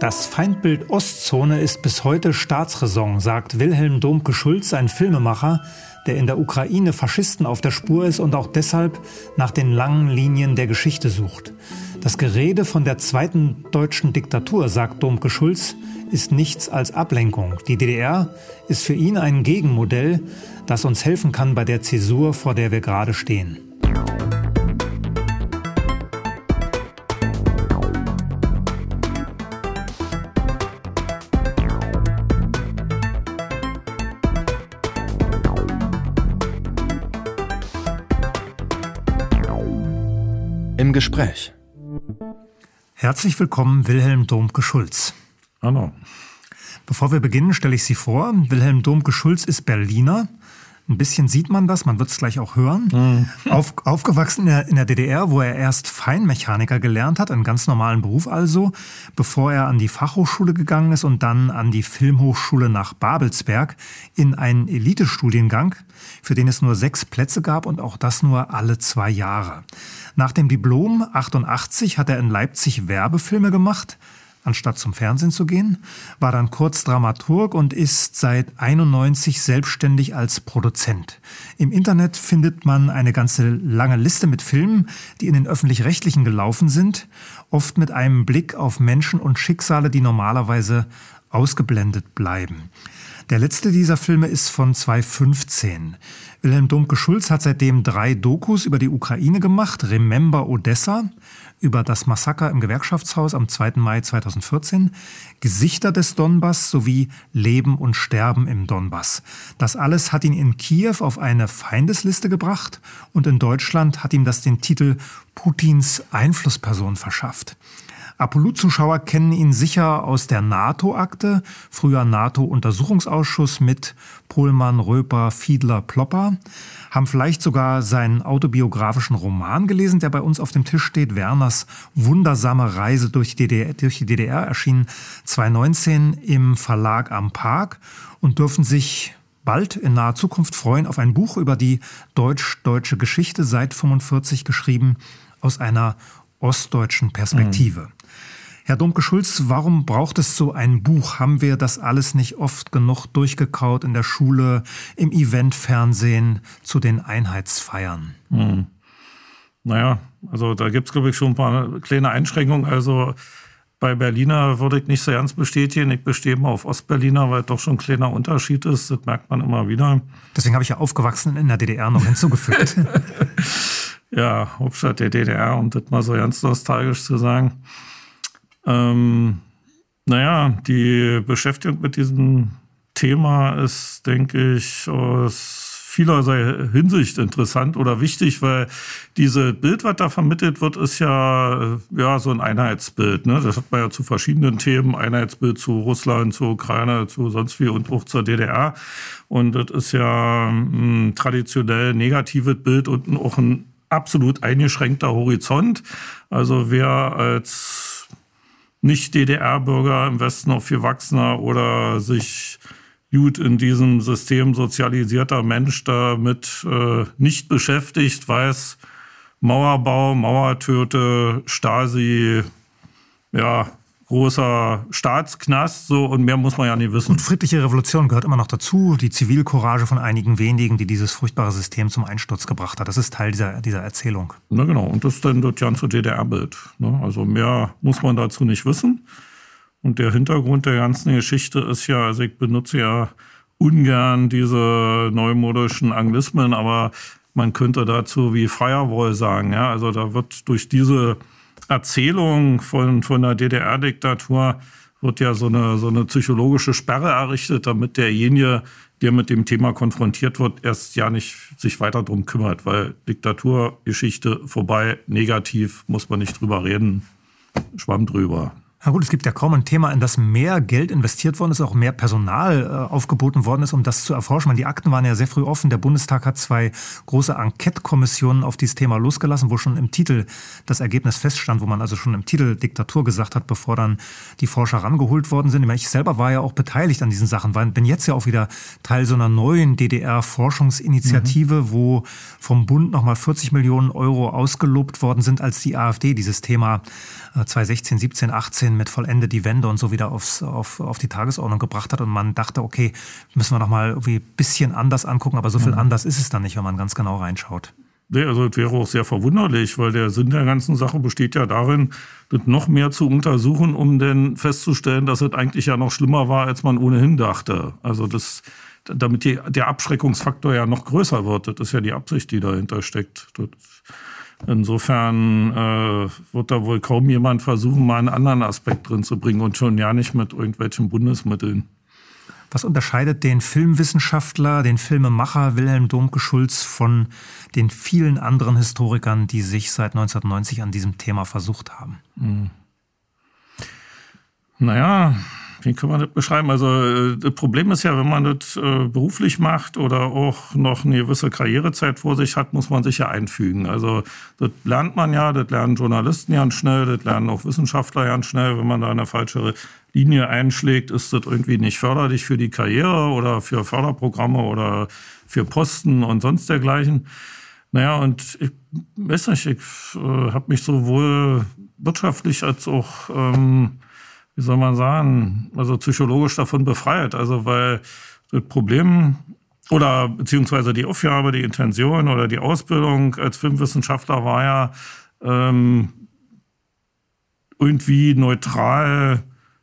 Das Feindbild Ostzone ist bis heute Staatsräson, sagt Wilhelm Domke-Schulz, ein Filmemacher, der in der Ukraine Faschisten auf der Spur ist und auch deshalb nach den langen Linien der Geschichte sucht. Das Gerede von der zweiten deutschen Diktatur, sagt Domke-Schulz, ist nichts als Ablenkung. Die DDR ist für ihn ein Gegenmodell, das uns helfen kann bei der Zäsur, vor der wir gerade stehen. Im Gespräch. Herzlich willkommen, Wilhelm Domke-Schulz. Hallo. Bevor wir beginnen, stelle ich Sie vor. Wilhelm Domke-Schulz ist Berliner. Ein bisschen sieht man das, man wird es gleich auch hören. Mhm. Auf, aufgewachsen in der, in der, DDR, wo er erst Feinmechaniker gelernt hat, einen ganz normalen Beruf also, bevor er an die Fachhochschule gegangen ist und dann an die Filmhochschule nach Babelsberg in einen Elitestudiengang, für den es nur sechs Plätze gab und auch das nur alle zwei Jahre. Nach dem Diplom 88 hat er in Leipzig Werbefilme gemacht, anstatt zum Fernsehen zu gehen, war dann kurz Dramaturg und ist seit 91 selbstständig als Produzent. Im Internet findet man eine ganze lange Liste mit Filmen, die in den öffentlich-rechtlichen gelaufen sind, oft mit einem Blick auf Menschen und Schicksale, die normalerweise ausgeblendet bleiben. Der letzte dieser Filme ist von 2015. Wilhelm Domke-Schulz hat seitdem drei Dokus über die Ukraine gemacht. Remember Odessa, über das Massaker im Gewerkschaftshaus am 2. Mai 2014, Gesichter des Donbass sowie Leben und Sterben im Donbass. Das alles hat ihn in Kiew auf eine Feindesliste gebracht und in Deutschland hat ihm das den Titel Putins Einflussperson verschafft. Apollo-Zuschauer kennen ihn sicher aus der NATO-Akte, früher NATO-Untersuchungsausschuss mit Pohlmann, Röper, Fiedler, Plopper, haben vielleicht sogar seinen autobiografischen Roman gelesen, der bei uns auf dem Tisch steht, Werners wundersame Reise durch die DDR, durch die DDR erschien 2019 im Verlag am Park und dürfen sich bald in naher Zukunft freuen auf ein Buch über die deutsch-deutsche Geschichte seit 45 geschrieben aus einer ostdeutschen Perspektive. Mhm. Herr Domke-Schulz, warum braucht es so ein Buch? Haben wir das alles nicht oft genug durchgekaut in der Schule, im Eventfernsehen, zu den Einheitsfeiern? Hm. Naja, also da gibt es, glaube ich, schon ein paar kleine Einschränkungen. Also bei Berliner würde ich nicht so ernst bestätigen. Ich bestehe immer auf Ostberliner, weil doch schon ein kleiner Unterschied ist. Das merkt man immer wieder. Deswegen habe ich ja aufgewachsen in der DDR noch hinzugefügt. ja, Hauptstadt der DDR, um das mal so ganz nostalgisch zu sagen. Ähm, naja, die Beschäftigung mit diesem Thema ist, denke ich, aus vielerlei Hinsicht interessant oder wichtig, weil diese Bild, was da vermittelt wird, ist ja, ja so ein Einheitsbild. Ne? Das hat man ja zu verschiedenen Themen, Einheitsbild zu Russland, zu Ukraine, zu sonst wie und auch zur DDR. Und das ist ja ein traditionell negatives Bild und auch ein absolut eingeschränkter Horizont. Also wer als nicht-DDR-Bürger im Westen aufgewachsener oder sich gut in diesem System sozialisierter Mensch damit äh, nicht beschäftigt, weiß, Mauerbau, Mauertöte, Stasi, ja, großer Staatsknast, so und mehr muss man ja nicht wissen. Und friedliche Revolution gehört immer noch dazu, die Zivilcourage von einigen wenigen, die dieses furchtbare System zum Einsturz gebracht hat. Das ist Teil dieser, dieser Erzählung. Na genau, und das ist dann das ganze DDR-Bild. Ne? Also mehr muss man dazu nicht wissen. Und der Hintergrund der ganzen Geschichte ist ja, also ich benutze ja ungern diese neumodischen Anglismen, aber man könnte dazu wie Firewall sagen. Ja? Also da wird durch diese Erzählung von, von der DDR-Diktatur wird ja so eine, so eine psychologische Sperre errichtet, damit derjenige, der mit dem Thema konfrontiert wird, erst ja nicht sich weiter drum kümmert, weil Diktaturgeschichte vorbei, negativ, muss man nicht drüber reden, schwamm drüber. Na gut, es gibt ja kaum ein Thema, in das mehr Geld investiert worden ist, auch mehr Personal äh, aufgeboten worden ist, um das zu erforschen. Meine, die Akten waren ja sehr früh offen. Der Bundestag hat zwei große Enquete-Kommissionen auf dieses Thema losgelassen, wo schon im Titel das Ergebnis feststand, wo man also schon im Titel Diktatur gesagt hat, bevor dann die Forscher rangeholt worden sind. Ich selber war ja auch beteiligt an diesen Sachen, weil bin jetzt ja auch wieder Teil so einer neuen DDR-Forschungsinitiative, mhm. wo vom Bund nochmal 40 Millionen Euro ausgelobt worden sind, als die AfD dieses Thema 2016, 17, 18 Fernsehen mit Vollende die Wende und so wieder aufs, auf, auf die Tagesordnung gebracht hat und man dachte, okay, müssen wir noch mal irgendwie ein bisschen anders angucken, aber so viel mhm. anders ist es dann nicht, wenn man ganz genau reinschaut. Nee, also es wäre auch sehr verwunderlich, weil der Sinn der ganzen Sache besteht ja darin, das noch mehr zu untersuchen, um dann festzustellen, dass es eigentlich ja noch schlimmer war, als man ohnehin dachte. Also das, damit die, der Abschreckungsfaktor ja noch größer wird. Das ist ja die Absicht, die dahinter steckt. Das, insofern äh, wird da wohl kaum jemand versuchen, mal einen anderen Aspekt drin zu bringen und schon ja nicht mit irgendwelchen Bundesmitteln. Was unterscheidet den Filmwissenschaftler, den Filmemacher Wilhelm Domke-Schulz von den vielen anderen Historikern, die sich seit 1990 an diesem Thema versucht haben? Hm. Naja, wie kann man das beschreiben? Also äh, das Problem ist ja, wenn man das äh, beruflich macht oder auch noch eine gewisse Karrierezeit vor sich hat, muss man sich ja einfügen. Also das lernt man ja, das lernen Journalisten ganz schnell, das lernen auch Wissenschaftler ganz schnell. Wenn man da eine falsche Linie einschlägt, ist das irgendwie nicht förderlich für die Karriere oder für Förderprogramme oder für Posten und sonst dergleichen. Naja, und ich weiß nicht, ich äh, habe mich sowohl wirtschaftlich als auch ähm, wie soll man sagen, also psychologisch davon befreit. Also weil das Problem oder beziehungsweise die Aufgabe, die Intention oder die Ausbildung als Filmwissenschaftler war ja ähm, irgendwie neutral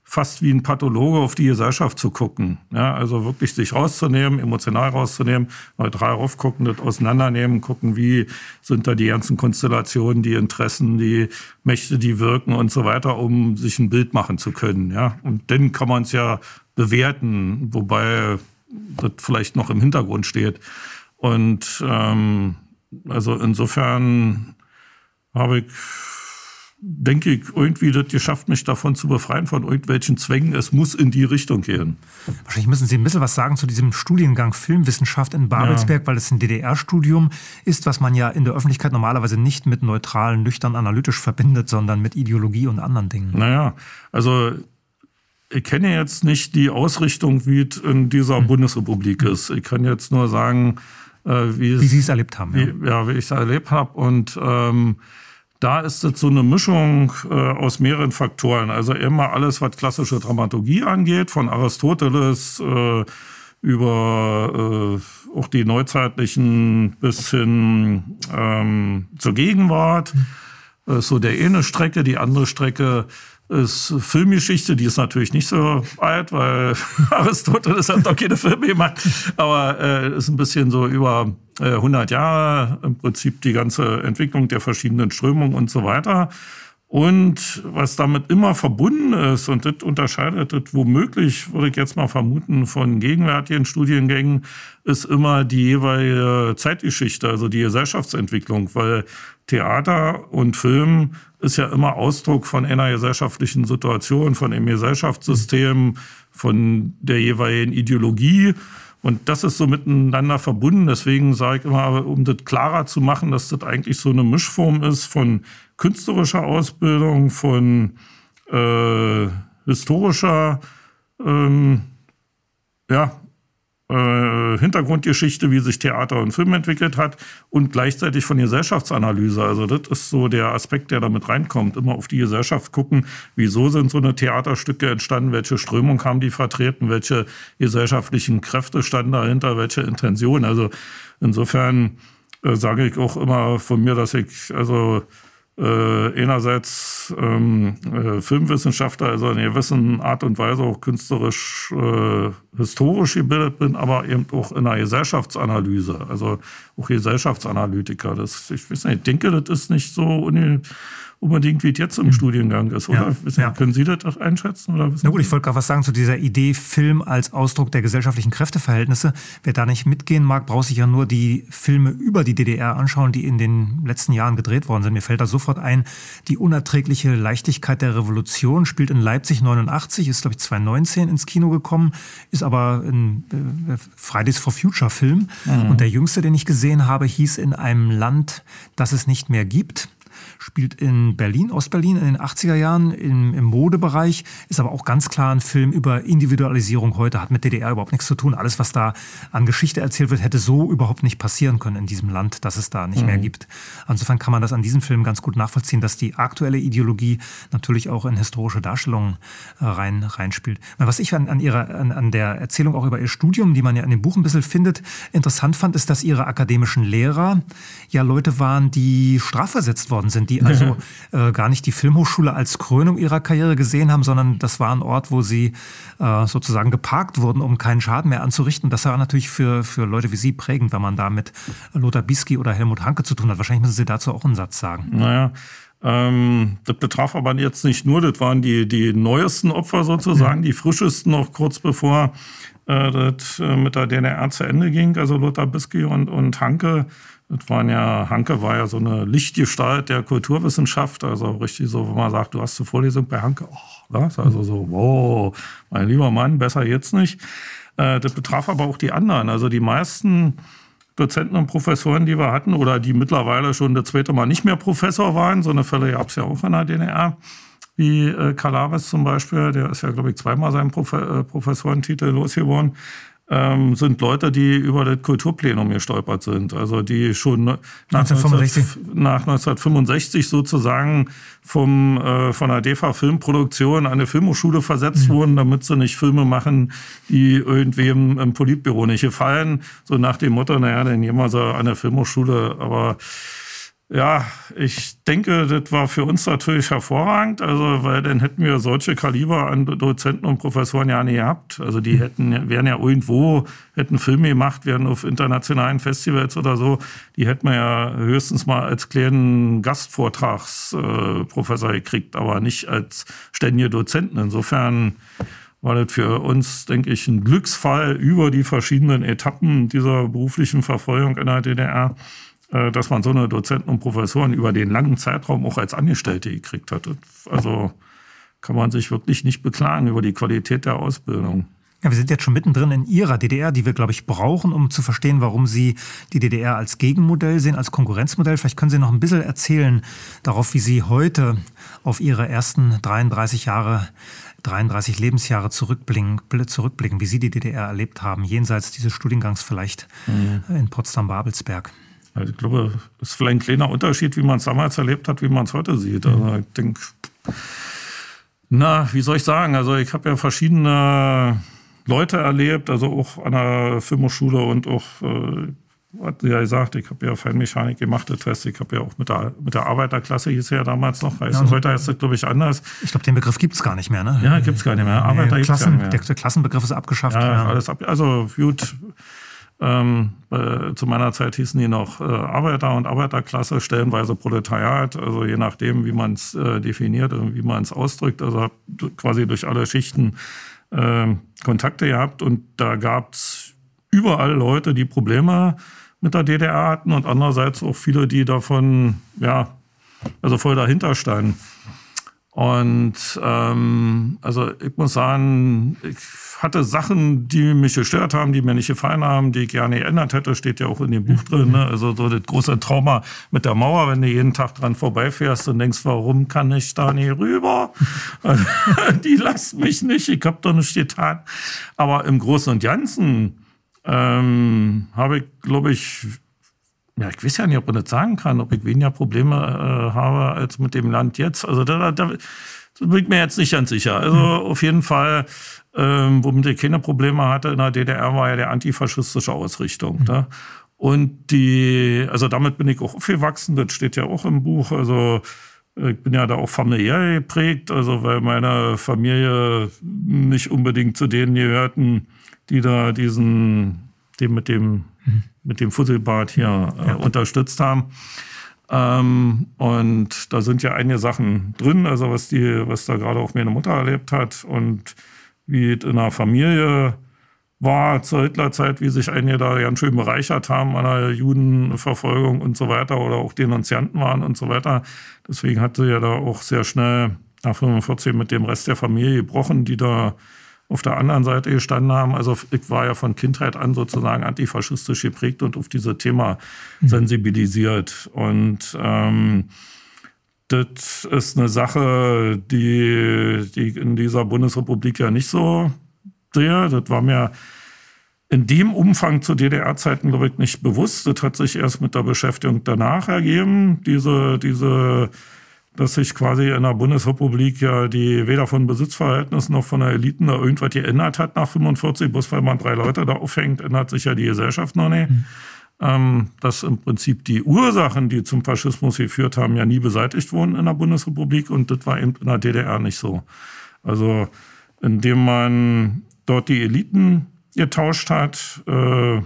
fast wie ein Pathologe auf die Gesellschaft zu gucken. Ja, also wirklich sich rauszunehmen, emotional rauszunehmen, neutral raufgucken, das auseinandernehmen, gucken, wie sind da die ganzen Konstellationen, die Interessen, die Mächte, die wirken und so weiter, um sich ein Bild machen zu können. Ja, und dann kann man es ja bewerten, wobei das vielleicht noch im Hintergrund steht. Und ähm, also insofern habe ich denke ich, irgendwie das geschafft, mich davon zu befreien von irgendwelchen Zwängen. Es muss in die Richtung gehen. Wahrscheinlich müssen Sie ein bisschen was sagen zu diesem Studiengang Filmwissenschaft in Babelsberg, ja. weil es ein DDR-Studium ist, was man ja in der Öffentlichkeit normalerweise nicht mit neutral, nüchtern, analytisch verbindet, sondern mit Ideologie und anderen Dingen. Naja, also ich kenne jetzt nicht die Ausrichtung, wie es in dieser hm. Bundesrepublik ist. Ich kann jetzt nur sagen, äh, wie, wie Sie es erlebt haben. Wie, ja. ja, wie ich es erlebt habe. Und ähm, da ist es so eine Mischung äh, aus mehreren Faktoren. Also immer alles, was klassische Dramaturgie angeht, von Aristoteles äh, über äh, auch die neuzeitlichen bis hin ähm, zur Gegenwart. Äh, so der eine Strecke, die andere Strecke ist Filmgeschichte, die ist natürlich nicht so alt, weil Aristoteles hat doch keine Filme gemacht, aber äh, ist ein bisschen so über äh, 100 Jahre im Prinzip die ganze Entwicklung der verschiedenen Strömungen und so weiter. Und was damit immer verbunden ist, und das unterscheidet das womöglich, würde ich jetzt mal vermuten, von gegenwärtigen Studiengängen, ist immer die jeweilige Zeitgeschichte, also die Gesellschaftsentwicklung, weil Theater und Film ist ja immer Ausdruck von einer gesellschaftlichen Situation, von einem Gesellschaftssystem, von der jeweiligen Ideologie. Und das ist so miteinander verbunden. Deswegen sage ich immer, um das klarer zu machen, dass das eigentlich so eine Mischform ist von künstlerischer Ausbildung, von äh, historischer ähm, ja, äh, Hintergrundgeschichte, wie sich Theater und Film entwickelt hat und gleichzeitig von Gesellschaftsanalyse. Also das ist so der Aspekt, der damit reinkommt. Immer auf die Gesellschaft gucken, wieso sind so eine Theaterstücke entstanden, welche Strömung haben die vertreten, welche gesellschaftlichen Kräfte standen dahinter, welche Intention. Also insofern äh, sage ich auch immer von mir, dass ich also äh, einerseits ähm, äh, Filmwissenschaftler, also in gewissen Art und Weise auch künstlerisch, äh, historisch gebildet bin, aber eben auch in einer Gesellschaftsanalyse, also auch Gesellschaftsanalytiker. Das, ich weiß nicht, ich denke, das ist nicht so unbedingt, wie es jetzt im mhm. Studiengang ist, oder? Ja. Können Sie das einschätzen? Oder Na gut, ich wollte gerade was sagen zu dieser Idee Film als Ausdruck der gesellschaftlichen Kräfteverhältnisse. Wer da nicht mitgehen mag, braucht sich ja nur die Filme über die DDR anschauen, die in den letzten Jahren gedreht worden sind. Mir fällt da sofort ein, die unerträgliche Leichtigkeit der Revolution spielt in Leipzig 89, ist glaube ich 2019 ins Kino gekommen, ist aber ein äh, Fridays for Future Film. Mhm. Und der jüngste, den ich gesehen habe, hieß in einem Land, das es nicht mehr gibt spielt in Berlin, Ostberlin in den 80er Jahren im, im Modebereich, ist aber auch ganz klar ein Film über Individualisierung heute, hat mit DDR überhaupt nichts zu tun. Alles, was da an Geschichte erzählt wird, hätte so überhaupt nicht passieren können in diesem Land, dass es da nicht mhm. mehr gibt. Insofern kann man das an diesem Film ganz gut nachvollziehen, dass die aktuelle Ideologie natürlich auch in historische Darstellungen äh, rein, reinspielt. Was ich an, an, ihrer, an, an der Erzählung auch über ihr Studium, die man ja in dem Buch ein bisschen findet, interessant fand, ist, dass ihre akademischen Lehrer ja Leute waren, die strafversetzt worden sind, die also äh, gar nicht die Filmhochschule als Krönung ihrer Karriere gesehen haben, sondern das war ein Ort, wo sie äh, sozusagen geparkt wurden, um keinen Schaden mehr anzurichten. Das war natürlich für, für Leute wie Sie prägend, wenn man da mit Lothar Bisky oder Helmut Hanke zu tun hat. Wahrscheinlich müssen Sie dazu auch einen Satz sagen. Naja, ähm, das betraf aber jetzt nicht nur, das waren die, die neuesten Opfer sozusagen, die frischesten noch kurz bevor äh, das äh, mit der DDR zu Ende ging, also Lothar Bisky und, und Hanke. Das waren ja, Hanke war ja so eine Lichtgestalt der Kulturwissenschaft, also richtig so, wo man sagt, du hast eine Vorlesung bei Hanke, oh, was? Also so, wow, mein lieber Mann, besser jetzt nicht. Äh, das betraf aber auch die anderen. Also die meisten Dozenten und Professoren, die wir hatten, oder die mittlerweile schon das zweite Mal nicht mehr Professor waren, so eine Fälle gab es ja auch in der DDR, wie äh, Kalaves zum Beispiel, der ist ja, glaube ich, zweimal seinen Profe äh, Professorentitel losgeworden ähm, sind Leute, die über das Kulturplenum gestolpert sind. Also die schon nach 1965, nach 1965 sozusagen vom, äh, von der DEFA Filmproduktion an eine Filmhochschule versetzt mhm. wurden, damit sie nicht Filme machen, die irgendwem im Politbüro nicht gefallen. So nach dem Motto, naja, dann gehen wir so an der Filmhochschule, aber ja, ich denke, das war für uns natürlich hervorragend, also weil dann hätten wir solche Kaliber an Dozenten und Professoren ja nie gehabt. Also die hätten, wären ja irgendwo, hätten Filme gemacht, wären auf internationalen Festivals oder so, die hätten wir ja höchstens mal als kleinen Gastvortragsprofessor gekriegt, aber nicht als ständige Dozenten. Insofern war das für uns, denke ich, ein Glücksfall über die verschiedenen Etappen dieser beruflichen Verfolgung in der DDR dass man so eine Dozenten und Professoren über den langen Zeitraum auch als Angestellte gekriegt hat. Also kann man sich wirklich nicht beklagen über die Qualität der Ausbildung. Ja, wir sind jetzt schon mittendrin in Ihrer DDR, die wir, glaube ich, brauchen, um zu verstehen, warum Sie die DDR als Gegenmodell sehen, als Konkurrenzmodell. Vielleicht können Sie noch ein bisschen erzählen darauf, wie Sie heute auf Ihre ersten 33 Jahre 33 Lebensjahre zurückblicken, zurückblicken, wie Sie die DDR erlebt haben, jenseits dieses Studiengangs vielleicht mhm. in Potsdam-Babelsberg. Also ich glaube, das ist vielleicht ein kleiner Unterschied, wie man es damals erlebt hat, wie man es heute sieht. Also ich denke, na, wie soll ich sagen? Also ich habe ja verschiedene Leute erlebt, also auch an der Filmhochschule und auch, äh, hat sie ja gesagt, ich habe ja Feinmechanik gemacht, das heißt, ich habe ja auch mit der, mit der Arbeiterklasse hieß ja damals noch, weißt ja, du, heute heißt das, glaube ich, anders. Ich glaube, den Begriff gibt es gar nicht mehr, ne? Ja, gibt es gar nicht mehr. Arbeiter nee, Klassen, nicht mehr. Der, der, Klassenbegriff ist abgeschafft. Ja, ja. alles ab, also gut, ähm, äh, zu meiner Zeit hießen die noch äh, Arbeiter und Arbeiterklasse, stellenweise Proletariat, also je nachdem, wie man es äh, definiert und wie man es ausdrückt. Also quasi durch alle Schichten ähm, Kontakte gehabt und da gab es überall Leute, die Probleme mit der DDR hatten und andererseits auch viele, die davon, ja, also voll dahinter standen. Und ähm, also ich muss sagen, ich hatte Sachen, die mich gestört haben, die mir nicht gefallen haben, die ich gerne geändert hätte, steht ja auch in dem Buch drin. Ne? Also so das große Trauma mit der Mauer, wenn du jeden Tag dran vorbeifährst und denkst, warum kann ich da nie rüber? die lassen mich nicht, ich habe doch nicht getan. Aber im Großen und Ganzen ähm, habe ich, glaube ich, ja, ich weiß ja nicht, ob man das sagen kann, ob ich weniger Probleme äh, habe als mit dem Land jetzt. Also da, da, das bin ich mir jetzt nicht ganz sicher. Also mhm. auf jeden Fall ähm, womit ich keine Probleme hatte in der DDR, war ja der antifaschistische Ausrichtung. Mhm. Ne? Und die, also damit bin ich auch aufgewachsen, das steht ja auch im Buch. Also ich bin ja da auch familiär geprägt, also weil meine Familie nicht unbedingt zu denen gehörten, die da diesen, dem mit dem, mhm. Mit dem Fusselbad hier äh, ja. unterstützt haben. Ähm, und da sind ja einige Sachen drin, also was die, was da gerade auch meine Mutter erlebt hat und wie es in der Familie war zur Hitlerzeit, wie sich einige da ganz schön bereichert haben an der Judenverfolgung und so weiter oder auch Denunzianten waren und so weiter. Deswegen hat sie ja da auch sehr schnell nach 45 mit dem Rest der Familie gebrochen, die da auf der anderen Seite gestanden haben. Also ich war ja von Kindheit an sozusagen antifaschistisch geprägt und auf dieses Thema mhm. sensibilisiert. Und ähm, das ist eine Sache, die, die in dieser Bundesrepublik ja nicht so sehe. Das war mir in dem Umfang zu DDR-Zeiten, glaube ich, nicht bewusst. Das hat sich erst mit der Beschäftigung danach ergeben. Diese, diese, dass sich quasi in der Bundesrepublik ja die weder von Besitzverhältnissen noch von der Eliten da irgendwas geändert hat nach 45. Bloß weil man drei Leute da aufhängt, ändert sich ja die Gesellschaft noch nicht. Mhm. Ähm, dass im Prinzip die Ursachen, die zum Faschismus geführt haben, ja nie beseitigt wurden in der Bundesrepublik. Und das war eben in der DDR nicht so. Also, indem man dort die Eliten getauscht hat. Äh,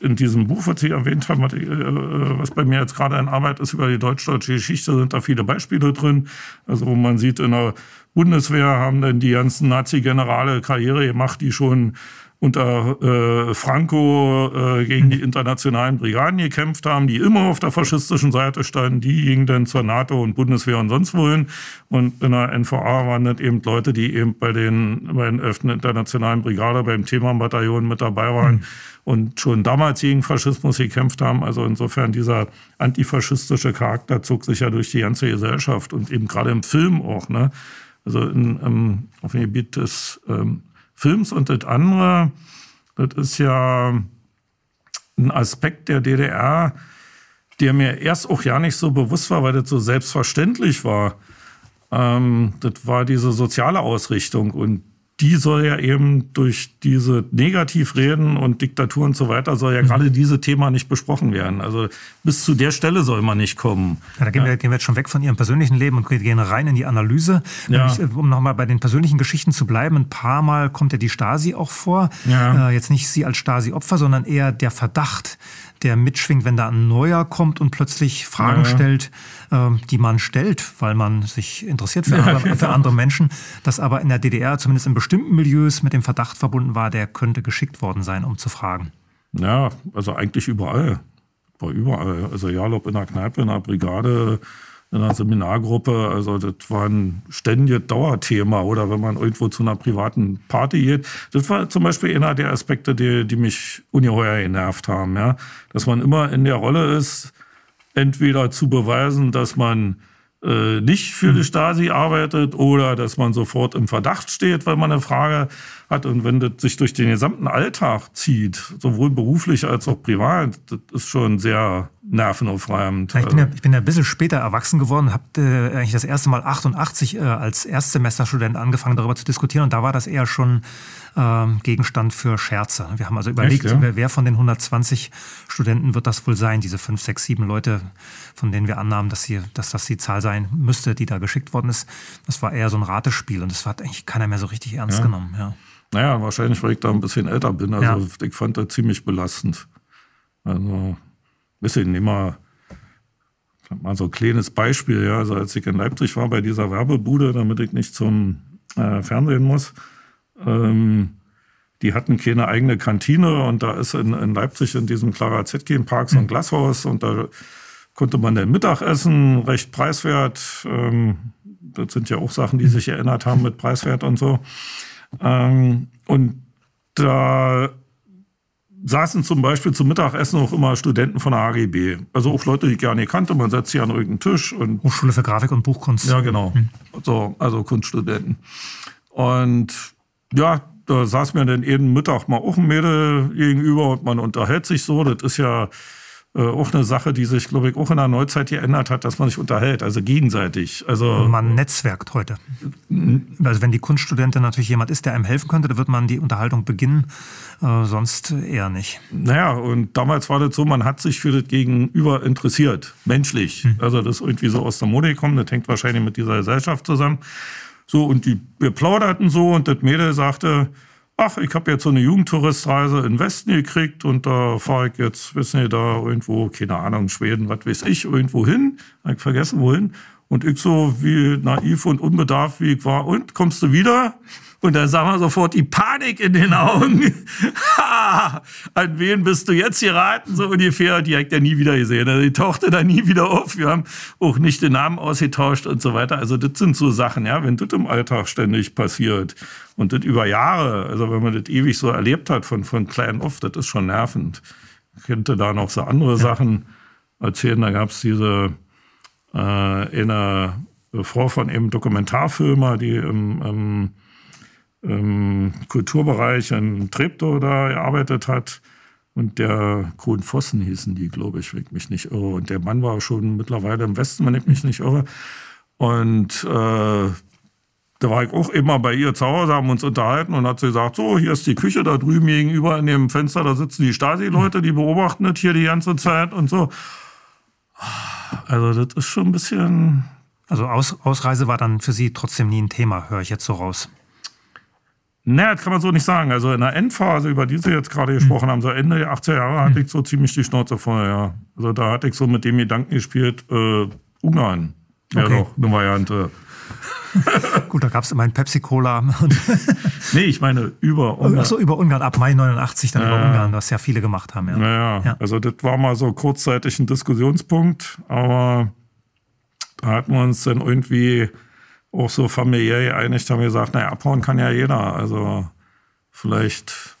in diesem Buch, was Sie erwähnt haben, äh, was bei mir jetzt gerade in Arbeit ist über die deutsch-deutsche Geschichte, sind da viele Beispiele drin. Also wo man sieht, in der Bundeswehr haben dann die ganzen Nazi-Generale Karriere gemacht, die schon unter äh, Franco äh, gegen die internationalen Brigaden gekämpft haben, die immer auf der faschistischen Seite standen, die gingen dann zur NATO und Bundeswehr und sonst wohin. Und in der NVA waren das eben Leute, die eben bei den, bei den 11. Internationalen Brigade, beim Thema-Bataillon mit dabei waren. Mhm. Und schon damals gegen Faschismus gekämpft haben. Also insofern dieser antifaschistische Charakter zog sich ja durch die ganze Gesellschaft und eben gerade im Film auch. Ne? Also in, ähm, auf dem Gebiet des ähm, Films und das andere, das ist ja ein Aspekt der DDR, der mir erst auch ja nicht so bewusst war, weil das so selbstverständlich war. Ähm, das war diese soziale Ausrichtung und die soll ja eben durch diese Negativreden und Diktatur und so weiter, soll ja mhm. gerade diese Thema nicht besprochen werden. Also bis zu der Stelle soll man nicht kommen. Ja, da gehen, ja. Wir, gehen wir jetzt schon weg von Ihrem persönlichen Leben und gehen rein in die Analyse. Ja. Ich, um nochmal bei den persönlichen Geschichten zu bleiben, ein paar Mal kommt ja die Stasi auch vor. Ja. Äh, jetzt nicht Sie als Stasi-Opfer, sondern eher der Verdacht, der mitschwingt, wenn da ein Neuer kommt und plötzlich Fragen ja. stellt, äh, die man stellt, weil man sich interessiert für, ja, andere, genau. für andere Menschen. Das aber in der DDR, zumindest in bestimmten Milieus, mit dem Verdacht verbunden war, der könnte geschickt worden sein, um zu fragen. Ja, also eigentlich überall. War überall. Also Jalop in der Kneipe, in der Brigade, in einer Seminargruppe. Also das war ein ständiges Dauerthema. Oder wenn man irgendwo zu einer privaten Party geht. Das war zum Beispiel einer der Aspekte, die, die mich ungeheuer genervt haben. Ja? Dass man immer in der Rolle ist, entweder zu beweisen, dass man äh, nicht für die hm. Stasi arbeitet oder dass man sofort im Verdacht steht, weil man eine Frage hat. Und wenn das sich durch den gesamten Alltag zieht, sowohl beruflich als auch privat, das ist schon sehr nervenaufreibend. Ich bin ja, ich bin ja ein bisschen später erwachsen geworden, habe äh, eigentlich das erste Mal 88 äh, als Erstsemesterstudent angefangen, darüber zu diskutieren. Und da war das eher schon ähm, Gegenstand für Scherze. Wir haben also überlegt, Echt, ja? wer von den 120 Studenten wird das wohl sein, diese fünf, sechs, sieben Leute, von denen wir annahmen, dass, sie, dass das die Zahl sein müsste, die da geschickt worden ist. Das war eher so ein Ratespiel und das hat eigentlich keiner mehr so richtig ernst ja. genommen. Ja. Naja, wahrscheinlich, weil ich da ein bisschen älter bin. Also ja. ich fand das ziemlich belastend. Also, bisschen immer mal so ein kleines Beispiel, ja. Also als ich in Leipzig war bei dieser Werbebude, damit ich nicht zum äh, Fernsehen muss, ähm, die hatten keine eigene Kantine und da ist in, in Leipzig in diesem Clara Zetkin Park so ein hm. Glashaus und da konnte man dann Mittag essen, recht preiswert. Ähm, das sind ja auch Sachen, die sich erinnert haben mit preiswert und so. Ähm, und da saßen zum Beispiel zum Mittagessen auch immer Studenten von der AGB. Also auch Leute, die ich gerne kannte. Man setzt sie an irgendeinen Tisch. Und Hochschule für Grafik und Buchkunst. Ja, genau. Mhm. So, also Kunststudenten. Und ja, da saß mir dann jeden Mittag mal auch ein Mädel gegenüber und man unterhält sich so. Das ist ja äh, auch eine Sache, die sich, glaube ich, auch in der Neuzeit geändert hat, dass man sich unterhält, also gegenseitig. Also man netzwerkt heute. Also wenn die Kunststudentin natürlich jemand ist, der einem helfen könnte, dann wird man die Unterhaltung beginnen, äh, sonst eher nicht. Naja, und damals war das so, man hat sich für das Gegenüber interessiert, menschlich. Hm. Also das ist irgendwie so aus der Mode gekommen, das hängt wahrscheinlich mit dieser Gesellschaft zusammen. So, und die, wir plauderten so und das Mädel sagte, ach, ich habe jetzt so eine Jugendtouristreise in Westen gekriegt und da fahre ich jetzt, wissen Sie, da irgendwo, keine Ahnung, Schweden, was weiß ich, irgendwo hin. Ich vergessen, wohin. Und ich so, wie naiv und unbedarft wie ich war, und kommst du wieder? Und da sah man sofort die Panik in den Augen. ha, an wen bist du jetzt geraten? So ungefähr. Die hat ja nie wieder gesehen. Also die tauchte da nie wieder auf. Wir haben auch nicht den Namen ausgetauscht und so weiter. Also das sind so Sachen, ja, wenn das im Alltag ständig passiert und das über Jahre, also wenn man das ewig so erlebt hat von, von klein auf, das ist schon nervend. Ich könnte da noch so andere ja. Sachen erzählen. Da gab es diese äh, eine Frau von eben Dokumentarfilmer, die im, im, im Kulturbereich in Treptow da gearbeitet hat. Und der Kron Vossen hießen die, glaube ich, wenn ich mich nicht irre. Und der Mann war schon mittlerweile im Westen, wenn ich mich nicht irre. Und äh, da war ich auch immer bei ihr zu Hause, haben uns unterhalten und hat sie gesagt, so, hier ist die Küche, da drüben gegenüber in dem Fenster, da sitzen die Stasi-Leute, die beobachten das hier die ganze Zeit und so. Also das ist schon ein bisschen... Also Aus Ausreise war dann für Sie trotzdem nie ein Thema, höre ich jetzt so raus. Naja, das kann man so nicht sagen. Also in der Endphase, über die Sie jetzt gerade gesprochen haben, so Ende der 80er Jahre, hatte ich so ziemlich die Schnauze voll, ja. Also da hatte ich so mit dem Gedanken gespielt, äh, Ungarn. Ja, okay. doch, eine Variante. Gut, da gab es immer ein Pepsi-Cola. nee, ich meine über Ungarn. Achso, über Ungarn, ab Mai 89 dann äh, über Ungarn, was ja viele gemacht haben. Ja. Naja, ja. also das war mal so kurzzeitig ein Diskussionspunkt, aber da hatten wir uns dann irgendwie auch so familiär geeinigt, haben gesagt, naja, abhauen kann ja jeder. Also vielleicht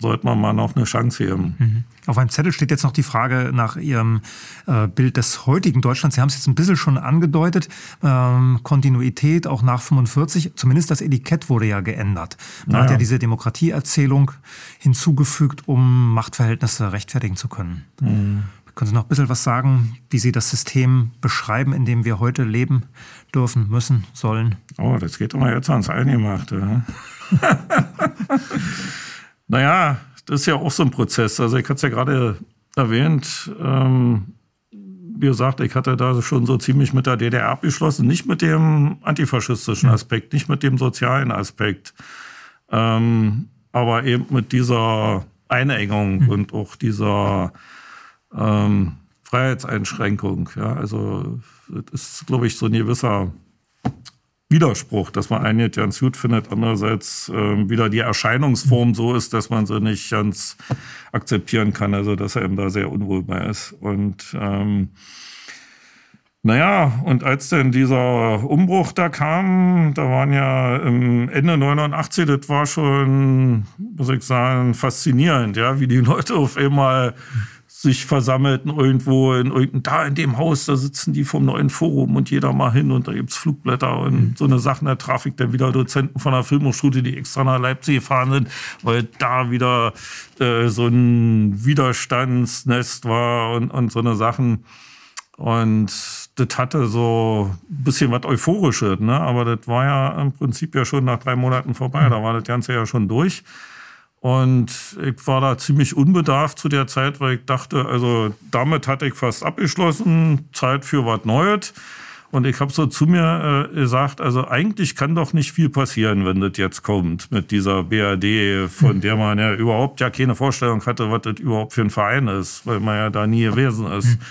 sollte man mal noch eine Chance geben. Mhm. Auf einem Zettel steht jetzt noch die Frage nach Ihrem äh, Bild des heutigen Deutschlands. Sie haben es jetzt ein bisschen schon angedeutet. Ähm, Kontinuität auch nach 45. Zumindest das Etikett wurde ja geändert. Man naja. hat ja diese Demokratieerzählung hinzugefügt, um Machtverhältnisse rechtfertigen zu können. Mhm. Können Sie noch ein bisschen was sagen, wie Sie das System beschreiben, in dem wir heute leben dürfen, müssen, sollen? Oh, das geht immer jetzt ans Eingemachte. naja, das ist ja auch so ein Prozess. Also ich hatte es ja gerade erwähnt, ähm, wie gesagt, ich hatte da schon so ziemlich mit der DDR abgeschlossen, nicht mit dem antifaschistischen Aspekt, nicht mit dem sozialen Aspekt, ähm, aber eben mit dieser Einengung mhm. und auch dieser ähm, Freiheitseinschränkung. Ja, also das ist, glaube ich, so ein gewisser Widerspruch, dass man einen ganz gut findet, andererseits äh, wieder die Erscheinungsform so ist, dass man sie nicht ganz akzeptieren kann, also dass er eben da sehr bei ist. Und ähm, naja, und als denn dieser Umbruch da kam, da waren ja Ende 89, das war schon, muss ich sagen, faszinierend, ja, wie die Leute auf einmal sich versammelten irgendwo in irgendein, da in dem Haus, da sitzen die vom neuen Forum und jeder mal hin und da gibt's Flugblätter und mhm. so eine Sachen. Da traf ich dann wieder Dozenten von der Filmhochschule, die extra nach Leipzig gefahren sind, weil da wieder äh, so ein Widerstandsnest war und, und so eine Sachen. Und das hatte so ein bisschen was Euphorisches, ne? aber das war ja im Prinzip ja schon nach drei Monaten vorbei. Mhm. Da war das Ganze ja schon durch. Und ich war da ziemlich unbedarft zu der Zeit, weil ich dachte, also damit hatte ich fast abgeschlossen, Zeit für was Neues. Und ich habe so zu mir äh, gesagt, also eigentlich kann doch nicht viel passieren, wenn das jetzt kommt mit dieser BRD, von hm. der man ja überhaupt ja keine Vorstellung hatte, was das überhaupt für ein Verein ist, weil man ja da nie gewesen ist. Mhm.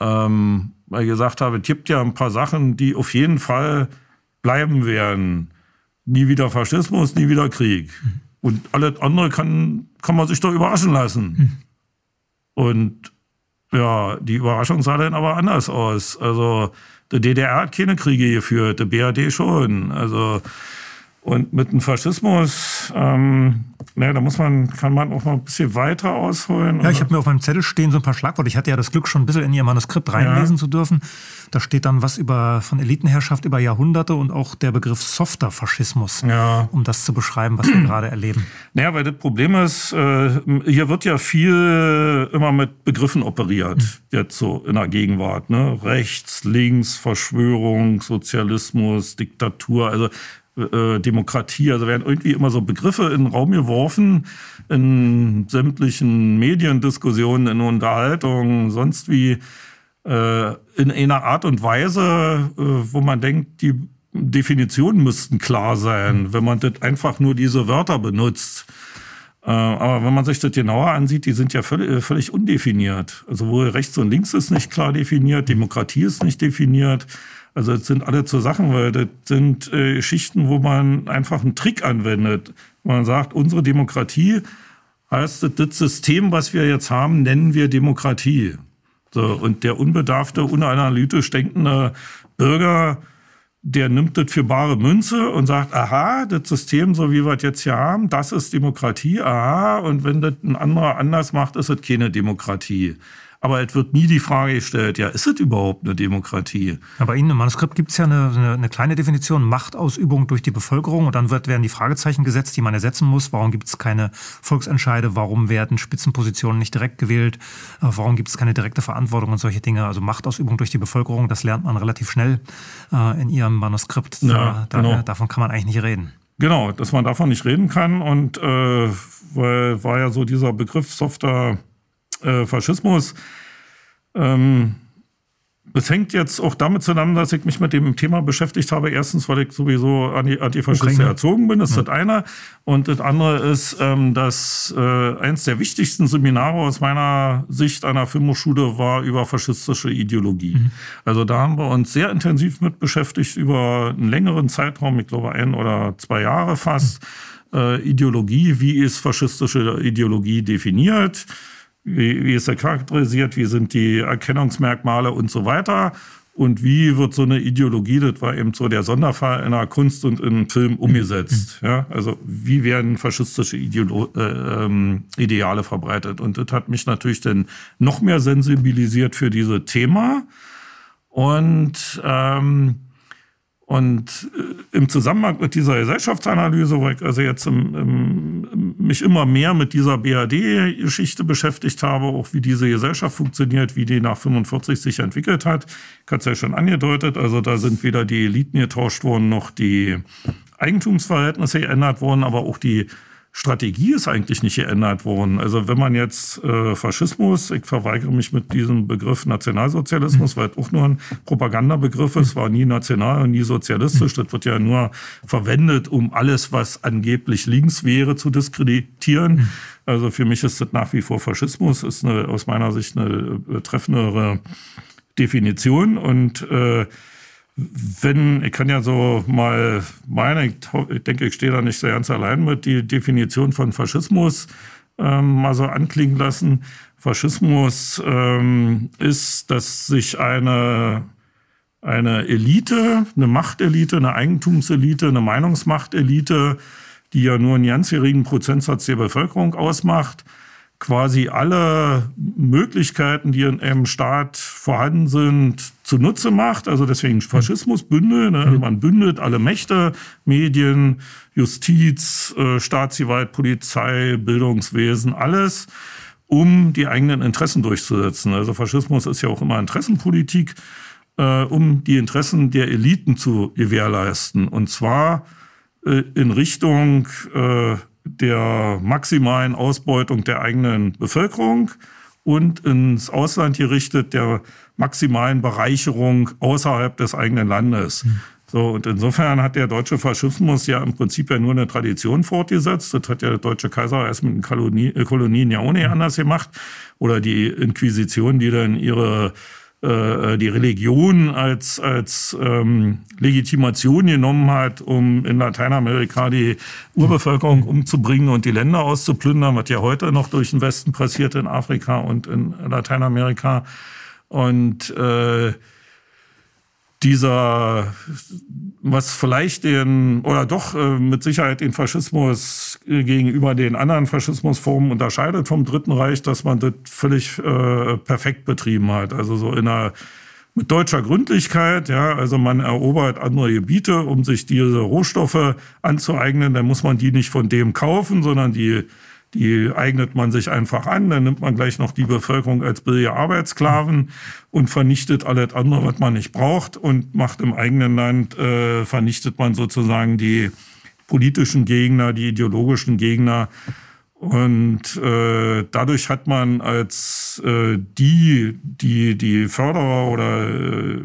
Ähm, weil ich gesagt habe, es gibt ja ein paar Sachen, die auf jeden Fall bleiben werden. Nie wieder Faschismus, nie wieder Krieg. Mhm. Und alles andere kann, kann man sich doch überraschen lassen. Hm. Und ja, die Überraschung sah dann aber anders aus. Also, die DDR hat keine Kriege geführt, die BRD schon. Also, und mit dem Faschismus, ähm, naja, da muss man, kann man auch noch ein bisschen weiter ausholen. Ja, ich habe mir auf meinem Zettel stehen so ein paar Schlagworte. Ich hatte ja das Glück, schon ein bisschen in Ihr Manuskript reinlesen ja. zu dürfen. Da steht dann was über von Elitenherrschaft über Jahrhunderte und auch der Begriff softer Faschismus, ja. um das zu beschreiben, was wir gerade erleben. Naja, weil das Problem ist, äh, hier wird ja viel immer mit Begriffen operiert, mhm. jetzt so in der Gegenwart. Ne? Rechts, links, Verschwörung, Sozialismus, Diktatur. Also äh, Demokratie. Also werden irgendwie immer so Begriffe in den Raum geworfen, in sämtlichen Mediendiskussionen, in Unterhaltungen, sonst wie äh, in einer Art und Weise, äh, wo man denkt, die Definitionen müssten klar sein, wenn man das einfach nur diese Wörter benutzt. Äh, aber wenn man sich das genauer ansieht, die sind ja völlig, äh, völlig undefiniert. Also wo rechts und links ist nicht klar definiert, Demokratie ist nicht definiert. Also das sind alle zu Sachen, weil das sind äh, Geschichten, wo man einfach einen Trick anwendet. Man sagt, unsere Demokratie heißt, das System, was wir jetzt haben, nennen wir Demokratie. So, und der unbedarfte, unanalytisch denkende Bürger, der nimmt das für bare Münze und sagt, aha, das System, so wie wir es jetzt hier haben, das ist Demokratie, aha, und wenn das ein anderer anders macht, ist es keine Demokratie. Aber es wird nie die Frage gestellt, ja, ist es überhaupt eine Demokratie? Ja, bei Ihnen im Manuskript gibt es ja eine, eine, eine, kleine Definition, Machtausübung durch die Bevölkerung. Und dann wird, werden die Fragezeichen gesetzt, die man ersetzen muss. Warum gibt es keine Volksentscheide? Warum werden Spitzenpositionen nicht direkt gewählt? Äh, warum gibt es keine direkte Verantwortung und solche Dinge? Also Machtausübung durch die Bevölkerung, das lernt man relativ schnell äh, in Ihrem Manuskript. Ja, da, genau. Davon kann man eigentlich nicht reden. Genau, dass man davon nicht reden kann. Und äh, war ja so dieser Begriff softer äh, Faschismus. Ähm, es hängt jetzt auch damit zusammen, dass ich mich mit dem Thema beschäftigt habe. Erstens, weil ich sowieso Antifaschist erzogen bin, das ist ja. das eine. Und das andere ist, ähm, dass äh, eins der wichtigsten Seminare aus meiner Sicht einer Filmhochschule war über faschistische Ideologie. Mhm. Also da haben wir uns sehr intensiv mit beschäftigt über einen längeren Zeitraum, ich glaube ein oder zwei Jahre fast. Mhm. Äh, Ideologie, wie ist faschistische Ideologie definiert? Wie, wie ist er charakterisiert? Wie sind die Erkennungsmerkmale und so weiter? Und wie wird so eine Ideologie, das war eben so der Sonderfall in der Kunst und in Film umgesetzt? Mhm. Ja, also wie werden faschistische Ideolo äh, ähm, Ideale verbreitet? Und das hat mich natürlich dann noch mehr sensibilisiert für dieses Thema. Und ähm, und äh, im Zusammenhang mit dieser Gesellschaftsanalyse, wo ich also jetzt im, im, mich immer mehr mit dieser BAD-Geschichte beschäftigt habe, auch wie diese Gesellschaft funktioniert, wie die nach 45 sich entwickelt hat, ich hatte es ja schon angedeutet, also da sind weder die Eliten getauscht worden, noch die Eigentumsverhältnisse geändert worden, aber auch die Strategie ist eigentlich nicht geändert worden. Also wenn man jetzt äh, Faschismus, ich verweigere mich mit diesem Begriff Nationalsozialismus, mhm. weil es auch nur ein Propagandabegriff ist, war nie national und nie sozialistisch. Mhm. Das wird ja nur verwendet, um alles, was angeblich links wäre, zu diskreditieren. Mhm. Also für mich ist das nach wie vor Faschismus, ist eine, aus meiner Sicht eine äh, treffendere Definition und äh, wenn, ich kann ja so mal meine, ich, denke, ich stehe da nicht so ganz allein mit, die Definition von Faschismus ähm, mal so anklingen lassen. Faschismus ähm, ist, dass sich eine, eine Elite, eine Machtelite, eine Eigentumselite, eine Meinungsmachtelite, die ja nur einen ganz geringen Prozentsatz der Bevölkerung ausmacht, quasi alle Möglichkeiten, die in einem Staat vorhanden sind, zunutze macht. Also deswegen Faschismus, Bündel. Ne? Mhm. Man bündelt alle Mächte, Medien, Justiz, äh, Staatsgewalt, Polizei, Bildungswesen, alles, um die eigenen Interessen durchzusetzen. Also Faschismus ist ja auch immer Interessenpolitik, äh, um die Interessen der Eliten zu gewährleisten. Und zwar äh, in Richtung äh, der maximalen Ausbeutung der eigenen Bevölkerung und ins Ausland gerichtet der maximalen Bereicherung außerhalb des eigenen Landes. Mhm. So, und insofern hat der deutsche Faschismus ja im Prinzip ja nur eine Tradition fortgesetzt. Das hat ja der deutsche Kaiser erst mit den Kolonien, Kolonien ja auch nicht anders gemacht. Oder die Inquisition, die dann ihre äh, die Religion als, als ähm, Legitimation genommen hat, um in Lateinamerika die Urbevölkerung umzubringen und die Länder auszuplündern, was ja heute noch durch den Westen passiert in Afrika und in Lateinamerika. Und äh, dieser, was vielleicht den, oder doch äh, mit Sicherheit den Faschismus äh, gegenüber den anderen Faschismusformen unterscheidet vom Dritten Reich, dass man das völlig äh, perfekt betrieben hat. Also so in einer mit deutscher Gründlichkeit, ja, also man erobert andere Gebiete, um sich diese Rohstoffe anzueignen, dann muss man die nicht von dem kaufen, sondern die die eignet man sich einfach an, dann nimmt man gleich noch die Bevölkerung als billige Arbeitssklaven und vernichtet alles andere, was man nicht braucht und macht im eigenen Land, äh, vernichtet man sozusagen die politischen Gegner, die ideologischen Gegner. Und äh, dadurch hat man als äh, die, die, die Förderer oder äh,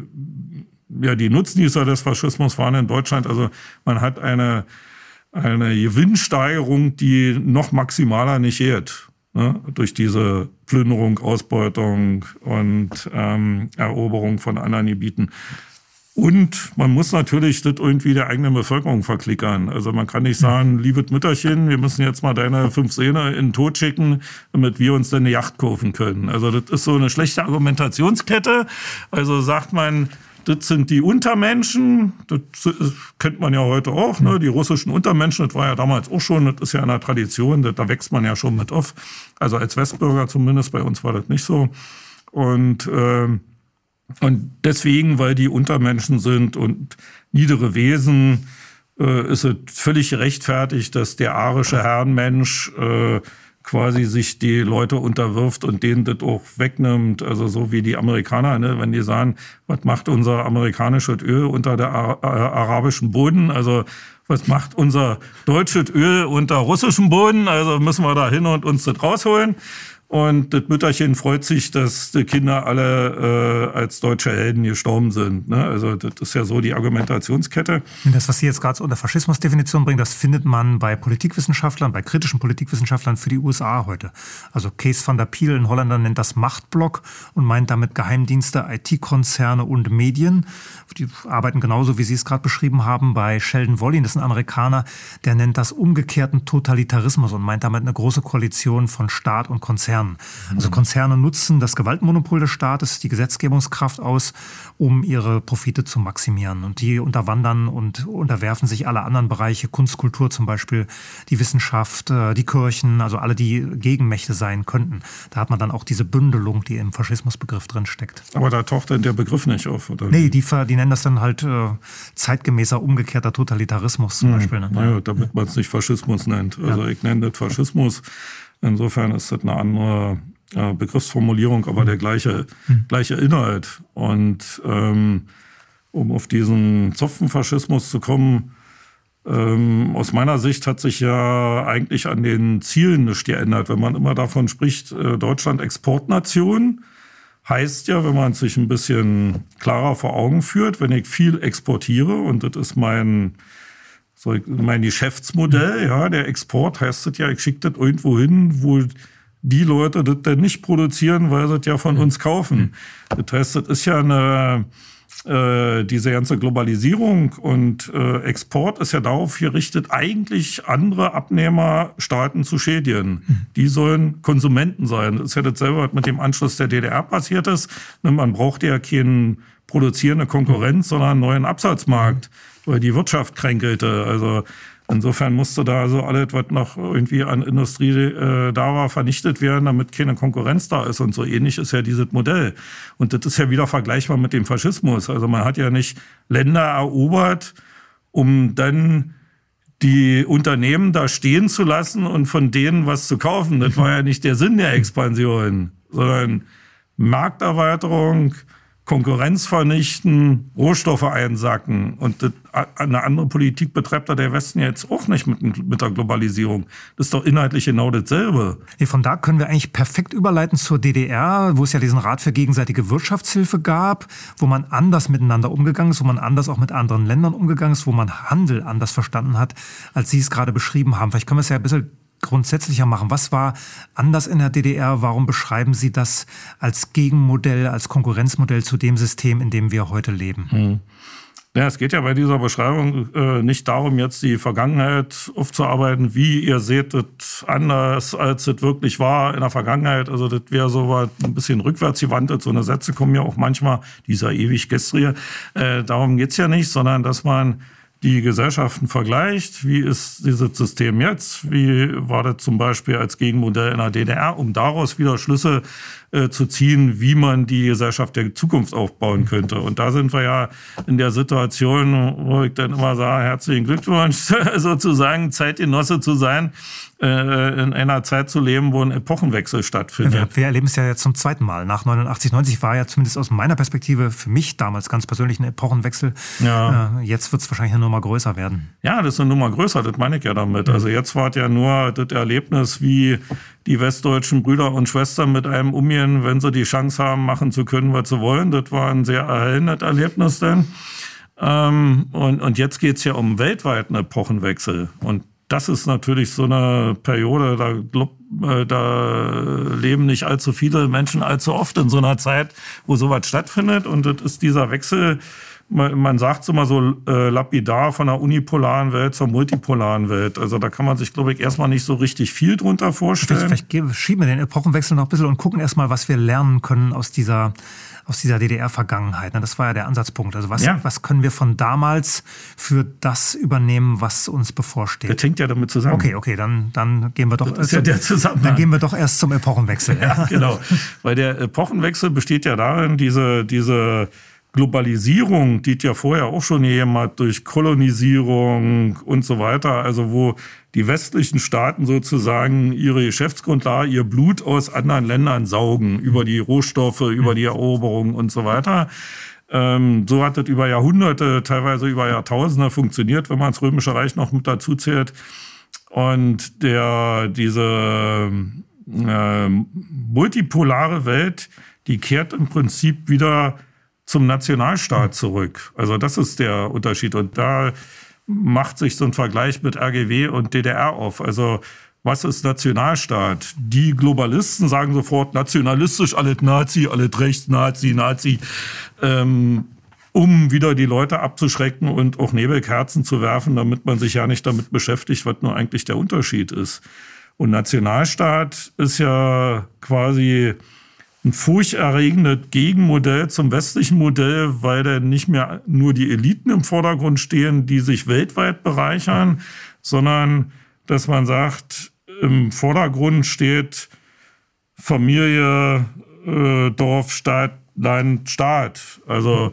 ja, die Nutznießer des Faschismus waren in Deutschland, also man hat eine eine Gewinnsteigerung, die noch maximaler nicht geht. Ne? Durch diese Plünderung, Ausbeutung und ähm, Eroberung von anderen Gebieten. Und man muss natürlich das irgendwie der eigenen Bevölkerung verklickern. Also man kann nicht sagen, liebes Mütterchen, wir müssen jetzt mal deine fünf Söhne in den Tod schicken, damit wir uns dann eine Yacht kaufen können. Also das ist so eine schlechte Argumentationskette. Also sagt man, das sind die Untermenschen, das kennt man ja heute auch, ne? die russischen Untermenschen, das war ja damals auch schon, das ist ja eine Tradition, da wächst man ja schon mit auf. Also als Westbürger zumindest, bei uns war das nicht so. und, äh, und deswegen, weil die Untermenschen sind und niedere Wesen, äh, ist es völlig gerechtfertigt, dass der arische Herrenmensch äh, quasi sich die Leute unterwirft und denen das auch wegnimmt. Also so wie die Amerikaner, ne? wenn die sagen, was macht unser amerikanisches Öl unter der Ar arabischen Boden? Also was macht unser deutsches Öl unter russischem Boden? Also müssen wir da hin und uns das rausholen. Und das Mütterchen freut sich, dass die Kinder alle äh, als deutsche Helden gestorben sind. Ne? Also das ist ja so die Argumentationskette. Das, was Sie jetzt gerade unter Faschismusdefinition bringen, das findet man bei Politikwissenschaftlern, bei kritischen Politikwissenschaftlern für die USA heute. Also Kees van der Piel, ein Holländer, nennt das Machtblock und meint damit Geheimdienste, IT-Konzerne und Medien. Die arbeiten genauso, wie Sie es gerade beschrieben haben, bei Sheldon Wollin, das ist ein Amerikaner, der nennt das umgekehrten Totalitarismus und meint damit eine große Koalition von Staat und Konzernen. Konzernen. Also Konzerne nutzen das Gewaltmonopol des Staates, die Gesetzgebungskraft aus, um ihre Profite zu maximieren. Und die unterwandern und unterwerfen sich alle anderen Bereiche, Kunst, Kultur zum Beispiel, die Wissenschaft, äh, die Kirchen, also alle, die Gegenmächte sein könnten. Da hat man dann auch diese Bündelung, die im Faschismusbegriff drin steckt. Aber da taucht dann der Begriff nicht auf, oder? Nee, die, die nennen das dann halt äh, zeitgemäßer, umgekehrter Totalitarismus zum hm. Beispiel. Ne? Naja, damit man es nicht Faschismus nennt. Also ja. ich nenne das Faschismus. Insofern ist das eine andere äh, Begriffsformulierung, aber der gleiche, mhm. gleiche Inhalt. Und ähm, um auf diesen Zopfenfaschismus zu kommen, ähm, aus meiner Sicht hat sich ja eigentlich an den Zielen nichts geändert. Wenn man immer davon spricht, äh, Deutschland Exportnation, heißt ja, wenn man sich ein bisschen klarer vor Augen führt, wenn ich viel exportiere und das ist mein so mein Geschäftsmodell, ja, der Export heißt es ja, ich schicke das irgendwo hin, wo die Leute das dann nicht produzieren, weil sie das ja von mhm. uns kaufen. Das heißt, das ist ja eine, äh, diese ganze Globalisierung und äh, Export ist ja darauf gerichtet, eigentlich andere Abnehmerstaaten zu schädigen. Mhm. Die sollen Konsumenten sein. Das ist ja dasselbe, was mit dem Anschluss der DDR passiert ist. Man braucht ja keinen produzierende Konkurrenz, sondern einen neuen Absatzmarkt weil die Wirtschaft kränkelte. Also insofern musste da so alles, was noch irgendwie an Industrie äh, da war, vernichtet werden, damit keine Konkurrenz da ist. Und so ähnlich ist ja dieses Modell. Und das ist ja wieder vergleichbar mit dem Faschismus. Also man hat ja nicht Länder erobert, um dann die Unternehmen da stehen zu lassen und von denen was zu kaufen. Das war ja nicht der Sinn der Expansion, sondern Markterweiterung, Konkurrenz vernichten, Rohstoffe einsacken. Und eine andere Politik betreibt da der Westen jetzt auch nicht mit, mit der Globalisierung. Das ist doch inhaltlich genau dasselbe. Von da können wir eigentlich perfekt überleiten zur DDR, wo es ja diesen Rat für gegenseitige Wirtschaftshilfe gab, wo man anders miteinander umgegangen ist, wo man anders auch mit anderen Ländern umgegangen ist, wo man Handel anders verstanden hat, als Sie es gerade beschrieben haben. Vielleicht können wir es ja ein bisschen grundsätzlicher machen. Was war anders in der DDR? Warum beschreiben Sie das als Gegenmodell, als Konkurrenzmodell zu dem System, in dem wir heute leben? Hm. Ja, es geht ja bei dieser Beschreibung äh, nicht darum, jetzt die Vergangenheit aufzuarbeiten, wie ihr seht das anders, als es wirklich war in der Vergangenheit. Also das wäre so was ein bisschen rückwärts gewandelt. So eine Sätze kommen ja auch manchmal, dieser ewig gestrige. Äh, darum geht's ja nicht, sondern dass man die Gesellschaften vergleicht, wie ist dieses System jetzt, wie war das zum Beispiel als Gegenmodell in der DDR, um daraus wieder Schlüsse äh, zu ziehen, wie man die Gesellschaft der Zukunft aufbauen könnte. Und da sind wir ja in der Situation, wo ich dann immer sage, herzlichen Glückwunsch, sozusagen Zeitgenosse zu sein, äh, in einer Zeit zu leben, wo ein Epochenwechsel stattfindet. Wir, erleben es ja jetzt zum zweiten Mal. Nach 89, 90 war ja zumindest aus meiner Perspektive für mich damals ganz persönlich ein Epochenwechsel. Ja. Äh, jetzt wird es wahrscheinlich eine Nummer größer werden. Ja, das ist eine Nummer größer, das meine ich ja damit. Mhm. Also jetzt war ja nur das Erlebnis, wie die westdeutschen Brüder und Schwestern mit einem umgehen, wenn sie die Chance haben, machen zu können, was sie wollen. Das war ein sehr erhellendes Erlebnis denn. Ähm, und, und jetzt geht's ja um weltweiten Epochenwechsel. Und das ist natürlich so eine Periode, da, äh, da leben nicht allzu viele Menschen allzu oft in so einer Zeit, wo sowas stattfindet. Und das ist dieser Wechsel man, man sagt es immer so äh, lapidar von der unipolaren Welt zur multipolaren Welt. Also da kann man sich, glaube ich, erstmal nicht so richtig viel drunter vorstellen. Vielleicht, vielleicht schieben wir den Epochenwechsel noch ein bisschen und gucken erstmal, was wir lernen können aus dieser aus dieser DDR-Vergangenheit. Ne? Das war ja der Ansatzpunkt. Also was, ja. was können wir von damals für das übernehmen, was uns bevorsteht? Das hängt ja damit zusammen. Okay, okay, dann, dann gehen wir doch. Das ist ja der Zusammenhang. Dann gehen wir doch erst zum Epochenwechsel. ja, genau. Weil der Epochenwechsel besteht ja darin, diese, diese Globalisierung, die ja vorher auch schon jemand durch Kolonisierung und so weiter, also wo die westlichen Staaten sozusagen ihre Geschäftsgrundlage, ihr Blut aus anderen Ländern saugen, über die Rohstoffe, über die Eroberung und so weiter. Ähm, so hat das über Jahrhunderte, teilweise über Jahrtausende funktioniert, wenn man das Römische Reich noch mit dazu zählt. Und der, diese äh, multipolare Welt, die kehrt im Prinzip wieder zum Nationalstaat zurück. Also das ist der Unterschied. Und da macht sich so ein Vergleich mit RGW und DDR auf. Also was ist Nationalstaat? Die Globalisten sagen sofort nationalistisch, alles Nazi, alles rechts, Nazi, Nazi, ähm, um wieder die Leute abzuschrecken und auch Nebelkerzen zu werfen, damit man sich ja nicht damit beschäftigt, was nur eigentlich der Unterschied ist. Und Nationalstaat ist ja quasi ein furchterregendes Gegenmodell zum westlichen Modell, weil da nicht mehr nur die Eliten im Vordergrund stehen, die sich weltweit bereichern, sondern dass man sagt, im Vordergrund steht Familie, äh, Dorf, Stadt, Land, Staat. Also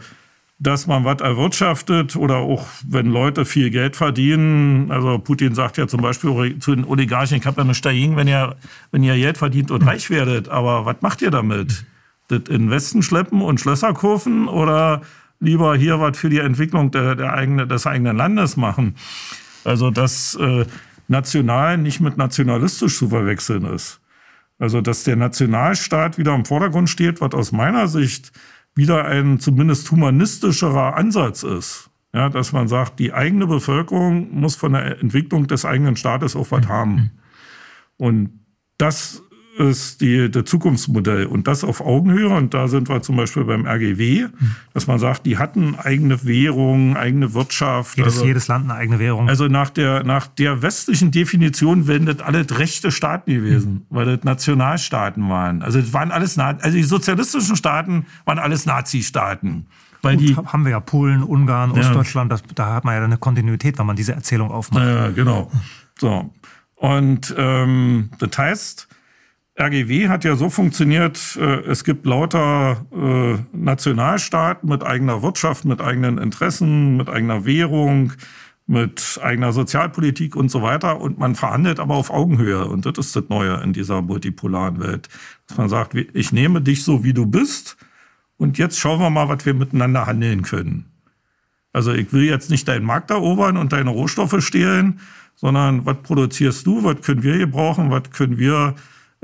dass man was erwirtschaftet oder auch wenn Leute viel Geld verdienen. Also Putin sagt ja zum Beispiel zu den Oligarchen, ich habe ja nichts dagegen, wenn ihr, wenn ihr Geld verdient und reich werdet. Aber was macht ihr damit? Das in Westen schleppen und Schlösser kaufen oder lieber hier was für die Entwicklung der, der eigene, des eigenen Landes machen? Also dass äh, national nicht mit nationalistisch zu verwechseln ist. Also dass der Nationalstaat wieder im Vordergrund steht, was aus meiner Sicht wieder ein zumindest humanistischerer Ansatz ist. Ja, dass man sagt, die eigene Bevölkerung muss von der Entwicklung des eigenen Staates auch was haben. Und das ist die, der Zukunftsmodell und das auf Augenhöhe. Und da sind wir zum Beispiel beim RGW, dass man sagt, die hatten eigene Währung, eigene Wirtschaft. Jedes, also, jedes Land eine eigene Währung. Also nach der, nach der westlichen Definition wären das alle rechte Staaten gewesen, mhm. weil das Nationalstaaten waren. Also das waren alles, also die sozialistischen Staaten waren alles Nazi-Staaten. Weil die haben wir ja Polen, Ungarn, Ostdeutschland, das, da hat man ja eine Kontinuität, wenn man diese Erzählung aufmacht. Ja, genau. So. Und ähm, das heißt, RGW hat ja so funktioniert, äh, es gibt lauter äh, Nationalstaaten mit eigener Wirtschaft, mit eigenen Interessen, mit eigener Währung, mit eigener Sozialpolitik und so weiter. Und man verhandelt aber auf Augenhöhe. Und das ist das Neue in dieser multipolaren Welt. Dass man sagt, ich nehme dich so, wie du bist. Und jetzt schauen wir mal, was wir miteinander handeln können. Also ich will jetzt nicht deinen Markt erobern und deine Rohstoffe stehlen, sondern was produzierst du, was können wir gebrauchen, was können wir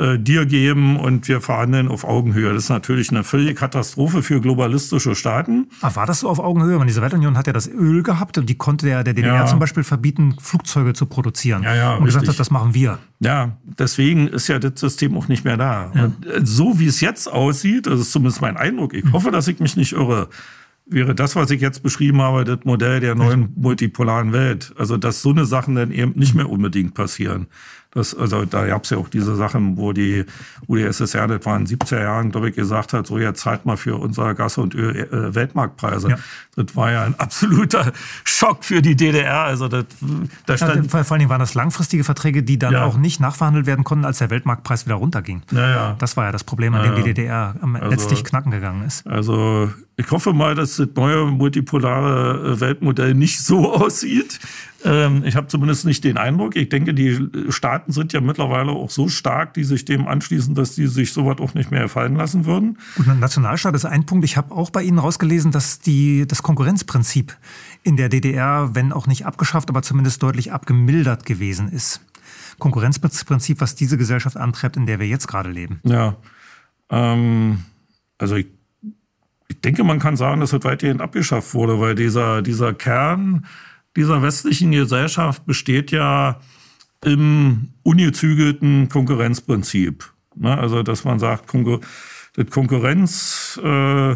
äh, dir geben und wir verhandeln auf Augenhöhe. Das ist natürlich eine völlige Katastrophe für globalistische Staaten. Aber war das so auf Augenhöhe? Weil die Sowjetunion hat ja das Öl gehabt und die konnte der, der DDR ja. zum Beispiel verbieten, Flugzeuge zu produzieren. Ja, ja, und gesagt hat, das machen wir. Ja, deswegen ist ja das System auch nicht mehr da. Ja. Und äh, so wie es jetzt aussieht, das ist zumindest mein Eindruck, ich hoffe, dass ich mich nicht irre, wäre das, was ich jetzt beschrieben habe, das Modell der neuen multipolaren Welt. Also, dass so eine Sachen dann eben nicht mehr unbedingt passieren. Das, also da gab es ja auch diese Sachen, wo die UdSSR, das war in den 70er Jahren, glaube ich, gesagt hat, so jetzt zahlt mal für unser Gas- und Öl äh, Weltmarktpreise. Ja. Das war ja ein absoluter Schock für die DDR. Also das, da stand ja, vor allen Dingen waren das langfristige Verträge, die dann ja. auch nicht nachverhandelt werden konnten, als der Weltmarktpreis wieder runterging. Ja, ja. Das war ja das Problem, an dem die DDR also, letztlich knacken gegangen ist. Also ich hoffe mal, dass das neue multipolare Weltmodell nicht so aussieht. Ähm, ich habe zumindest nicht den Eindruck. Ich denke, die Staaten sind ja mittlerweile auch so stark, die sich dem anschließen, dass die sich sowas auch nicht mehr fallen lassen würden. Gut, ein Nationalstaat ist ein Punkt. Ich habe auch bei Ihnen rausgelesen, dass die, das Konkurrenzprinzip in der DDR, wenn auch nicht abgeschafft, aber zumindest deutlich abgemildert gewesen ist. Konkurrenzprinzip, was diese Gesellschaft antreibt, in der wir jetzt gerade leben. Ja, ähm, also ich, ich denke, man kann sagen, dass es weitgehend abgeschafft wurde, weil dieser, dieser Kern dieser westlichen Gesellschaft besteht ja im ungezügelten Konkurrenzprinzip. Ne? Also, dass man sagt, das Konkurrenz, äh,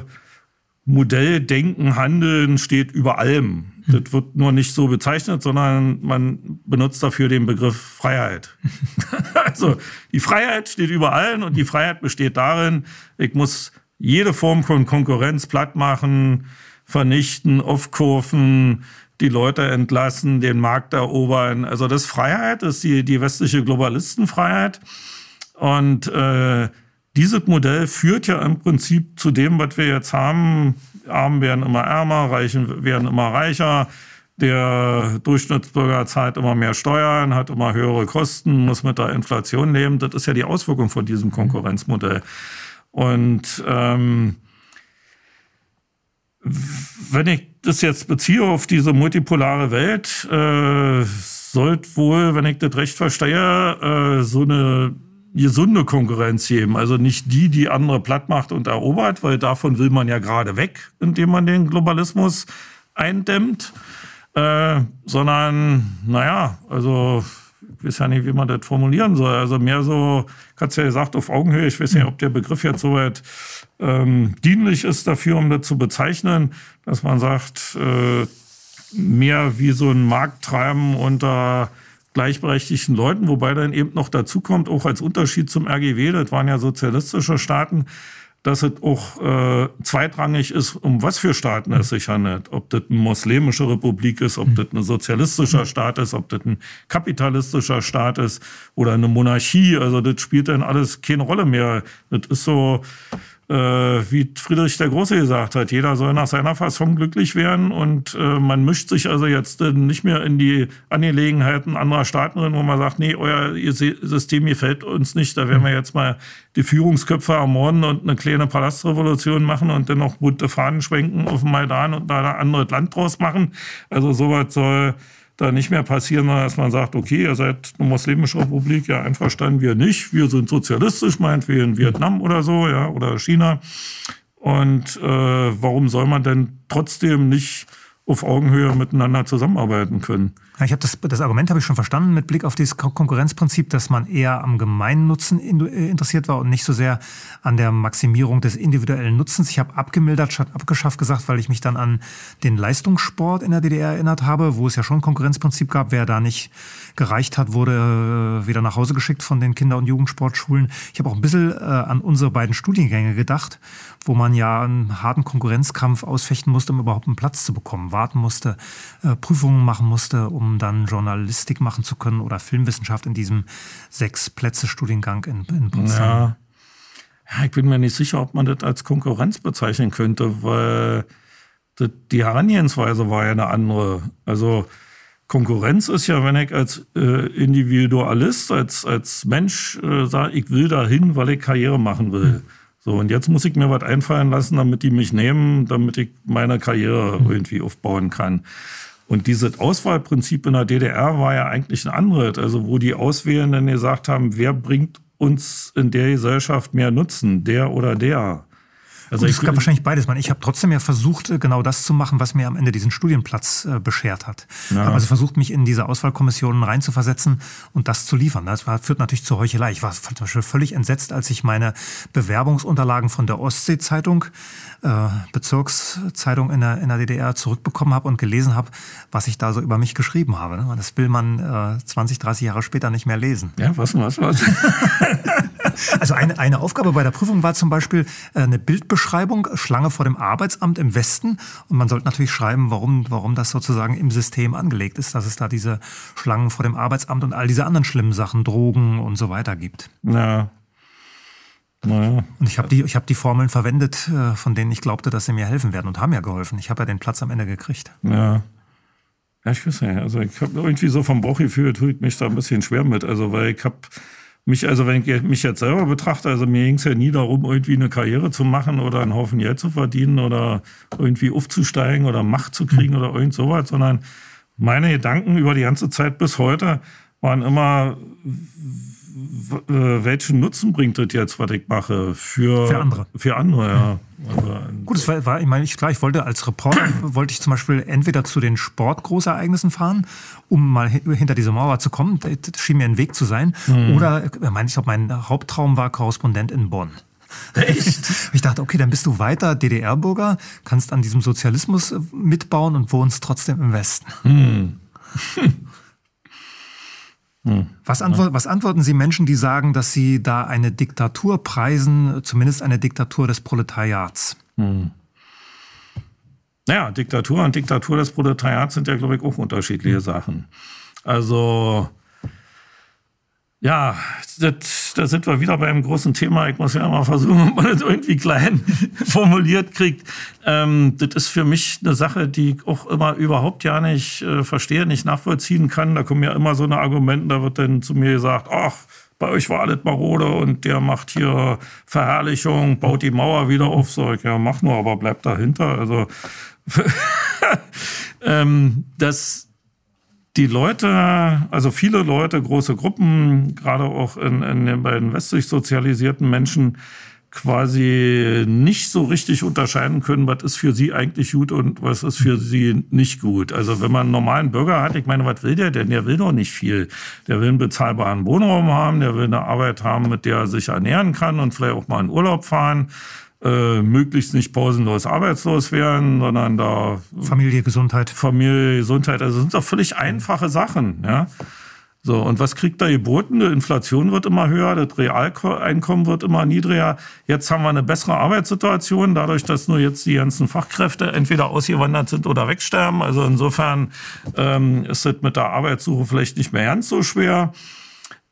Denken, Handeln steht über allem. Hm. Das wird nur nicht so bezeichnet, sondern man benutzt dafür den Begriff Freiheit. also die Freiheit steht über allen und die Freiheit besteht darin, ich muss jede Form von Konkurrenz platt machen, vernichten, aufkurven, die Leute entlassen, den Markt erobern. Also das ist Freiheit, das ist die, die westliche Globalistenfreiheit. Und äh, dieses Modell führt ja im Prinzip zu dem, was wir jetzt haben. Armen werden immer ärmer, Reichen werden immer reicher. Der Durchschnittsbürger zahlt immer mehr Steuern, hat immer höhere Kosten, muss mit der Inflation leben. Das ist ja die Auswirkung von diesem Konkurrenzmodell. Und ähm, wenn ich das jetzt beziehe auf diese multipolare Welt, äh, sollte wohl, wenn ich das recht verstehe, äh, so eine gesunde Konkurrenz geben. Also nicht die, die andere platt macht und erobert, weil davon will man ja gerade weg, indem man den Globalismus eindämmt, äh, sondern, naja, also weiß ja nicht, wie man das formulieren soll. Also mehr so, kannst ja gesagt, auf Augenhöhe. Ich weiß nicht, ob der Begriff jetzt soweit ähm, dienlich ist dafür, um das zu bezeichnen, dass man sagt, äh, mehr wie so ein Markttreiben unter gleichberechtigten Leuten, wobei dann eben noch dazu kommt, auch als Unterschied zum RGW, das waren ja sozialistische Staaten, dass es auch äh, zweitrangig ist, um was für Staaten es sich handelt. Ob das eine muslimische Republik ist, ob das ein sozialistischer Staat ist, ob das ein kapitalistischer Staat ist oder eine Monarchie. Also das spielt dann alles keine Rolle mehr. Das ist so, äh, wie Friedrich der Große gesagt hat, jeder soll nach seiner Fassung glücklich werden und äh, man mischt sich also jetzt äh, nicht mehr in die Angelegenheiten anderer Staaten drin, wo man sagt, nee, euer System gefällt uns nicht, da werden wir jetzt mal die Führungsköpfe ermorden und eine kleine Palastrevolution machen und dann noch bunte Fahnen schwenken auf dem Maidan und da ein anderes Land draus machen. Also sowas soll da nicht mehr passieren, sondern dass man sagt, okay, ihr seid eine muslimische Republik, ja, einverstanden, wir nicht. Wir sind sozialistisch, meinetwegen Vietnam oder so, ja, oder China. Und äh, warum soll man denn trotzdem nicht auf Augenhöhe miteinander zusammenarbeiten können? Ich habe das, das Argument habe ich schon verstanden mit Blick auf dieses Konkurrenzprinzip, dass man eher am Gemeinnutzen äh, interessiert war und nicht so sehr an der Maximierung des individuellen Nutzens. Ich habe abgemildert statt abgeschafft gesagt, weil ich mich dann an den Leistungssport in der DDR erinnert habe, wo es ja schon ein Konkurrenzprinzip gab. Wer da nicht gereicht hat, wurde äh, wieder nach Hause geschickt von den Kinder- und Jugendsportschulen. Ich habe auch ein bisschen äh, an unsere beiden Studiengänge gedacht, wo man ja einen harten Konkurrenzkampf ausfechten musste, um überhaupt einen Platz zu bekommen, warten musste, Prüfungen machen musste, um um dann Journalistik machen zu können oder Filmwissenschaft in diesem Sechs-Plätze-Studiengang in, in Potsdam? Ja. ja, ich bin mir nicht sicher, ob man das als Konkurrenz bezeichnen könnte, weil das, die Herangehensweise war ja eine andere. Also Konkurrenz ist ja, wenn ich als äh, Individualist, als, als Mensch äh, sage, ich will dahin, weil ich Karriere machen will. Hm. So, und jetzt muss ich mir was einfallen lassen, damit die mich nehmen, damit ich meine Karriere hm. irgendwie aufbauen kann. Und dieses Auswahlprinzip in der DDR war ja eigentlich ein anderes, also wo die Auswählenden gesagt haben, wer bringt uns in der Gesellschaft mehr Nutzen, der oder der. Also es gab wahrscheinlich beides. Ich habe trotzdem ja versucht, äh, genau das zu machen, was mir am Ende diesen Studienplatz äh, beschert hat. Ja. habe also versucht, mich in diese Auswahlkommissionen reinzuversetzen und das zu liefern. Das war, führt natürlich zur Heuchelei. Ich war zum Beispiel völlig entsetzt, als ich meine Bewerbungsunterlagen von der Ostsee-Zeitung, äh, Bezirkszeitung in der, in der DDR zurückbekommen habe und gelesen habe, was ich da so über mich geschrieben habe. Ne? Das will man äh, 20, 30 Jahre später nicht mehr lesen. Ja, was, was, was? also eine, eine Aufgabe bei der Prüfung war zum Beispiel äh, eine Bildbeschreibung, Schlange vor dem Arbeitsamt im Westen. Und man sollte natürlich schreiben, warum, warum das sozusagen im System angelegt ist, dass es da diese Schlangen vor dem Arbeitsamt und all diese anderen schlimmen Sachen, Drogen und so weiter gibt. Ja. Naja. Und ich habe die, hab die Formeln verwendet, äh, von denen ich glaubte, dass sie mir helfen werden und haben ja geholfen. Ich habe ja den Platz am Ende gekriegt. Ja. Ja, ich weiß nicht. Also ich habe irgendwie so vom Bauchgefühl, tue ich mich da ein bisschen schwer mit. Also weil ich habe mich, also wenn ich mich jetzt selber betrachte, also mir ging es ja nie darum, irgendwie eine Karriere zu machen oder einen Haufen Geld zu verdienen oder irgendwie aufzusteigen oder Macht zu kriegen mhm. oder irgend sowas, sondern meine Gedanken über die ganze Zeit bis heute waren immer, welchen Nutzen bringt das jetzt, was ich mache? Für, für andere. Für andere, ja. Also, Gut, es war, war, ich meine, ich, klar, ich wollte als Reporter, wollte ich zum Beispiel entweder zu den Sportgroßereignissen fahren, um mal hinter diese Mauer zu kommen, das schien mir ein Weg zu sein, mhm. oder, ich meine, ich glaube, mein Haupttraum war Korrespondent in Bonn. Echt? Ich dachte, okay, dann bist du weiter DDR-Bürger, kannst an diesem Sozialismus äh, mitbauen und wohnst trotzdem im Westen. Hm. Hm. Was, antwort, was, antworten Sie Menschen, die sagen, dass sie da eine Diktatur preisen, zumindest eine Diktatur des Proletariats? Hm. Naja, Diktatur und Diktatur des Proletariats sind ja, glaube ich, auch unterschiedliche Sachen. Also ja, da sind wir wieder beim großen Thema. Ich muss ja mal versuchen, ob man das irgendwie klein formuliert kriegt. Ähm, das ist für mich eine Sache, die ich auch immer überhaupt ja nicht äh, verstehe, nicht nachvollziehen kann. Da kommen ja immer so eine Argumente, da wird dann zu mir gesagt, ach, bei euch war alles marode und der macht hier Verherrlichung, baut die Mauer wieder auf. So, ich, ja, mach nur, aber bleibt dahinter. Also, ähm, das, die Leute, also viele Leute, große Gruppen, gerade auch in, in den beiden westlich sozialisierten Menschen, quasi nicht so richtig unterscheiden können, was ist für sie eigentlich gut und was ist für sie nicht gut. Also wenn man einen normalen Bürger hat, ich meine, was will der denn? Der will doch nicht viel. Der will einen bezahlbaren Wohnraum haben, der will eine Arbeit haben, mit der er sich ernähren kann und vielleicht auch mal in Urlaub fahren äh, möglichst nicht pausenlos arbeitslos werden, sondern da Familie, Gesundheit. Familie, Gesundheit, also sind doch völlig einfache Sachen, ja. So, und was kriegt da geboten? Die Inflation wird immer höher, das Realeinkommen wird immer niedriger. Jetzt haben wir eine bessere Arbeitssituation, dadurch, dass nur jetzt die ganzen Fachkräfte entweder ausgewandert sind oder wegsterben. Also insofern ähm, ist es mit der Arbeitssuche vielleicht nicht mehr ganz so schwer.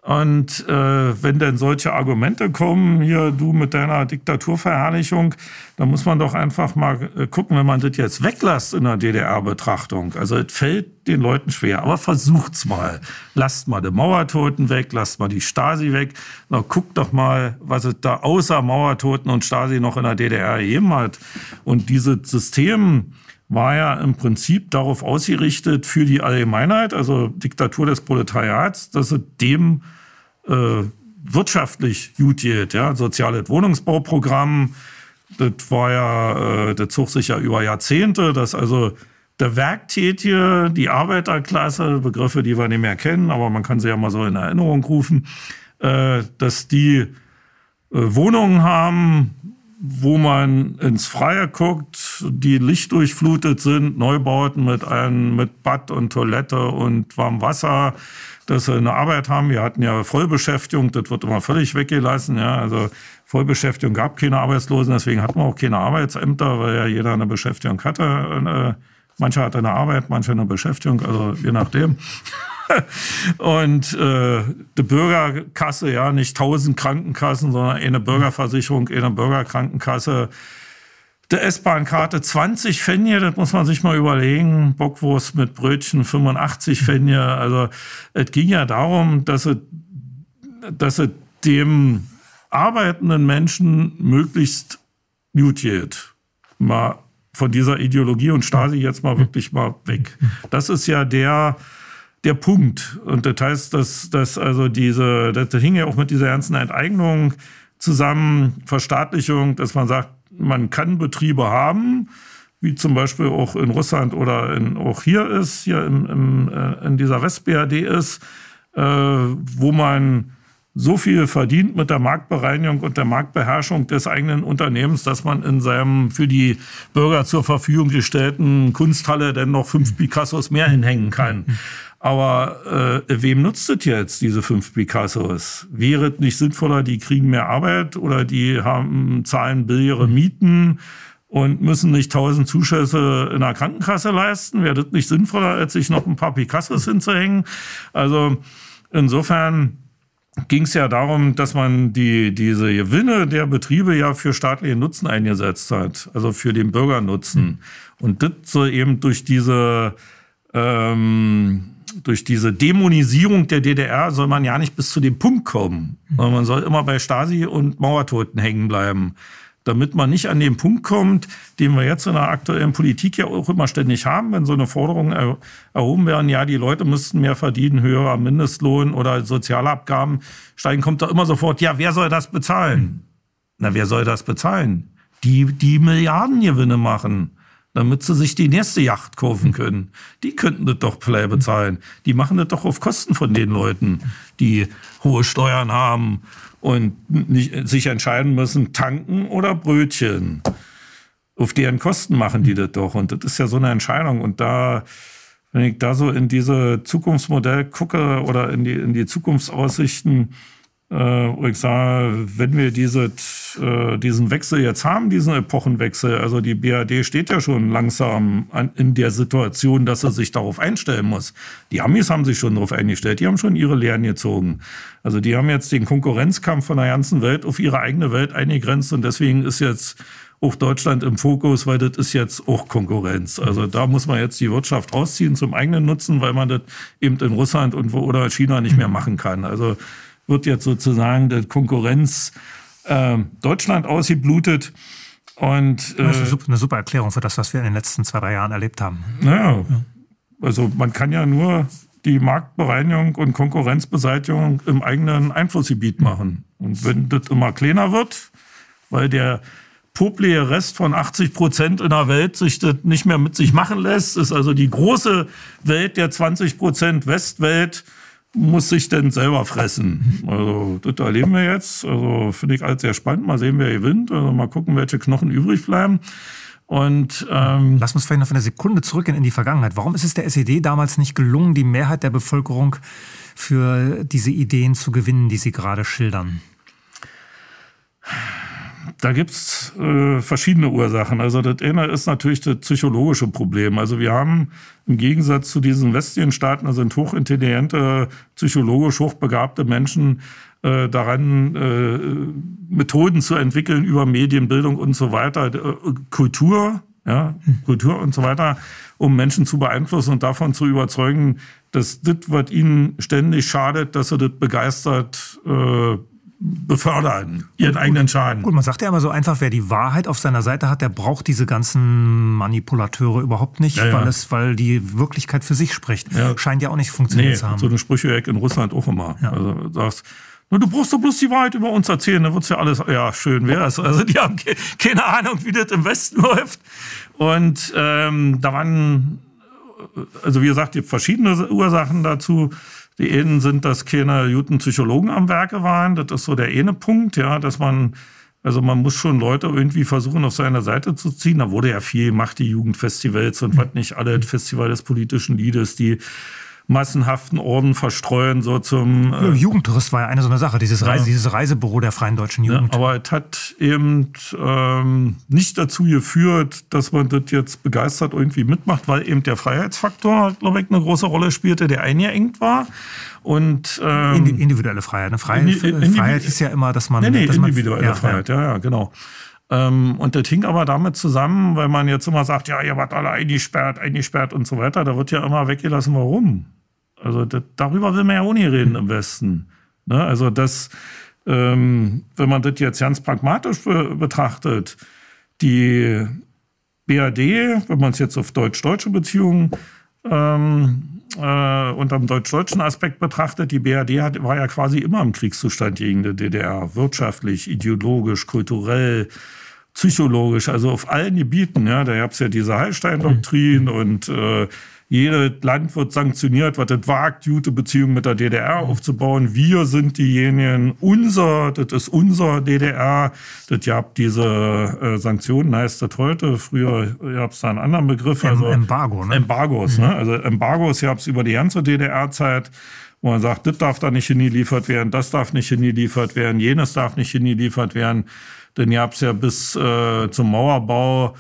Und äh, wenn denn solche Argumente kommen, hier du mit deiner Diktaturverherrlichung, dann muss man doch einfach mal äh, gucken, wenn man das jetzt weglässt in der DDR-Betrachtung. Also es fällt den Leuten schwer, aber versucht's mal. Lasst mal die Mauertoten weg, lasst mal die Stasi weg. Na, guckt doch mal, was es da außer Mauertoten und Stasi noch in der DDR gegeben hat. Und dieses System, war ja im Prinzip darauf ausgerichtet für die Allgemeinheit, also Diktatur des Proletariats, dass es dem äh, wirtschaftlich gut geht. Ja? Soziales Wohnungsbauprogramm, das war ja, äh, das zog sich ja über Jahrzehnte, dass also der Werktätige, die Arbeiterklasse, Begriffe, die wir nicht mehr kennen, aber man kann sie ja mal so in Erinnerung rufen, äh, dass die äh, Wohnungen haben, wo man ins Freie guckt, die lichtdurchflutet sind, Neubauten mit einem, mit Bad und Toilette und warmem Wasser, dass sie eine Arbeit haben. Wir hatten ja Vollbeschäftigung, das wird immer völlig weggelassen, ja. Also Vollbeschäftigung gab keine Arbeitslosen, deswegen hatten wir auch keine Arbeitsämter, weil ja jeder eine Beschäftigung hatte. Manche hatte eine Arbeit, manche eine Beschäftigung, also je nachdem. und äh, die Bürgerkasse, ja, nicht tausend Krankenkassen, sondern eine Bürgerversicherung, eine Bürgerkrankenkasse. Die S-Bahn-Karte 20 Pfennige, das muss man sich mal überlegen. Bockwurst mit Brötchen 85 Pfennige. Also es ging ja darum, dass es, dass es dem arbeitenden Menschen möglichst gut geht. Mal von dieser Ideologie und Stasi jetzt mal wirklich mal weg. Das ist ja der der Punkt. Und das heißt, dass, dass also diese, das, das hing ja auch mit dieser ganzen Enteignung zusammen, Verstaatlichung, dass man sagt, man kann Betriebe haben, wie zum Beispiel auch in Russland oder in, auch hier ist, hier im, im, äh, in dieser West-BRD ist, äh, wo man so viel verdient mit der Marktbereinigung und der Marktbeherrschung des eigenen Unternehmens, dass man in seinem für die Bürger zur Verfügung gestellten Kunsthalle dann noch fünf Picassos mehr hinhängen kann. Aber äh, wem nutzt es jetzt, diese fünf Picassos? Wäre es nicht sinnvoller, die kriegen mehr Arbeit oder die haben, zahlen billigere Mieten und müssen nicht tausend Zuschüsse in der Krankenkasse leisten? Wäre das nicht sinnvoller, als sich noch ein paar Picassos hinzuhängen? Also insofern ging es ja darum, dass man die, diese Gewinne der Betriebe ja für staatlichen Nutzen eingesetzt hat, also für den Bürgernutzen. Und das soll eben durch diese ähm, durch diese Dämonisierung der DDR soll man ja nicht bis zu dem Punkt kommen. sondern Man soll immer bei Stasi und Mauertoten hängen bleiben. Damit man nicht an den Punkt kommt, den wir jetzt in der aktuellen Politik ja auch immer ständig haben, wenn so eine Forderung er erhoben werden, ja, die Leute müssten mehr verdienen, höherer Mindestlohn oder Sozialabgaben steigen, kommt da immer sofort, ja, wer soll das bezahlen? Na, wer soll das bezahlen? Die, die Milliardengewinne machen. damit sie sich die nächste Yacht kaufen können. Die könnten das doch vielleicht bezahlen. Die machen das doch auf Kosten von den Leuten, die hohe Steuern haben und nicht, sich entscheiden müssen, tanken oder Brötchen. Auf deren Kosten machen die das doch. Und das ist ja so eine Entscheidung. Und da, wenn ich da so in diese Zukunftsmodell gucke oder in die, in die Zukunftsaussichten, äh, wo ich sage, wenn wir diese, äh, diesen Wechsel jetzt haben, diesen Epochenwechsel, also die BAD steht ja schon langsam an, in der Situation, dass er sich darauf einstellen muss. Die Amis haben sich schon darauf eingestellt, die haben schon ihre Lehren gezogen. Also die haben jetzt den Konkurrenzkampf von der ganzen Welt auf ihre eigene Welt eingegrenzt und deswegen ist jetzt auch Deutschland im Fokus, weil das ist jetzt auch Konkurrenz. Also da muss man jetzt die Wirtschaft rausziehen zum eigenen Nutzen, weil man das eben in Russland und wo oder China nicht mehr machen kann. Also wird jetzt sozusagen die Konkurrenz äh, Deutschland ausgeblutet. Und, äh, das ist eine super Erklärung für das, was wir in den letzten zwei, drei Jahren erlebt haben. Naja, also man kann ja nur die Marktbereinigung und Konkurrenzbeseitigung im eigenen Einflussgebiet machen. Und wenn das immer kleiner wird, weil der publige Rest von 80 Prozent in der Welt sich das nicht mehr mit sich machen lässt, ist also die große Welt der 20 Prozent Westwelt, muss sich denn selber fressen. Also das erleben wir jetzt. Also finde ich alles sehr spannend. Mal sehen, wer gewinnt. Also mal gucken, welche Knochen übrig bleiben. Und ähm, lass uns vielleicht noch für eine Sekunde zurückgehen in die Vergangenheit. Warum ist es der SED damals nicht gelungen, die Mehrheit der Bevölkerung für diese Ideen zu gewinnen, die Sie gerade schildern? Da gibt's äh, verschiedene Ursachen. Also das eine ist natürlich das psychologische Problem. Also wir haben im Gegensatz zu diesen westlichen Staaten, also sind hochintelligente, psychologisch hochbegabte Menschen äh, daran, äh, Methoden zu entwickeln über Medienbildung und so weiter, äh, Kultur, ja, Kultur und so weiter, um Menschen zu beeinflussen und davon zu überzeugen, dass das, was ihnen ständig schadet, dass sie das begeistert äh, befördern, ihren eigenen Schaden. Gut, man sagt ja immer so einfach, wer die Wahrheit auf seiner Seite hat, der braucht diese ganzen Manipulateure überhaupt nicht, ja, ja. weil es, weil die Wirklichkeit für sich spricht. Ja. Scheint ja auch nicht funktioniert nee, zu haben. So eine Sprüche in Russland auch immer. Also sagst, du brauchst doch bloß die Wahrheit über uns erzählen, dann wird's ja alles, ja, schön wär's. Also die haben keine Ahnung, wie das im Westen läuft. Und ähm, da waren, also wie gesagt, verschiedene Ursachen dazu. Die einen sind, dass keine guten Psychologen am Werke waren. Das ist so der eine Punkt, ja, dass man, also man muss schon Leute irgendwie versuchen, auf seine Seite zu ziehen. Da wurde ja viel gemacht, die Jugendfestivals und was nicht alle, Festival des politischen Liedes, die massenhaften Orden verstreuen, so zum. Äh, Jugendtourist war ja eine so eine Sache, dieses, Reise, ja. dieses Reisebüro der Freien Deutschen Jugend. Ja, aber es hat eben ähm, nicht dazu geführt, dass man das jetzt begeistert irgendwie mitmacht, weil eben der Freiheitsfaktor, glaube ich, eine große Rolle spielte, der eingeengt war. Und ähm, individuelle Freiheit. Eine Freiheit, Indi Freiheit ist ja immer, dass man. Nee, nee, dass individuelle man, ja, Freiheit, ja, ja, genau. Ähm, und das hing aber damit zusammen, weil man jetzt immer sagt, ja, ihr wart alle eingesperrt, eingesperrt und so weiter. Da wird ja immer weggelassen, warum. Also das, darüber will man ja auch nicht reden im Westen. Ne? Also das, ähm, wenn man das jetzt ganz pragmatisch be betrachtet, die BRD, wenn man es jetzt auf deutsch-deutsche Beziehungen ähm, äh, unter dem deutsch-deutschen Aspekt betrachtet, die BRD hat, war ja quasi immer im Kriegszustand gegen die DDR, wirtschaftlich, ideologisch, kulturell, psychologisch, also auf allen Gebieten. Ja, da gab es ja diese Hallstein-Doktrin und äh, jedes Land wird sanktioniert, was das wagt, gute Beziehungen mit der DDR aufzubauen. Wir sind diejenigen, unser, das ist unser DDR. Das gab diese äh, Sanktionen, heißt das heute. Früher gab es da einen anderen Begriff. Also Embargo, ne? Embargos, mhm. ne? Also Embargos gab es über die ganze DDR-Zeit wo man sagt, das darf da nicht hingeliefert werden, das darf nicht hingeliefert werden, jenes darf nicht hingeliefert werden. Denn ihr habt es ja bis äh, zum Mauerbau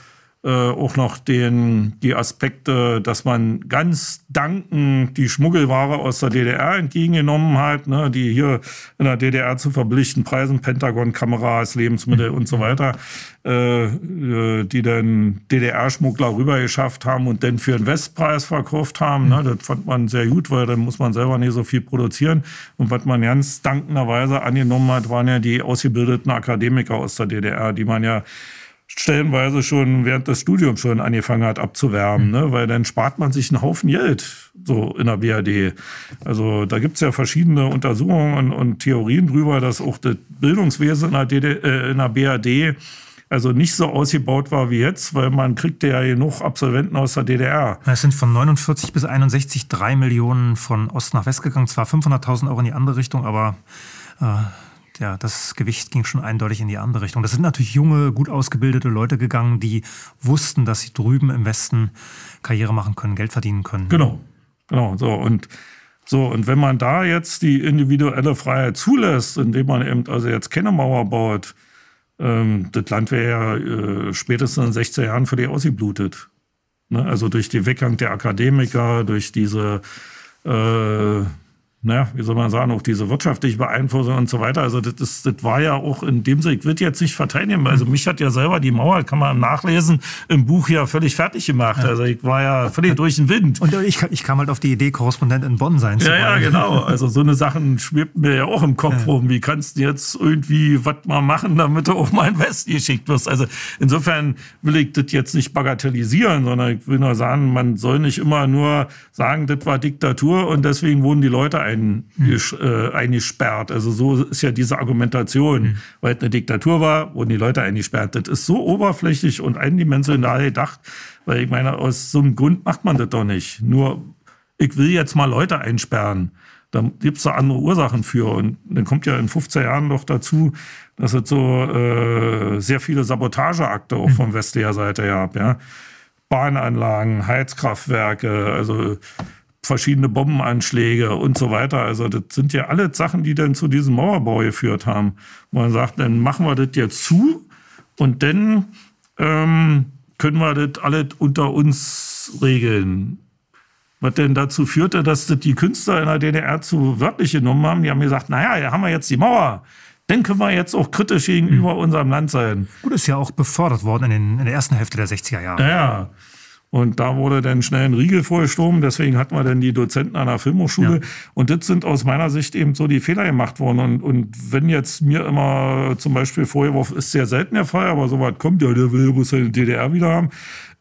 äh, auch noch den, die Aspekte, dass man ganz dankend die Schmuggelware aus der DDR entgegengenommen hat, ne, die hier in der DDR zu verblichten Preisen, Pentagon-Kameras, Lebensmittel und so weiter, äh, äh die dann DDR-Schmuggler rübergeschafft haben und dann für den Westpreis verkauft haben. Ne, das fand man sehr gut, weil dann muss man selber nicht so viel produzieren. Und was man ganz dankenderweise angenommen hat, waren ja die ausgebildeten Akademiker aus der DDR, die man ja stellenweise schon während des Studiums schon angefangen hat abzuwerben, ne? weil dann spart man sich einen Haufen Geld so in der BRD. Also da gibt's ja verschiedene Untersuchungen und, und, Theorien drüber, dass auch das Bildungswesen in der, DD, äh, in der BRD also nicht so ausgebaut war wie jetzt, weil man kriegte ja genug Absolventen aus der DDR. Es sind von 49 bis 61 drei Millionen von Ost nach West gegangen, zwar 500.000 Euro in die andere Richtung, aber äh, ja, das Gewicht ging schon eindeutig in die andere Richtung. Das sind natürlich junge, gut ausgebildete Leute gegangen, die wussten, dass sie drüben im Westen Karriere machen können, Geld verdienen können. Genau, genau. So und so und wenn man da jetzt die individuelle Freiheit zulässt, indem man eben also jetzt keine Mauer baut, ähm, das Land wäre ja äh, spätestens in 16 Jahren für die ausgeblutet. Ne? Also durch den Weggang der Akademiker, durch diese äh, naja, wie soll man sagen, auch diese wirtschaftliche Beeinflussung und so weiter. Also das, ist, das war ja auch in dem Sinne, ich würde jetzt nicht verteidigen. Also mich hat ja selber die Mauer, kann man nachlesen, im Buch ja völlig fertig gemacht. Also ich war ja völlig durch den Wind. Und ich, ich kam halt auf die Idee, Korrespondent in Bonn sein zu wollen. Ja, ja, genau. Also so eine Sachen schwebten mir ja auch im Kopf ja. rum. Wie kannst du jetzt irgendwie was mal machen, damit du auch mal in Westen geschickt wirst? Also insofern will ich das jetzt nicht bagatellisieren, sondern ich will nur sagen, man soll nicht immer nur sagen, das war Diktatur und deswegen wurden die Leute ein ein, mhm. äh, eingesperrt. Also so ist ja diese Argumentation, mhm. weil es eine Diktatur war, wurden die Leute eingesperrt. Das ist so oberflächlich und eindimensional gedacht, weil ich meine, aus so einem Grund macht man das doch nicht. Nur, ich will jetzt mal Leute einsperren. Da gibt es da andere Ursachen für. Und dann kommt ja in 15 Jahren noch dazu, dass es so äh, sehr viele Sabotageakte auch mhm. von westlicher Seite gab. Ja. Bahnanlagen, Heizkraftwerke, also verschiedene Bombenanschläge und so weiter. Also das sind ja alle Sachen, die dann zu diesem Mauerbau geführt haben. Wo man sagt, dann machen wir das jetzt zu und dann ähm, können wir das alles unter uns regeln. Was denn dazu führte, dass das die Künstler in der DDR zu wörtlich genommen haben. Die haben gesagt, naja, da haben wir jetzt die Mauer. Dann können wir jetzt auch kritisch gegenüber mhm. unserem Land sein. Gut, ist ja auch befördert worden in, den, in der ersten Hälfte der 60er Jahre. Ja, und da wurde dann schnell ein Riegel vorgeschoben. Deswegen hatten wir dann die Dozenten an der Filmhochschule. Ja. Und das sind aus meiner Sicht eben so die Fehler gemacht worden. Und, und wenn jetzt mir immer zum Beispiel vorgeworfen ist, sehr selten der Fall, aber so weit kommt, ja, der will muss seine DDR wieder haben.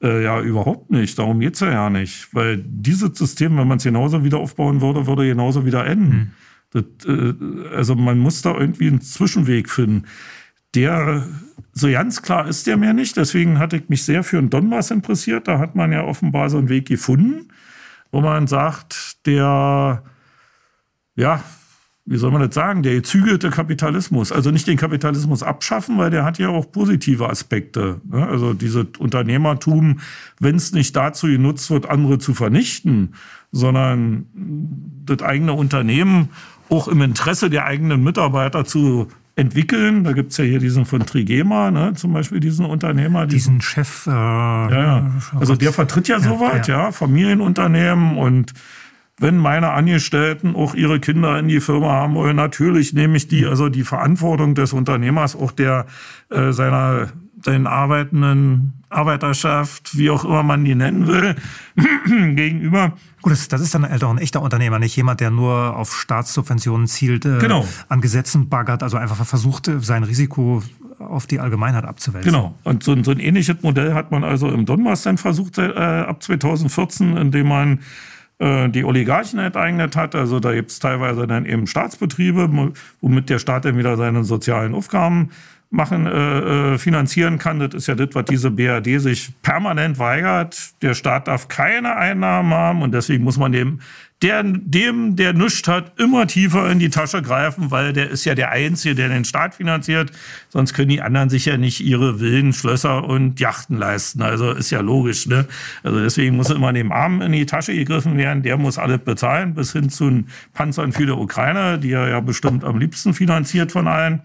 Äh, ja, überhaupt nicht. Darum geht's ja ja nicht. Weil dieses System, wenn man es genauso wieder aufbauen würde, würde genauso wieder enden. Mhm. Das, äh, also man muss da irgendwie einen Zwischenweg finden. Der so ganz klar ist der mir nicht. Deswegen hatte ich mich sehr für den Donbass interessiert. Da hat man ja offenbar so einen Weg gefunden, wo man sagt, der, ja, wie soll man das sagen, der gezügelte Kapitalismus. Also nicht den Kapitalismus abschaffen, weil der hat ja auch positive Aspekte. Ne? Also dieses Unternehmertum, wenn es nicht dazu genutzt wird, andere zu vernichten, sondern das eigene Unternehmen auch im Interesse der eigenen Mitarbeiter zu entwickeln. Da gibt es ja hier diesen von Trigema, ne, zum Beispiel diesen Unternehmer. Diesen, diesen Chef. Äh, ja, ja. Also der vertritt ja, ja soweit, ja. ja, Familienunternehmen und wenn meine Angestellten auch ihre Kinder in die Firma haben wollen, natürlich nehme ich die, also die Verantwortung des Unternehmers, auch der äh, seiner den arbeitenden Arbeiterschaft, wie auch immer man die nennen will, gegenüber. Gut, das, das ist dann halt auch ein echter Unternehmer, nicht jemand, der nur auf Staatssubventionen zielt, äh, genau. an Gesetzen baggert, also einfach versucht, sein Risiko auf die Allgemeinheit abzuwälzen. Genau. Und so, so ein ähnliches Modell hat man also im Donbass dann versucht äh, ab 2014, indem man äh, die Oligarchen enteignet hat. Also da gibt es teilweise dann eben Staatsbetriebe, womit der Staat dann wieder seine sozialen Aufgaben machen, äh, äh, finanzieren kann. Das ist ja das, was diese BRD sich permanent weigert. Der Staat darf keine Einnahmen haben und deswegen muss man dem, der, dem, der nichts hat, immer tiefer in die Tasche greifen, weil der ist ja der Einzige, der den Staat finanziert. Sonst können die anderen sich ja nicht ihre Villen, Schlösser und Yachten leisten. Also ist ja logisch. Ne? Also deswegen muss immer dem Armen in die Tasche gegriffen werden. Der muss alles bezahlen, bis hin zu den Panzern für die Ukraine, die er ja bestimmt am liebsten finanziert von allen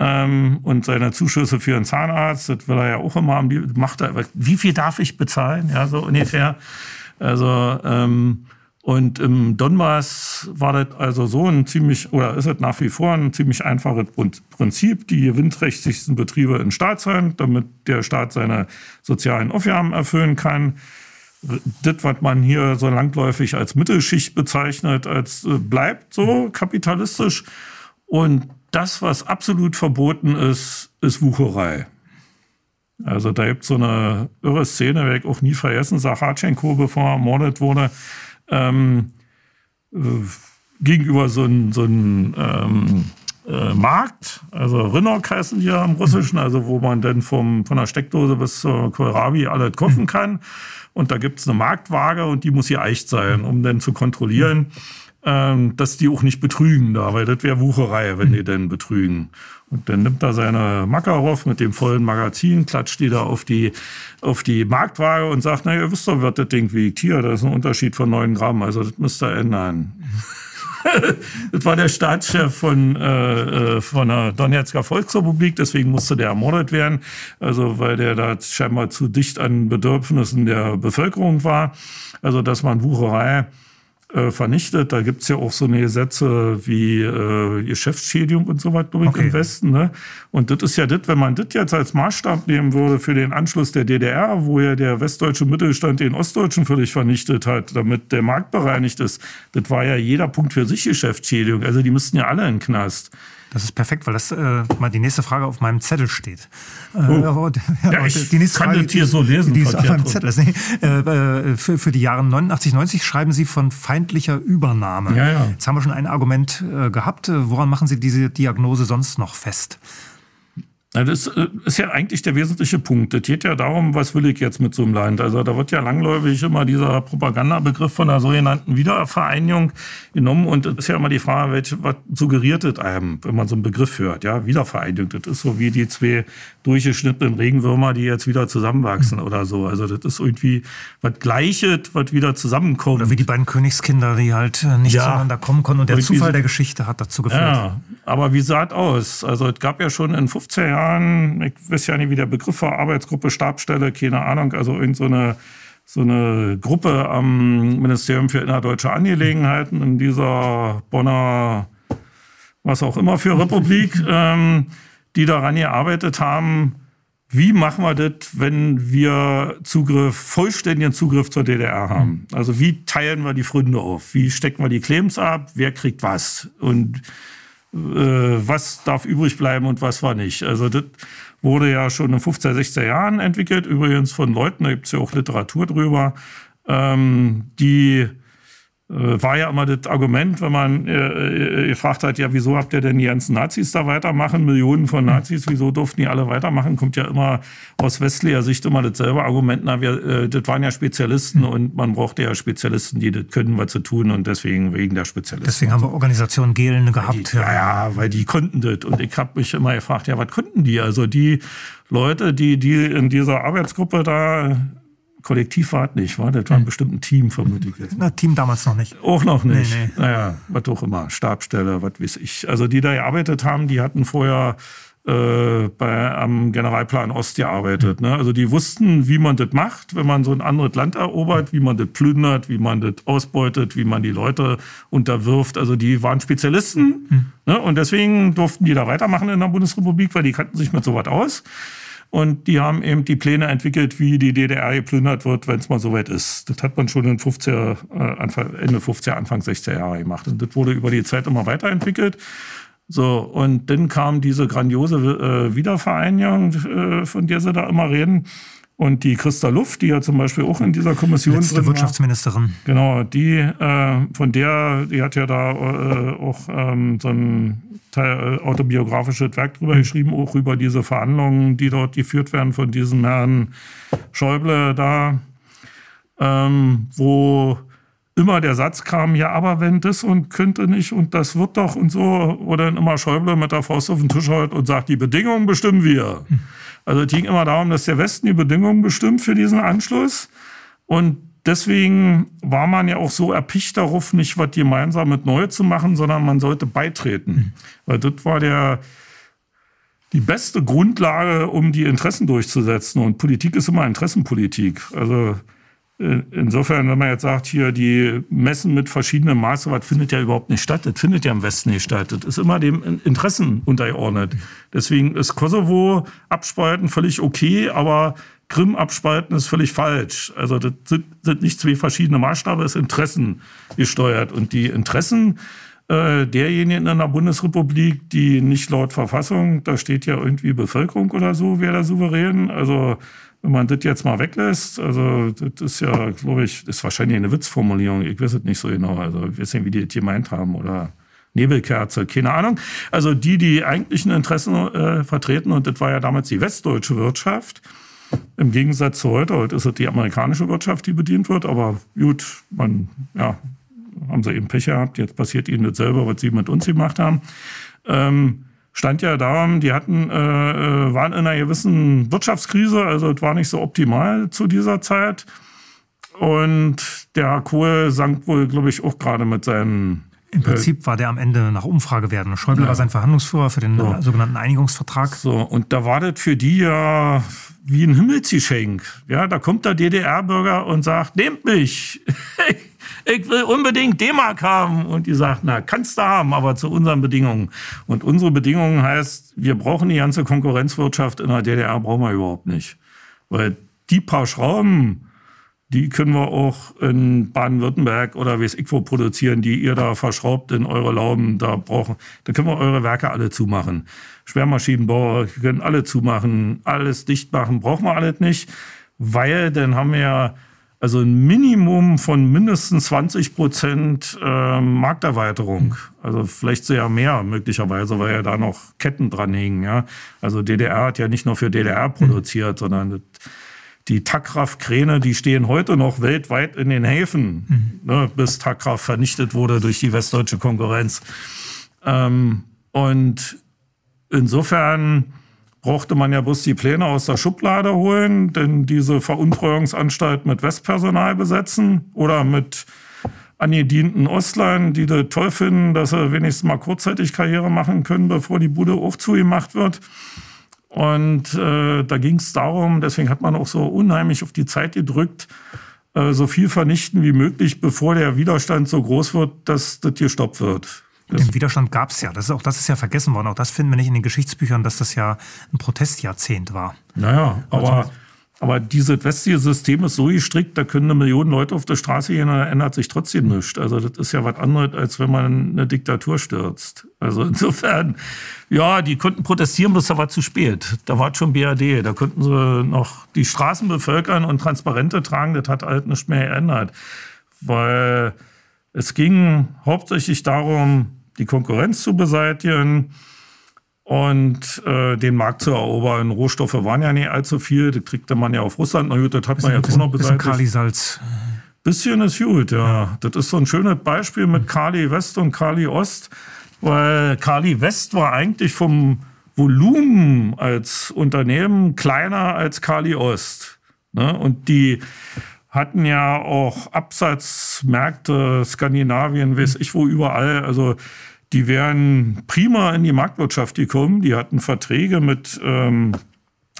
ähm, und seine Zuschüsse für einen Zahnarzt, das will er ja auch immer haben, macht er, wie viel darf ich bezahlen? Ja, so ungefähr. Also, ähm, und im Donbass war das also so ein ziemlich, oder ist es nach wie vor ein ziemlich einfaches Prinzip, die gewinnträchtigsten Betriebe in Staatshand, damit der Staat seine sozialen Aufgaben erfüllen kann. Das, was man hier so langläufig als Mittelschicht bezeichnet, als äh, bleibt so kapitalistisch. Und das, was absolut verboten ist, ist Wucherei. Also da gibt es so eine irre Szene, werde ich auch nie vergessen, Sachatschenko, bevor er ermordet wurde, ähm, äh, gegenüber so einem so ähm, äh, Markt, also Rinnock heißen die ja im Russischen, also wo man dann von der Steckdose bis zur Kohlrabi alles kaufen kann. Und da gibt es eine Marktwaage und die muss hier echt sein, um dann zu kontrollieren, ähm, dass die auch nicht betrügen da, weil das wäre Wucherei, wenn die denn betrügen. Und dann nimmt er seine Makarov mit dem vollen Magazin, klatscht die da auf die, auf die Marktwaage und sagt, na, ihr wisst doch, was das Ding wiegt. Hier, da ist ein Unterschied von 9 Gramm, also das müsst ihr ändern. das war der Staatschef von, äh, äh, von der Donetsker Volksrepublik, deswegen musste der ermordet werden. Also weil der da scheinbar zu dicht an Bedürfnissen der Bevölkerung war. Also dass man Wucherei äh, vernichtet. Da gibt's ja auch so eine Gesetze wie äh, Geschäftsschädigung und so weiter okay. im Westen. Ne? Und das ist ja das, wenn man das jetzt als Maßstab nehmen würde für den Anschluss der DDR, wo ja der westdeutsche Mittelstand den ostdeutschen völlig vernichtet hat, damit der Markt bereinigt ist, das war ja jeder Punkt für sich Geschäftsschädigung. Also die müssten ja alle in den Knast. Das ist perfekt, weil das äh, mal die nächste Frage auf meinem Zettel steht. Äh, oh. Äh, ja, ich die nächste kann Frage, das hier so lesen. Die, ist auf meinem Zettel. Nee, äh, äh, für, für die Jahre 89, 90 schreiben Sie von feindlicher Übernahme. Ja, ja. Jetzt haben wir schon ein Argument äh, gehabt. Woran machen Sie diese Diagnose sonst noch fest? Das äh, ist ja eigentlich der wesentliche Punkt. Es geht ja darum, was will ich jetzt mit so einem Land? Also da wird ja langläufig immer dieser Propagandabegriff von der sogenannten Wiedervereinigung genommen und es ist ja immer die Frage, welche, was suggeriert es einem, wenn man so einen Begriff hört? Ja, Wiedervereinigung, das ist so wie die zwei durchgeschnittenen Regenwürmer, die jetzt wieder zusammenwachsen mhm. oder so. Also das ist irgendwie was Gleiches, was wieder zusammenkommt. Oder wie die beiden Königskinder, die halt äh, nicht ja. zueinander kommen konnten und der Zufall der Geschichte hat dazu geführt. Ja, aber wie sah es aus? Also es gab ja schon in 15 Jahren ich weiß ja nicht, wie der Begriff war, Arbeitsgruppe, Stabstelle, keine Ahnung, also irgend so eine, so eine Gruppe am Ministerium für innerdeutsche Angelegenheiten in dieser Bonner, was auch immer für Republik, ähm, die daran gearbeitet haben, wie machen wir das, wenn wir Zugriff, vollständigen Zugriff zur DDR haben? Also wie teilen wir die Fründe auf? Wie stecken wir die Claims ab? Wer kriegt was? Und äh, was darf übrig bleiben und was war nicht. Also das wurde ja schon in 15, 16 Jahren entwickelt, übrigens von Leuten, da gibt es ja auch Literatur drüber, ähm, die war ja immer das Argument, wenn man äh, äh, gefragt hat, ja, wieso habt ihr denn die ganzen Nazis da weitermachen? Millionen von Nazis, wieso durften die alle weitermachen? Kommt ja immer aus westlicher Sicht immer dasselbe Argument. Na, wir, äh, das waren ja Spezialisten und man brauchte ja Spezialisten, die das können, was zu tun und deswegen wegen der Spezialisten. Deswegen haben wir Organisationen Gelen gehabt. Die, ja. ja, weil die konnten das. Und ich habe mich immer gefragt, ja, was konnten die? Also die Leute, die, die in dieser Arbeitsgruppe da Kollektiv war es nicht, war? Das war ein bestimmtes Team, vermute ich jetzt. Na, Team damals noch nicht. Auch noch nicht. Nee, nee. Naja, was auch immer, Stabstelle, was weiß ich. Also die da gearbeitet haben, die hatten vorher äh, bei, am Generalplan Ost gearbeitet. Ne? Also die wussten, wie man das macht, wenn man so ein anderes Land erobert, wie man das plündert, wie man das ausbeutet, wie man die Leute unterwirft. Also die waren Spezialisten mhm. ne? und deswegen durften die da weitermachen in der Bundesrepublik, weil die kannten sich mit sowas aus. Und die haben eben die Pläne entwickelt, wie die DDR geplündert wird, wenn es mal soweit ist. Das hat man schon in 50er, äh, Anfang, Ende 50er, Anfang 60er Jahre gemacht. Und das wurde über die Zeit immer weiterentwickelt. So, und dann kam diese grandiose äh, Wiedervereinigung, äh, von der sie da immer reden. Und die Christa Luft, die ja zum Beispiel auch in dieser Kommission Letzte drin Wirtschaftsministerin. War, genau, die, äh, von der, die hat ja da äh, auch ähm, so ein Teil, äh, autobiografisches Werk drüber geschrieben, auch über diese Verhandlungen, die dort geführt werden von diesem Herrn Schäuble da, ähm, wo immer der Satz kam, ja, aber wenn das und könnte nicht und das wird doch und so, oder dann immer Schäuble mit der Faust auf den Tisch hält und sagt, die Bedingungen bestimmen wir. Hm. Also es ging immer darum, dass der Westen die Bedingungen bestimmt für diesen Anschluss und deswegen war man ja auch so erpicht darauf, nicht was gemeinsam mit neu zu machen, sondern man sollte beitreten. Weil das war der, die beste Grundlage, um die Interessen durchzusetzen. Und Politik ist immer Interessenpolitik. Also insofern, wenn man jetzt sagt, hier die messen mit verschiedenen Maße, was findet ja überhaupt nicht statt. Das findet ja im Westen nicht statt. Das ist immer dem Interessen untergeordnet. Deswegen ist Kosovo abspalten völlig okay, aber Krim abspalten ist völlig falsch. Also das sind, sind nicht zwei verschiedene Maßstabe, es ist Interessen gesteuert. Und die Interessen äh, derjenigen in der Bundesrepublik, die nicht laut Verfassung, da steht ja irgendwie Bevölkerung oder so, wer da souverän. Also wenn man das jetzt mal weglässt, also das ist ja, glaube ich, ist wahrscheinlich eine Witzformulierung, ich weiß es nicht so genau. Also ich weiß nicht, wie die das gemeint haben oder Nebelkerze, keine Ahnung. Also die, die eigentlichen Interessen äh, vertreten, und das war ja damals die westdeutsche Wirtschaft. Im Gegensatz zu heute, heute ist es die amerikanische Wirtschaft, die bedient wird, aber gut, man, ja, haben sie eben Pech gehabt, jetzt passiert ihnen das selber, was sie mit uns gemacht haben. Ähm, stand ja darum, die hatten, äh, äh, waren in einer gewissen Wirtschaftskrise, also es war nicht so optimal zu dieser Zeit. Und der Kohl sank wohl, glaube ich, auch gerade mit seinen. Im Prinzip war der am Ende nach Umfrage werden. Schäuble ja. war sein Verhandlungsführer für den so. sogenannten Einigungsvertrag. So, und da war das für die ja wie ein Himmelsgeschenk. Ja, da kommt der DDR-Bürger und sagt, nehmt mich. ich will unbedingt D-Mark haben. Und die sagt, na, kannst du haben, aber zu unseren Bedingungen. Und unsere Bedingungen heißt, wir brauchen die ganze Konkurrenzwirtschaft in der DDR, brauchen wir überhaupt nicht. Weil die paar Schrauben, die können wir auch in Baden-Württemberg oder wie es ich wo produzieren, die ihr da verschraubt in eure Lauben, da brauchen, da können wir eure Werke alle zumachen. Schwermaschinenbauer können alle zumachen, alles dicht machen, brauchen wir alles nicht, weil dann haben wir ja also ein Minimum von mindestens 20 Prozent äh, Markterweiterung. Also vielleicht sogar mehr möglicherweise, weil ja da noch Ketten dran hängen. Ja? Also DDR hat ja nicht nur für DDR produziert, mhm. sondern die Takraf-Kräne, die stehen heute noch weltweit in den Häfen, mhm. ne, bis Takraf vernichtet wurde durch die westdeutsche Konkurrenz. Ähm, und insofern brauchte man ja bloß die Pläne aus der Schublade holen, denn diese Veruntreuungsanstalt mit Westpersonal besetzen oder mit angedienten Ostlern, die das toll finden, dass sie wenigstens mal kurzzeitig Karriere machen können, bevor die Bude auch zugemacht wird. Und äh, da ging es darum, deswegen hat man auch so unheimlich auf die Zeit gedrückt, äh, so viel vernichten wie möglich, bevor der Widerstand so groß wird, dass das gestoppt wird. Den Widerstand gab es ja. Das ist auch das ist ja vergessen worden. Auch das finden wir nicht in den Geschichtsbüchern, dass das ja ein Protestjahrzehnt war. Naja, aber, also, aber dieses westliche System ist so gestrickt, da können eine Million Leute auf der Straße gehen, da ändert sich trotzdem nichts. Also das ist ja was anderes, als wenn man eine Diktatur stürzt. Also insofern, ja, die konnten protestieren, bloß da war zu spät. Da war schon BRD. Da konnten sie noch die Straßen bevölkern und Transparente tragen. Das hat halt nichts mehr geändert. Weil es ging hauptsächlich darum, die Konkurrenz zu beseitigen und äh, den Markt zu erobern. Rohstoffe waren ja nicht allzu viel, das kriegte man ja auf Russland. Na gut, das hat man jetzt auch noch beseitigt. Bisschen Kali-Salz. Bisschen ist gut, ja. ja. Das ist so ein schönes Beispiel mit Kali West und Kali Ost, weil Kali West war eigentlich vom Volumen als Unternehmen kleiner als Kali Ost. Ne? Und die hatten ja auch Absatzmärkte, Skandinavien, weiß ich wo überall. Also die wären prima in die Marktwirtschaft gekommen. Die hatten Verträge mit ähm,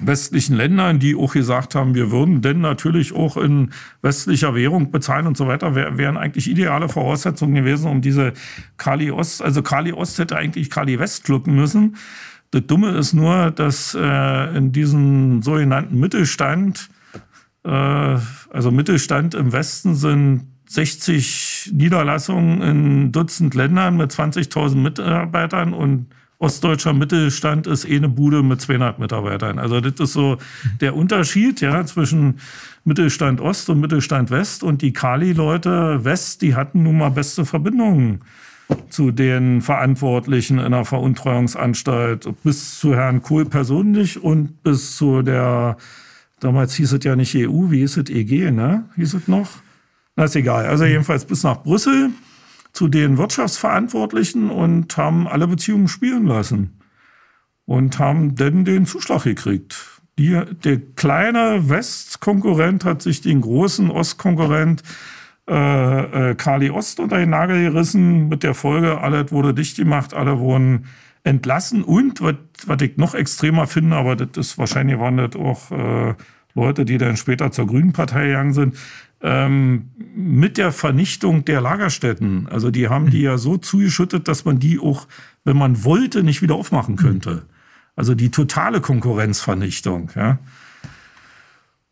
westlichen Ländern, die auch gesagt haben, wir würden denn natürlich auch in westlicher Währung bezahlen und so weiter, wär, wären eigentlich ideale Voraussetzungen gewesen, um diese Kali Ost, also Kali Ost hätte eigentlich Kali West schlucken müssen. Das Dumme ist nur, dass äh, in diesem sogenannten Mittelstand, äh, also Mittelstand im Westen sind 60 Niederlassungen in Dutzend Ländern mit 20.000 Mitarbeitern und ostdeutscher Mittelstand ist eh eine Bude mit 200 Mitarbeitern. Also das ist so der Unterschied ja, zwischen Mittelstand Ost und Mittelstand West. Und die Kali-Leute West, die hatten nun mal beste Verbindungen zu den Verantwortlichen in der Veruntreuungsanstalt, bis zu Herrn Kohl persönlich und bis zu der, damals hieß es ja nicht EU, wie hieß es EG, ne? Hieß es noch? Na, ist egal. Also jedenfalls bis nach Brüssel zu den Wirtschaftsverantwortlichen und haben alle Beziehungen spielen lassen. Und haben dann den Zuschlag gekriegt. Die, der kleine Westkonkurrent hat sich den großen Ostkonkurrent äh, äh, Kali Ost unter den Nagel gerissen, mit der Folge, alles wurde dicht gemacht, alle wurden entlassen und, was, ich noch extremer finde, aber das ist wahrscheinlich waren das auch äh, Leute, die dann später zur Grünen Partei gegangen sind, ähm, mit der Vernichtung der Lagerstätten. Also die haben die ja so zugeschüttet, dass man die auch, wenn man wollte, nicht wieder aufmachen könnte. Also die totale Konkurrenzvernichtung. Ja.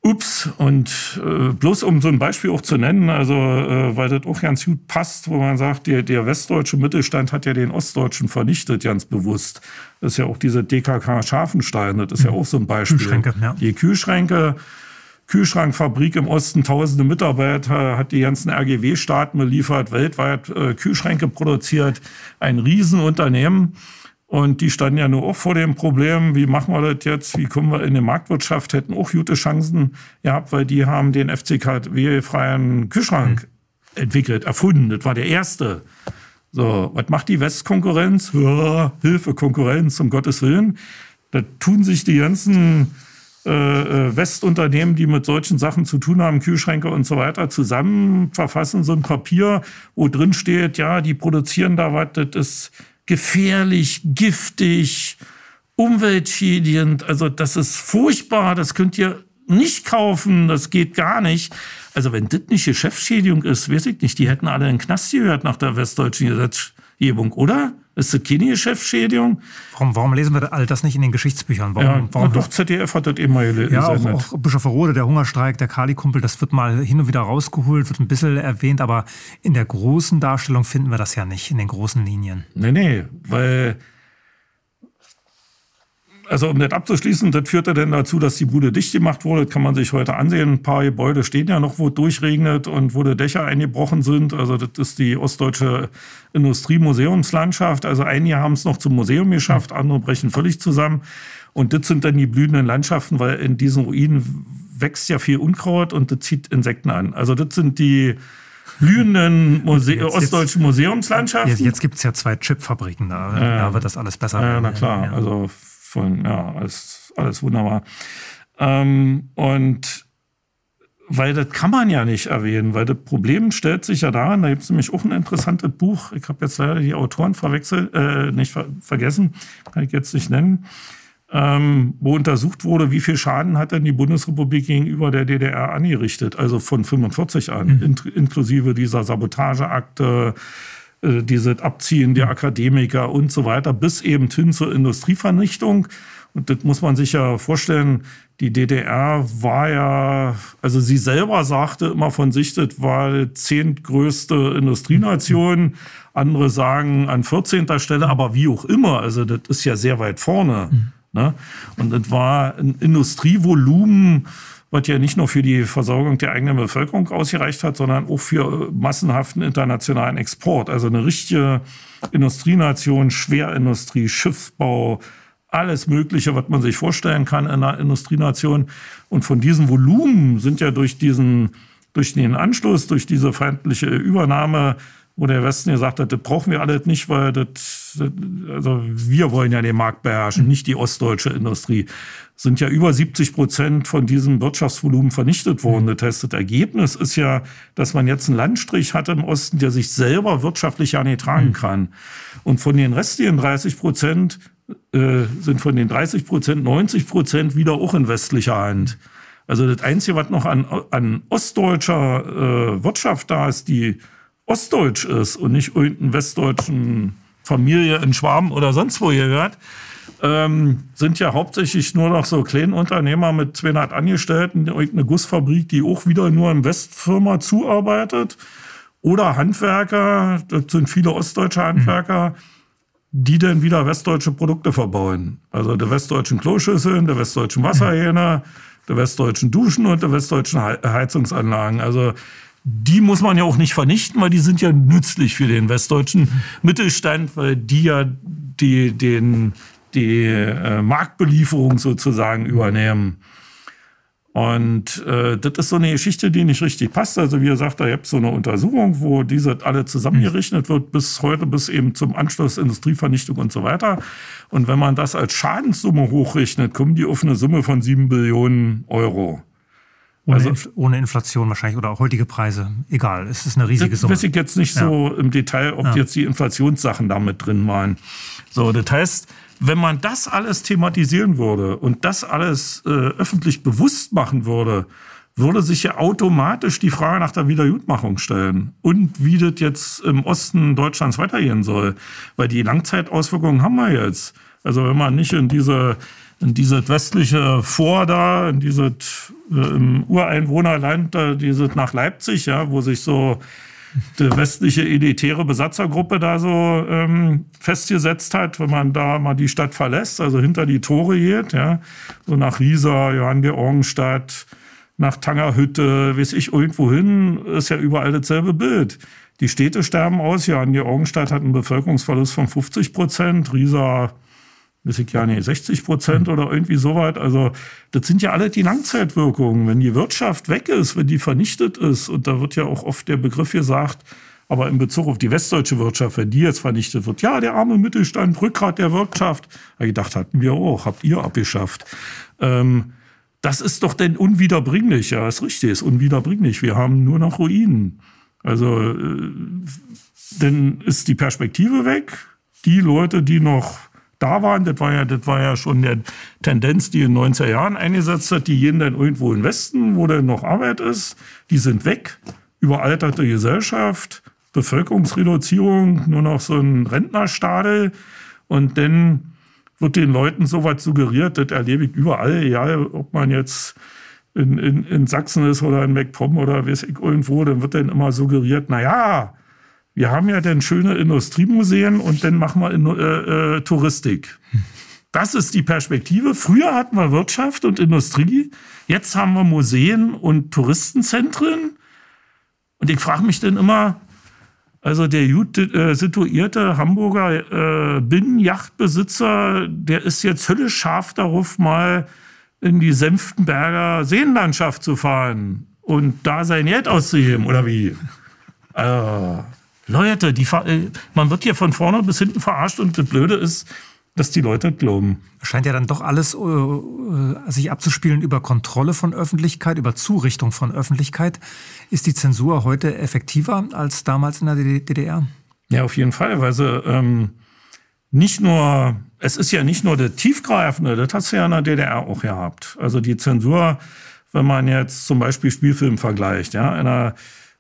Ups, und äh, bloß um so ein Beispiel auch zu nennen, also äh, weil das auch ganz gut passt, wo man sagt, der, der westdeutsche Mittelstand hat ja den ostdeutschen vernichtet, ganz bewusst. Das ist ja auch diese DKK Scharfenstein, das ist ja auch so ein Beispiel. Kühlschränke, ja. Die Kühlschränke, Kühlschrankfabrik im Osten, tausende Mitarbeiter, hat die ganzen RGW-Staaten beliefert, weltweit äh, Kühlschränke produziert, ein Riesenunternehmen. Und die standen ja nur auch vor dem Problem, wie machen wir das jetzt, wie kommen wir in die Marktwirtschaft, hätten auch gute Chancen gehabt, weil die haben den FCKW-freien Kühlschrank mhm. entwickelt, erfunden. Das war der erste. So, was macht die Westkonkurrenz? Ja, Hilfe, Konkurrenz, um Gottes Willen. Da tun sich die ganzen äh, äh, Westunternehmen, die mit solchen Sachen zu tun haben, Kühlschränke und so weiter, zusammen, verfassen so ein Papier, wo drin steht, ja, die produzieren da was, das ist gefährlich, giftig, umweltschädigend. Also das ist furchtbar, das könnt ihr nicht kaufen, das geht gar nicht. Also wenn das nicht Geschäftsschädigung ist, weiß ich nicht, die hätten alle in den Knast gehört nach der westdeutschen Gesetzgebung, oder? Ist das keine Geschäftsschädigung? Warum, warum lesen wir all das nicht in den Geschichtsbüchern? Warum, ja, warum doch, ZDF hat das mal gelesen. Ja, auch, auch Bischof Rode, der Hungerstreik, der Kali-Kumpel, das wird mal hin und wieder rausgeholt, wird ein bisschen erwähnt, aber in der großen Darstellung finden wir das ja nicht, in den großen Linien. Nee, nee, weil also um das abzuschließen, das führte dann dazu, dass die Bude dicht gemacht wurde. Das kann man sich heute ansehen. Ein paar Gebäude stehen ja noch, wo durchregnet und wo die Dächer eingebrochen sind. Also das ist die ostdeutsche Industriemuseumslandschaft. Also einige haben es noch zum Museum geschafft, andere brechen völlig zusammen. Und das sind dann die blühenden Landschaften, weil in diesen Ruinen wächst ja viel Unkraut und das zieht Insekten an. Also das sind die blühenden Muse jetzt, ostdeutschen Museumslandschaften. Jetzt, jetzt gibt es ja zwei Chipfabriken da. Ja, da wird das alles besser. Ja, na klar. Ja. Also von, ja, alles, alles wunderbar. Ähm, und weil das kann man ja nicht erwähnen, weil das Problem stellt sich ja daran, da gibt es nämlich auch ein interessantes Buch, ich habe jetzt leider die Autoren verwechselt, äh, nicht ver vergessen, kann ich jetzt nicht nennen, ähm, wo untersucht wurde, wie viel Schaden hat denn die Bundesrepublik gegenüber der DDR angerichtet, also von 45 an, mhm. in inklusive dieser Sabotageakte, äh, diese Abziehen der Akademiker und so weiter, bis eben hin zur Industrievernichtung. Und das muss man sich ja vorstellen, die DDR war ja, also sie selber sagte immer von sich, das war die zehntgrößte Industrienation. Andere sagen an 14. Stelle, aber wie auch immer, also das ist ja sehr weit vorne. Mhm. Ne? Und das war ein Industrievolumen, was ja nicht nur für die Versorgung der eigenen Bevölkerung ausgereicht hat, sondern auch für massenhaften internationalen Export. Also eine richtige Industrienation, Schwerindustrie, Schiffsbau, alles Mögliche, was man sich vorstellen kann in einer Industrienation. Und von diesem Volumen sind ja durch diesen, durch den Anschluss, durch diese feindliche Übernahme wo der Westen gesagt hat, das brauchen wir alles nicht, weil das, also wir wollen ja den Markt beherrschen, nicht die ostdeutsche Industrie. Sind ja über 70 Prozent von diesem Wirtschaftsvolumen vernichtet worden. Das heißt, das Ergebnis ist ja, dass man jetzt einen Landstrich hat im Osten, der sich selber wirtschaftlich ja nicht tragen kann. Und von den restlichen 30 Prozent äh, sind von den 30 Prozent 90 Prozent wieder auch in westlicher Hand. Also das Einzige, was noch an, an ostdeutscher äh, Wirtschaft da ist, die ostdeutsch ist und nicht irgendeinen westdeutschen Familie in Schwaben oder sonst wo gehört, ähm, sind ja hauptsächlich nur noch so Kleinunternehmer mit 200 Angestellten, irgendeine Gussfabrik, die auch wieder nur in Westfirma zuarbeitet. Oder Handwerker, das sind viele ostdeutsche Handwerker, mhm. die dann wieder westdeutsche Produkte verbauen. Also der westdeutschen Kloschüsseln, der westdeutschen Wasserhähne, der westdeutschen Duschen und der westdeutschen Heizungsanlagen. Also die muss man ja auch nicht vernichten, weil die sind ja nützlich für den westdeutschen Mittelstand, weil die ja die, den, die äh, Marktbelieferung sozusagen übernehmen. Und äh, das ist so eine Geschichte, die nicht richtig passt. Also wie gesagt, da gibt es so eine Untersuchung, wo diese alle zusammengerechnet wird, bis heute, bis eben zum Anschluss Industrievernichtung und so weiter. Und wenn man das als Schadenssumme hochrechnet, kommen die auf eine Summe von sieben Billionen Euro. Ohne, also, Inf ohne Inflation wahrscheinlich oder auch heutige Preise. Egal, es ist eine riesige das Summe. weiß ich jetzt nicht ja. so im Detail, ob ja. jetzt die Inflationssachen damit drin waren. So, das heißt, wenn man das alles thematisieren würde und das alles äh, öffentlich bewusst machen würde, würde sich ja automatisch die Frage nach der Wiedergutmachung stellen und wie das jetzt im Osten Deutschlands weitergehen soll. Weil die Langzeitauswirkungen haben wir jetzt. Also wenn man nicht in diese in dieses westliche Vor da, in dieses äh, im Ureinwohnerland, da, dieses nach Leipzig, ja, wo sich so die westliche elitäre Besatzergruppe da so ähm, festgesetzt hat, wenn man da mal die Stadt verlässt, also hinter die Tore geht, ja, so nach Riesa, Johann Georgenstadt, nach Tangerhütte, weiß ich, irgendwo hin, ist ja überall dasselbe Bild. Die Städte sterben aus. Augenstadt hat einen Bevölkerungsverlust von 50 Prozent. Riesa, weiß ich ja nicht, 60 Prozent oder irgendwie so weit. Also, das sind ja alle die Langzeitwirkungen. Wenn die Wirtschaft weg ist, wenn die vernichtet ist, und da wird ja auch oft der Begriff gesagt, aber in Bezug auf die westdeutsche Wirtschaft, wenn die jetzt vernichtet wird, ja, der arme Mittelstand, Rückgrat der Wirtschaft. Ja, gedacht hatten wir auch, habt ihr abgeschafft. Ähm, das ist doch denn unwiederbringlich. Ja, ist richtig, ist unwiederbringlich. Wir haben nur noch Ruinen. Also, äh, dann ist die Perspektive weg. Die Leute, die noch da waren, das war ja, das war ja schon eine Tendenz, die in den 90er Jahren eingesetzt hat, die gehen dann irgendwo im Westen, wo dann noch Arbeit ist, die sind weg. Überalterte Gesellschaft, Bevölkerungsreduzierung, nur noch so ein Rentnerstadel. Und dann wird den Leuten so weit suggeriert, das erlebe ich überall, egal ob man jetzt in, in, in Sachsen ist oder in MacPom oder weiß ich irgendwo, dann wird dann immer suggeriert, na ja, wir haben ja dann schöne Industriemuseen und dann machen wir in, äh, äh, Touristik. Das ist die Perspektive. Früher hatten wir Wirtschaft und Industrie, jetzt haben wir Museen und Touristenzentren. Und ich frage mich dann immer, also der gut äh, situierte Hamburger äh, Binnenjachtbesitzer, der ist jetzt höllisch scharf darauf, mal in die Senftenberger Seenlandschaft zu fahren und da sein Geld auszugeben, oder wie? Äh, Leute, die, äh, man wird hier von vorne bis hinten verarscht und das Blöde ist, dass die Leute glauben. Scheint ja dann doch alles äh, äh, sich abzuspielen über Kontrolle von Öffentlichkeit, über Zurichtung von Öffentlichkeit. Ist die Zensur heute effektiver als damals in der DDR? Ja, auf jeden Fall, weil sie ähm, nicht nur, es ist ja nicht nur der tiefgreifende, das hast du ja in der DDR auch gehabt. Also die Zensur, wenn man jetzt zum Beispiel Spielfilm vergleicht, ja, in der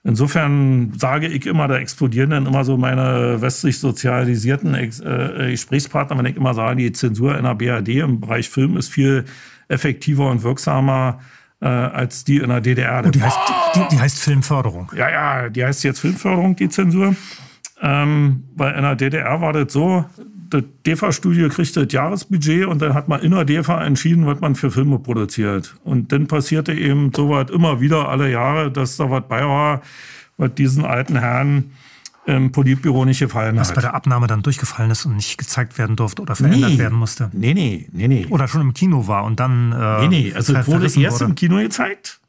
Insofern sage ich immer, da explodieren dann immer so meine westlich sozialisierten äh, Gesprächspartner, wenn ich immer sage, die Zensur in der BRD im Bereich Film ist viel effektiver und wirksamer äh, als die in der DDR. Oh, die, heißt, die, die, heißt Filmförderung. Ja, ja, die heißt jetzt Filmförderung, die Zensur. Ähm, weil in der DDR war das so, das DEFA-Studio kriegt das Jahresbudget und dann hat man in der DEFA entschieden, was man für Filme produziert. Und dann passierte eben so was immer wieder alle Jahre, dass da was bei war, was diesen alten Herren im Politbüro nicht gefallen was hat. Was bei der Abnahme dann durchgefallen ist und nicht gezeigt werden durfte oder verändert nee. werden musste. Nee, nee, nee, nee. Oder schon im Kino war und dann. Äh, nee, nee, also es wurde erst wurde. im Kino gezeigt.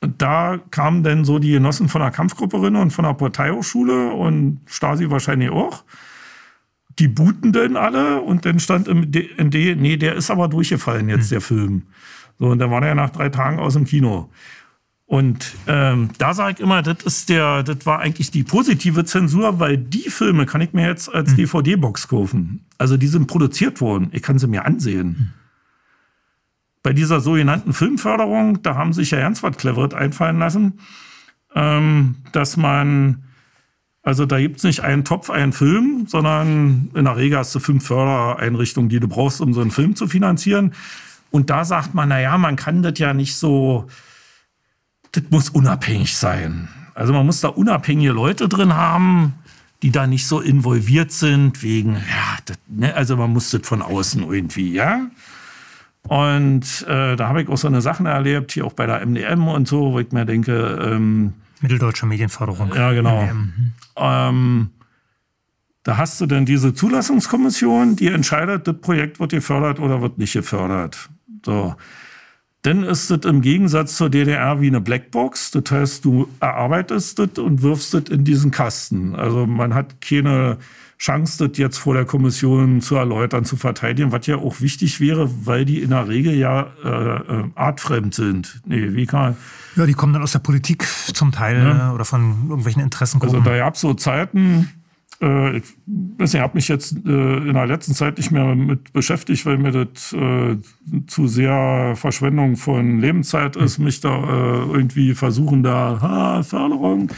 Und da kamen dann so die Genossen von der Kampfgruppe und von der Parteihochschule und Stasi wahrscheinlich auch die booten denn alle und dann stand im D, nee, der ist aber durchgefallen jetzt, hm. der Film. So, und dann war der nach drei Tagen aus dem Kino. Und ähm, da sage ich immer, das ist der, das war eigentlich die positive Zensur, weil die Filme kann ich mir jetzt als hm. DVD-Box kaufen. Also die sind produziert worden. Ich kann sie mir ansehen. Hm. Bei dieser sogenannten Filmförderung, da haben sich ja ganz was Cleveres einfallen lassen, ähm, dass man also da gibt's nicht einen Topf, einen Film, sondern in der Regel hast du fünf Fördereinrichtungen, die du brauchst, um so einen Film zu finanzieren. Und da sagt man, na ja, man kann das ja nicht so, das muss unabhängig sein. Also man muss da unabhängige Leute drin haben, die da nicht so involviert sind, wegen, ja, das, ne, also man muss das von außen irgendwie, ja. Und äh, da habe ich auch so eine Sachen erlebt, hier auch bei der MDM und so, wo ich mir denke, ähm, Mitteldeutsche Medienförderung. Ja, genau. Ähm, da hast du dann diese Zulassungskommission, die entscheidet, das Projekt wird gefördert oder wird nicht gefördert. So. Dann ist es im Gegensatz zur DDR wie eine Blackbox. Das heißt, du erarbeitest das und wirfst das in diesen Kasten. Also man hat keine Chance, das jetzt vor der Kommission zu erläutern, zu verteidigen, was ja auch wichtig wäre, weil die in der Regel ja äh, äh artfremd sind. Nee, wie kann Ja, die kommen dann aus der Politik zum Teil ja. Äh, oder von irgendwelchen Interessengruppen. Also da gab es so Zeiten, äh, ich nicht, habe mich jetzt äh, in der letzten Zeit nicht mehr mit beschäftigt, weil mir das äh, zu sehr Verschwendung von Lebenszeit ist, mich da äh, irgendwie versuchen, da, ha, Förderung,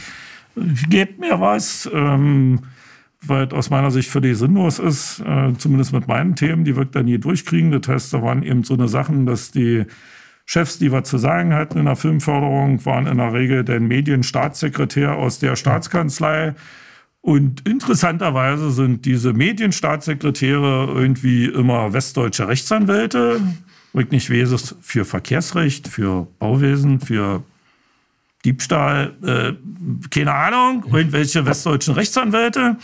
gebt mir was. Ähm, weil aus meiner Sicht völlig sinnlos ist, äh, zumindest mit meinen Themen, die wir dann nie durchkriegen. Das heißt, da waren eben so eine Sachen, dass die Chefs, die was zu sagen hatten in der Filmförderung, waren in der Regel der Medienstaatssekretär aus der Staatskanzlei. Und interessanterweise sind diese Medienstaatssekretäre irgendwie immer westdeutsche Rechtsanwälte. ich nicht weiß, für Verkehrsrecht, für Bauwesen, für Diebstahl, äh, keine Ahnung, irgendwelche westdeutschen Rechtsanwälte.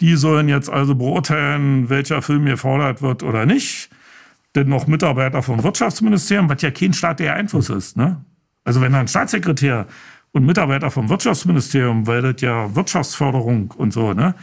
Die sollen jetzt also beurteilen, welcher Film gefordert wird oder nicht. Denn noch Mitarbeiter vom Wirtschaftsministerium, was ja kein staatlicher Einfluss ist. Ne? Also wenn ein Staatssekretär und Mitarbeiter vom Wirtschaftsministerium, weil das ja Wirtschaftsförderung und so, ne?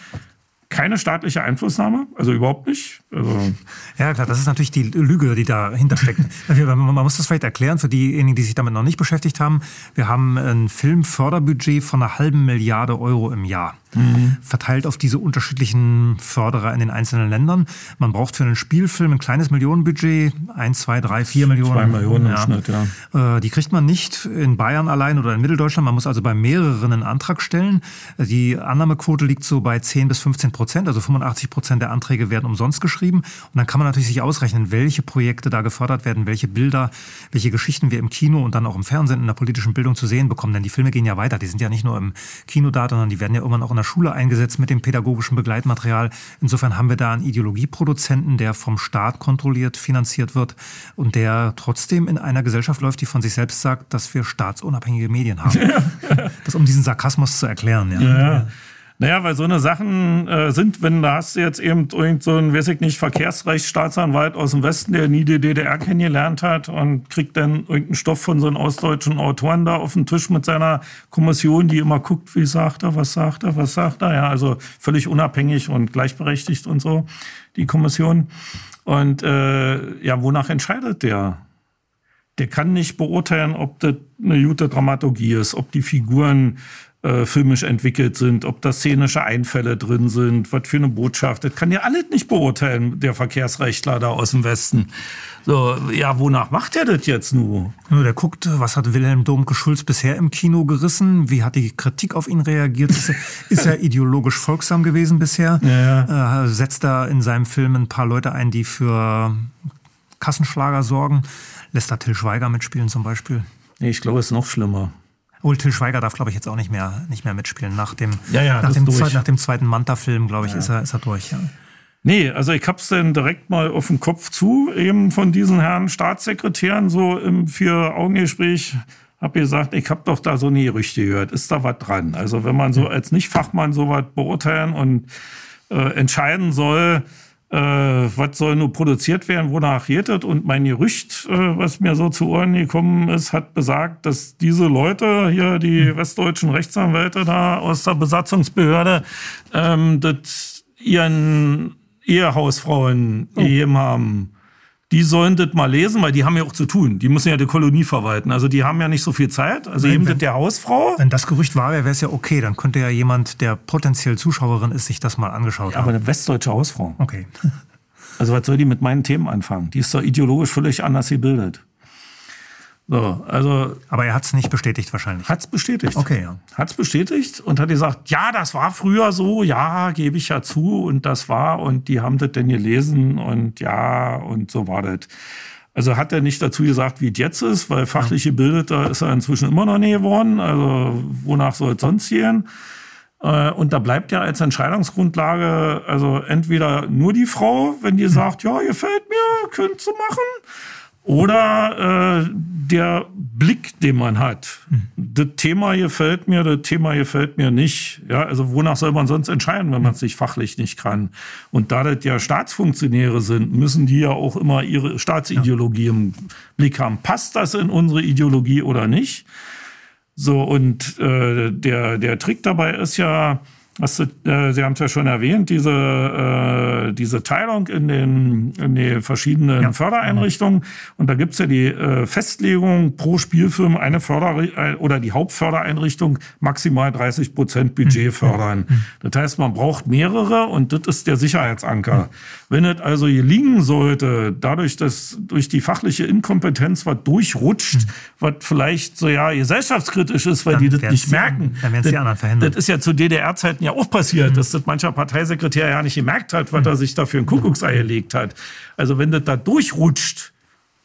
keine staatliche Einflussnahme, also überhaupt nicht. Also ja, klar, das ist natürlich die Lüge, die dahinter steckt. Man muss das vielleicht erklären für diejenigen, die sich damit noch nicht beschäftigt haben. Wir haben ein Filmförderbudget von einer halben Milliarde Euro im Jahr mhm. verteilt auf diese unterschiedlichen Förderer in den einzelnen Ländern. Man braucht für einen Spielfilm ein kleines Millionenbudget, ein, zwei, drei, vier Millionen. Zwei Millionen ja. im Schnitt, ja. Äh, die kriegt man nicht in Bayern allein oder in Mitteldeutschland. Man muss also bei mehreren einen Antrag stellen. Die Annahmequote liegt so bei 10 bis 15 Prozent, also 85 Prozent der Anträge werden umsonst geschrieben. Und dann kann man natürlich sich ausrechnen, welche Projekte da gefördert werden, welche Bilder, welche Geschichten wir im Kino und dann auch im Fernsehen in der politischen Bildung zu sehen bekommen. Denn die Filme gehen ja weiter. Die sind ja nicht nur im Kino da, sondern die werden ja irgendwann auch in der Schule eingesetzt mit dem pädagogischen Begleitmaterial. Insofern haben wir da einen Ideologieproduzenten, der vom Staat kontrolliert, finanziert wird und der trotzdem in einer Gesellschaft läuft, die von sich selbst sagt, dass wir staatsunabhängige Medien haben. das um diesen Sarkasmus zu erklären. ja. ja. Naja, weil so eine Sachen äh, sind, wenn da hast du jetzt eben irgend so ein, weiß ich nicht, Verkehrsrechtsstaatsanwalt aus dem Westen, der nie die DDR kennengelernt hat und kriegt dann irgendeinen Stoff von so einem ostdeutschen Autoren da auf den Tisch mit seiner Kommission, die immer guckt, wie sagt er, was sagt er, was sagt er. Ja, also völlig unabhängig und gleichberechtigt und so, die Kommission. Und äh, ja, wonach entscheidet der? Der kann nicht beurteilen, ob das eine gute Dramaturgie ist, ob die Figuren äh, filmisch entwickelt sind, ob da szenische Einfälle drin sind, was für eine Botschaft. Das kann ja alles nicht beurteilen, der Verkehrsrechtler da aus dem Westen. So, ja, wonach macht er das jetzt nur? Ja, der guckt, was hat Wilhelm Domke-Schulz bisher im Kino gerissen? Wie hat die Kritik auf ihn reagiert? Ist er, ist er ideologisch folgsam gewesen bisher? Ja, ja. Äh, setzt er in seinem Film ein paar Leute ein, die für Kassenschlager sorgen? Lässt er Till Schweiger mitspielen zum Beispiel? Nee, ich glaube, es ist noch schlimmer. Obwohl Till Schweiger darf, glaube ich, jetzt auch nicht mehr, nicht mehr mitspielen. Nach dem, ja, ja, nach, dem zwei, nach dem zweiten Manta-Film, glaube ich, ja. ist, er, ist er durch. Ja. Nee, also ich hab's dann direkt mal auf den Kopf zu, eben von diesen Herren Staatssekretären, so im Vier-Augen-Gespräch, hab gesagt, ich hab doch da so nie Gerüchte gehört. Ist da was dran? Also wenn man so als Nicht-Fachmann sowas beurteilen und äh, entscheiden soll, äh, was soll nur produziert werden, wonach das? Und mein Gerücht, äh, was mir so zu Ohren gekommen ist, hat besagt, dass diese Leute hier, die hm. westdeutschen Rechtsanwälte da aus der Besatzungsbehörde, ähm, das ihren Ehehausfrauen oh. gegeben haben die sollen das mal lesen, weil die haben ja auch zu tun. Die müssen ja die Kolonie verwalten. Also die haben ja nicht so viel Zeit. Also eben mit der Hausfrau. Wenn das Gerücht wahr wäre, wäre es ja okay. Dann könnte ja jemand, der potenziell Zuschauerin ist, sich das mal angeschaut ja, haben. Aber eine westdeutsche Hausfrau. Okay. Also was soll die mit meinen Themen anfangen? Die ist doch ideologisch völlig anders gebildet. So, also. Aber er hat es nicht bestätigt wahrscheinlich. Hat es bestätigt. Okay, ja. Hat es bestätigt und hat gesagt, ja, das war früher so, ja, gebe ich ja zu und das war und die haben das denn gelesen und ja und so war das. Also hat er nicht dazu gesagt, wie es jetzt ist, weil fachlich gebildeter ist er inzwischen immer noch nie geworden. Also wonach soll es sonst gehen? Äh, und da bleibt ja als Entscheidungsgrundlage also entweder nur die Frau, wenn die sagt, ja, gefällt mir, könnt ihr machen. Oder äh, der Blick, den man hat. Mhm. Das Thema gefällt mir, das Thema gefällt mir nicht. Ja, also wonach soll man sonst entscheiden, wenn man es sich fachlich nicht kann? Und da das ja Staatsfunktionäre sind, müssen die ja auch immer ihre Staatsideologie ja. im Blick haben. Passt das in unsere Ideologie oder nicht? So, und äh, der, der Trick dabei ist ja, was, äh, Sie haben es ja schon erwähnt, diese, äh, diese Teilung in den, in die verschiedenen ja. Fördereinrichtungen. Und da gibt's ja die äh, Festlegung pro Spielfilm eine Förder äh, oder die Hauptfördereinrichtung maximal 30 Prozent Budget mhm. fördern. Mhm. Das heißt, man braucht mehrere und das ist der Sicherheitsanker. Mhm. Wenn es also hier liegen sollte, dadurch, dass durch die fachliche Inkompetenz was durchrutscht, mhm. was vielleicht so ja gesellschaftskritisch ist, weil dann die das nicht merken. Dann werden es die anderen verhindern. Das ist ja zu DDR-Zeiten ja auch passiert, mhm. dass das mancher Parteisekretär ja nicht gemerkt hat, was mhm. er sich da für ein Kuckucksei gelegt hat. Also wenn das da durchrutscht,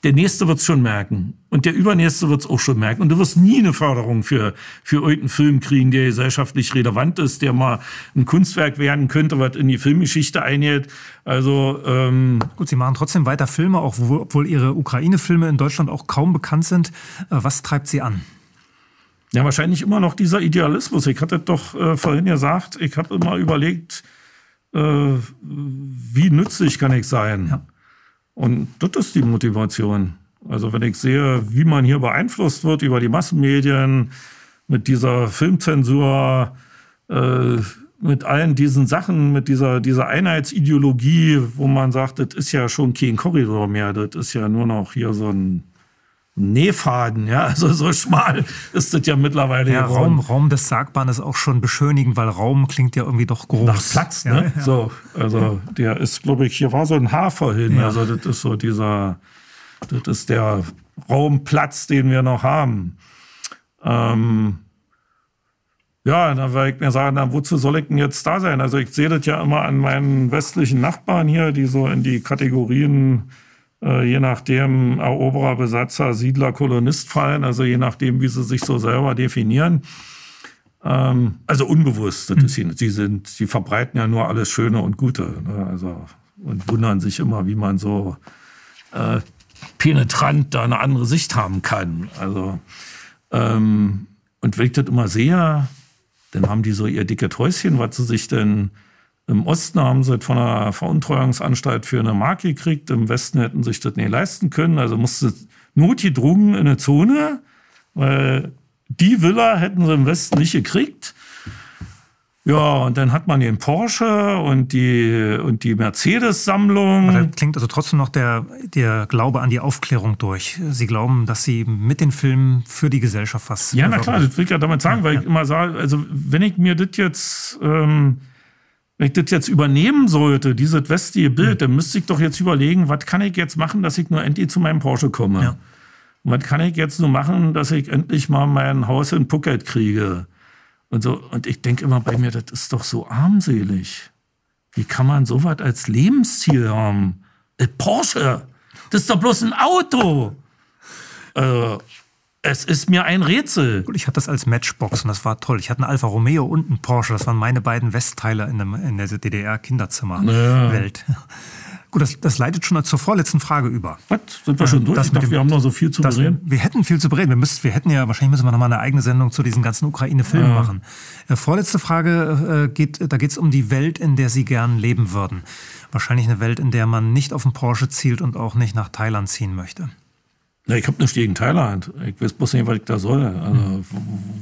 der Nächste wird's schon merken. Und der Übernächste wird's auch schon merken. Und du wirst nie eine Förderung für, für irgendeinen Film kriegen, der gesellschaftlich relevant ist, der mal ein Kunstwerk werden könnte, was in die Filmgeschichte eingeht. Also ähm Gut, Sie machen trotzdem weiter Filme, auch wo, obwohl Ihre Ukraine-Filme in Deutschland auch kaum bekannt sind. Äh, was treibt Sie an? Ja, wahrscheinlich immer noch dieser Idealismus. Ich hatte doch äh, vorhin gesagt, ich habe immer überlegt, äh, wie nützlich kann ich sein? Ja. Und das ist die Motivation. Also wenn ich sehe, wie man hier beeinflusst wird über die Massenmedien, mit dieser Filmzensur, äh, mit allen diesen Sachen, mit dieser, dieser Einheitsideologie, wo man sagt, das ist ja schon kein Korridor mehr, das ist ja nur noch hier so ein Nähfaden, ja, also so schmal ist das ja mittlerweile. Ja, Raum, Raum des Sagbaren ist auch schon beschönigend, weil Raum klingt ja irgendwie doch groß. Nach Platz, ne? Ja. So, also der ist, glaube ich, hier war so ein Hafer hin, ja. also das ist so dieser, das ist der Raumplatz, den wir noch haben. Ähm, ja, da werde ich mir sagen, na, wozu soll ich denn jetzt da sein? Also ich sehe das ja immer an meinen westlichen Nachbarn hier, die so in die Kategorien je nachdem Eroberer, Besatzer, Siedler, Kolonist fallen, also je nachdem, wie sie sich so selber definieren. Ähm, also unbewusst, das ist ihnen, sie sind, sie verbreiten ja nur alles Schöne und Gute, ne? also und wundern sich immer, wie man so äh, penetrant da eine andere Sicht haben kann. Also ähm, und wenn ich das immer sehe, dann haben die so ihr dickes Häuschen, was sie sich denn im Osten haben sie von einer Veruntreuungsanstalt für eine Mark gekriegt. Im Westen hätten sich das nicht leisten können. Also musste notgedrungen in eine Zone, weil die Villa hätten sie im Westen nicht gekriegt. Ja, und dann hat man den Porsche und die, und die Mercedes-Sammlung. Da klingt also trotzdem noch der, der Glaube an die Aufklärung durch. Sie glauben, dass Sie mit den Filmen für die Gesellschaft was. Ja, na klar, das will ich ja damit sagen, ja, weil ja. ich immer sage, also wenn ich mir das jetzt ähm, wenn ich das jetzt übernehmen sollte, dieses westliche Bild, mhm. dann müsste ich doch jetzt überlegen, was kann ich jetzt machen, dass ich nur endlich zu meinem Porsche komme? Ja. Und was kann ich jetzt nur machen, dass ich endlich mal mein Haus in Phuket kriege? Und so, und ich denke immer bei mir, das ist doch so armselig. Wie kann man sowas als Lebensziel haben? Ein Porsche, das ist doch bloß ein Auto. Also, es ist mir ein Rätsel. Gut, ich hatte das als Matchbox und das war toll. Ich hatte einen Alfa Romeo und einen Porsche. Das waren meine beiden Westteiler in, dem, in der DDR-Kinderzimmerwelt. Ja. Gut, das, das, leitet schon zur vorletzten Frage über. Was? Sind wir schon durch? Das dachte, wir haben noch so viel zu bereden. Wir hätten viel zu bereden. Wir, müssen, wir hätten ja, wahrscheinlich müssen wir noch mal eine eigene Sendung zu diesen ganzen Ukraine-Filmen ja. machen. Äh, vorletzte Frage äh, geht, da geht es um die Welt, in der Sie gern leben würden. Wahrscheinlich eine Welt, in der man nicht auf den Porsche zielt und auch nicht nach Thailand ziehen möchte. Ja, ich habe nichts gegen Thailand. Ich weiß bloß nicht, was ich da soll. Also,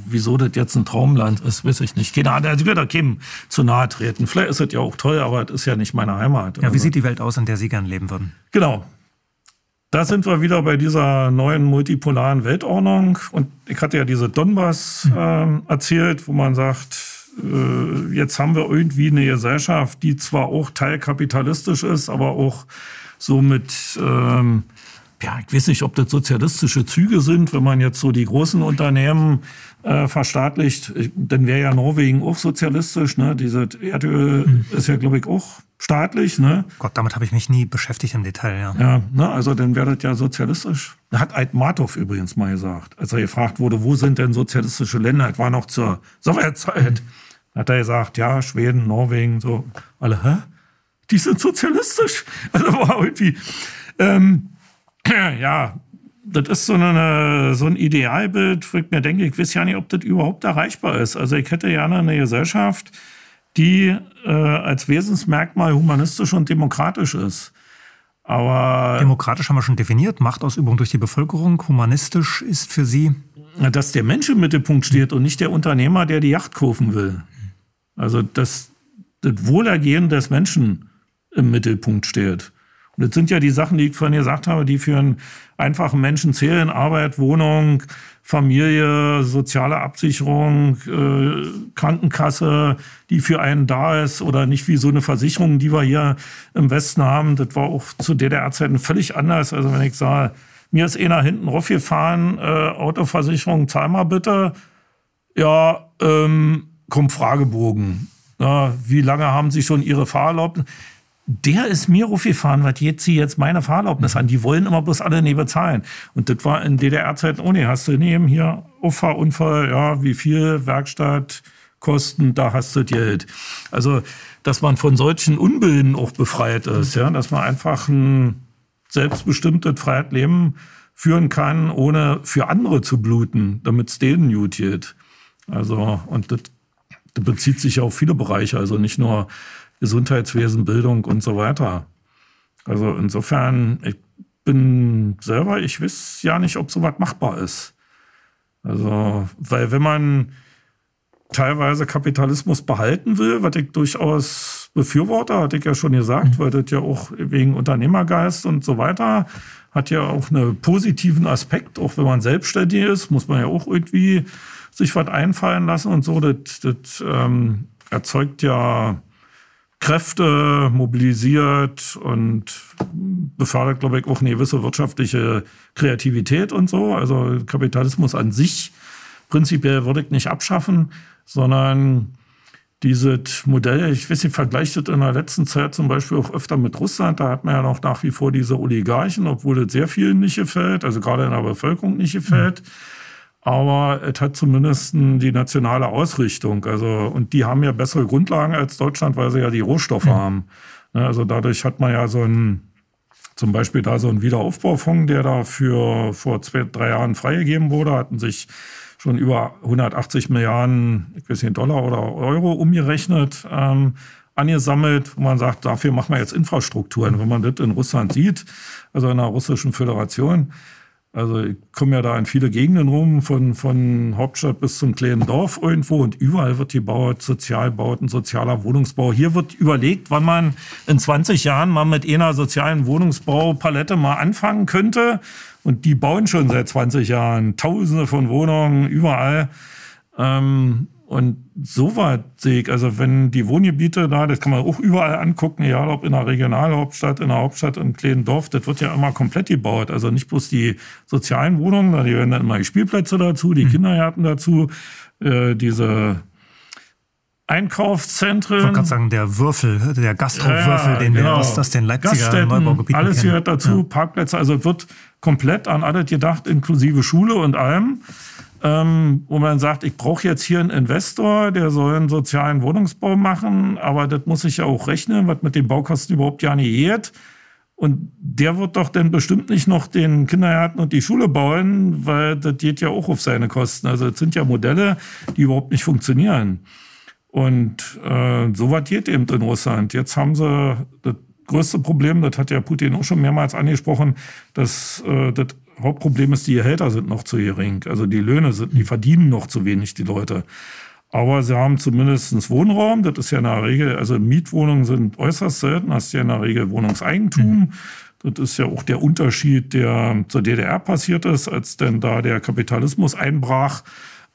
wieso das jetzt ein Traumland ist, weiß ich nicht. Keine Ahnung, ich will da keinem zu nahe treten. Vielleicht ist es ja auch toll, aber es ist ja nicht meine Heimat. Ja, wie also. sieht die Welt aus, in der Sie gern leben würden? Genau. Da sind wir wieder bei dieser neuen multipolaren Weltordnung. Und ich hatte ja diese Donbass äh, erzählt, wo man sagt, äh, jetzt haben wir irgendwie eine Gesellschaft, die zwar auch teilkapitalistisch ist, aber auch so mit... Ähm, ja, ich weiß nicht, ob das sozialistische Züge sind, wenn man jetzt so die großen Unternehmen äh, verstaatlicht, dann wäre ja Norwegen auch sozialistisch. Ne? Diese Erdöl mhm. ist ja, glaube ich, auch staatlich. Ne? Gott, damit habe ich mich nie beschäftigt im Detail. Ja, ja ne? also dann wäre das ja sozialistisch. Hat Altmatov übrigens mal gesagt, als er gefragt wurde, wo sind denn sozialistische Länder? Das war noch zur Sowjetzeit. Mhm. Hat er gesagt, ja, Schweden, Norwegen, so. Alle, hä? Die sind sozialistisch. Also war irgendwie... Ähm, ja, das ist so, eine, so ein Idealbild, wo ich mir denke, ich weiß ja nicht, ob das überhaupt erreichbar ist. Also ich hätte gerne eine Gesellschaft, die äh, als Wesensmerkmal humanistisch und demokratisch ist. Aber demokratisch haben wir schon definiert, Machtausübung durch die Bevölkerung. Humanistisch ist für Sie, dass der Mensch im Mittelpunkt steht und nicht der Unternehmer, der die Yacht kaufen will. Also dass das Wohlergehen des Menschen im Mittelpunkt steht. Und das sind ja die Sachen, die ich vorhin gesagt habe, die für einen einfachen Menschen zählen. Arbeit, Wohnung, Familie, soziale Absicherung, äh, Krankenkasse, die für einen da ist oder nicht wie so eine Versicherung, die wir hier im Westen haben. Das war auch zu DDR-Zeiten völlig anders. Also wenn ich sage, mir ist einer hinten raufgefahren, äh, Autoversicherung, zahl mal bitte. Ja, ähm, kommt Fragebogen. Na, wie lange haben Sie schon Ihre Fahrerlaubnis? Der ist mir gefahren, was jetzt sie jetzt meine Fahrerlaubnis an. Die wollen immer bloß alle nie bezahlen. Und das war in DDR-Zeiten oh nee, Hast du neben hier Auffahrunfall, ja, wie viel Werkstatt, Kosten, da hast du Geld. Also, dass man von solchen Unbilden auch befreit ist, ja, dass man einfach ein selbstbestimmtes Freiheitsleben führen kann, ohne für andere zu bluten, damit es denen gut geht. Also, und das, das bezieht sich auf viele Bereiche, also nicht nur Gesundheitswesen, Bildung und so weiter. Also insofern, ich bin selber, ich weiß ja nicht, ob sowas machbar ist. Also, weil wenn man teilweise Kapitalismus behalten will, was ich durchaus befürworte, hatte ich ja schon gesagt, mhm. weil das ja auch wegen Unternehmergeist und so weiter hat ja auch einen positiven Aspekt, auch wenn man selbstständig ist, muss man ja auch irgendwie sich was einfallen lassen und so. Das, das ähm, erzeugt ja Kräfte, mobilisiert und befördert, glaube ich, auch eine gewisse wirtschaftliche Kreativität und so. Also Kapitalismus an sich prinzipiell würde ich nicht abschaffen, sondern dieses Modell, ich weiß nicht, vergleicht das in der letzten Zeit zum Beispiel auch öfter mit Russland. Da hat man ja noch nach wie vor diese Oligarchen, obwohl das sehr vielen nicht gefällt, also gerade in der Bevölkerung nicht gefällt. Mhm. Aber es hat zumindest die nationale Ausrichtung. Also, und die haben ja bessere Grundlagen als Deutschland, weil sie ja die Rohstoffe mhm. haben. Ne, also dadurch hat man ja so ein, zum Beispiel da so ein Wiederaufbaufonds, der da für vor zwei, drei Jahren freigegeben wurde, hatten sich schon über 180 Milliarden, ich weiß nicht, Dollar oder Euro umgerechnet, ähm, angesammelt, wo man sagt, dafür machen wir jetzt Infrastrukturen. Wenn man das in Russland sieht, also in der russischen Föderation, also ich komme ja da in viele Gegenden rum, von, von Hauptstadt bis zum kleinen Dorf irgendwo und überall wird gebaut, Sozialbauten, sozialer Wohnungsbau. Hier wird überlegt, wann man in 20 Jahren mal mit einer sozialen Wohnungsbaupalette mal anfangen könnte. Und die bauen schon seit 20 Jahren tausende von Wohnungen überall. Ähm, und so weit sehe ich, also wenn die Wohngebiete da, das kann man auch überall angucken, egal ob in der Regionalhauptstadt, in der Hauptstadt, im kleinen Dorf, das wird ja immer komplett gebaut. Also nicht bloß die sozialen Wohnungen, da werden dann immer die Spielplätze dazu, die mhm. Kindergärten dazu, äh, diese Einkaufszentren. Ich wollte gerade sagen, der Würfel, der Gastrowürfel, ja, den genau. wir aus, aus den Leipziger Neubaugebieten Alles gehört dazu, ja. Parkplätze, also wird komplett an alles gedacht, inklusive Schule und allem. Ähm, wo man sagt, ich brauche jetzt hier einen Investor, der soll einen sozialen Wohnungsbau machen, aber das muss ich ja auch rechnen, was mit den Baukosten überhaupt ja nicht geht. Und der wird doch dann bestimmt nicht noch den Kindergarten und die Schule bauen, weil das geht ja auch auf seine Kosten. Also das sind ja Modelle, die überhaupt nicht funktionieren. Und äh, so was geht eben in Russland. Jetzt haben sie das größte Problem, das hat ja Putin auch schon mehrmals angesprochen, dass äh, das Hauptproblem ist, die Gehälter sind noch zu gering. Also die Löhne sind, die verdienen noch zu wenig, die Leute. Aber sie haben zumindest Wohnraum. Das ist ja in der Regel, also Mietwohnungen sind äußerst selten. Hast ja in der Regel Wohnungseigentum. Mhm. Das ist ja auch der Unterschied, der zur DDR passiert ist, als denn da der Kapitalismus einbrach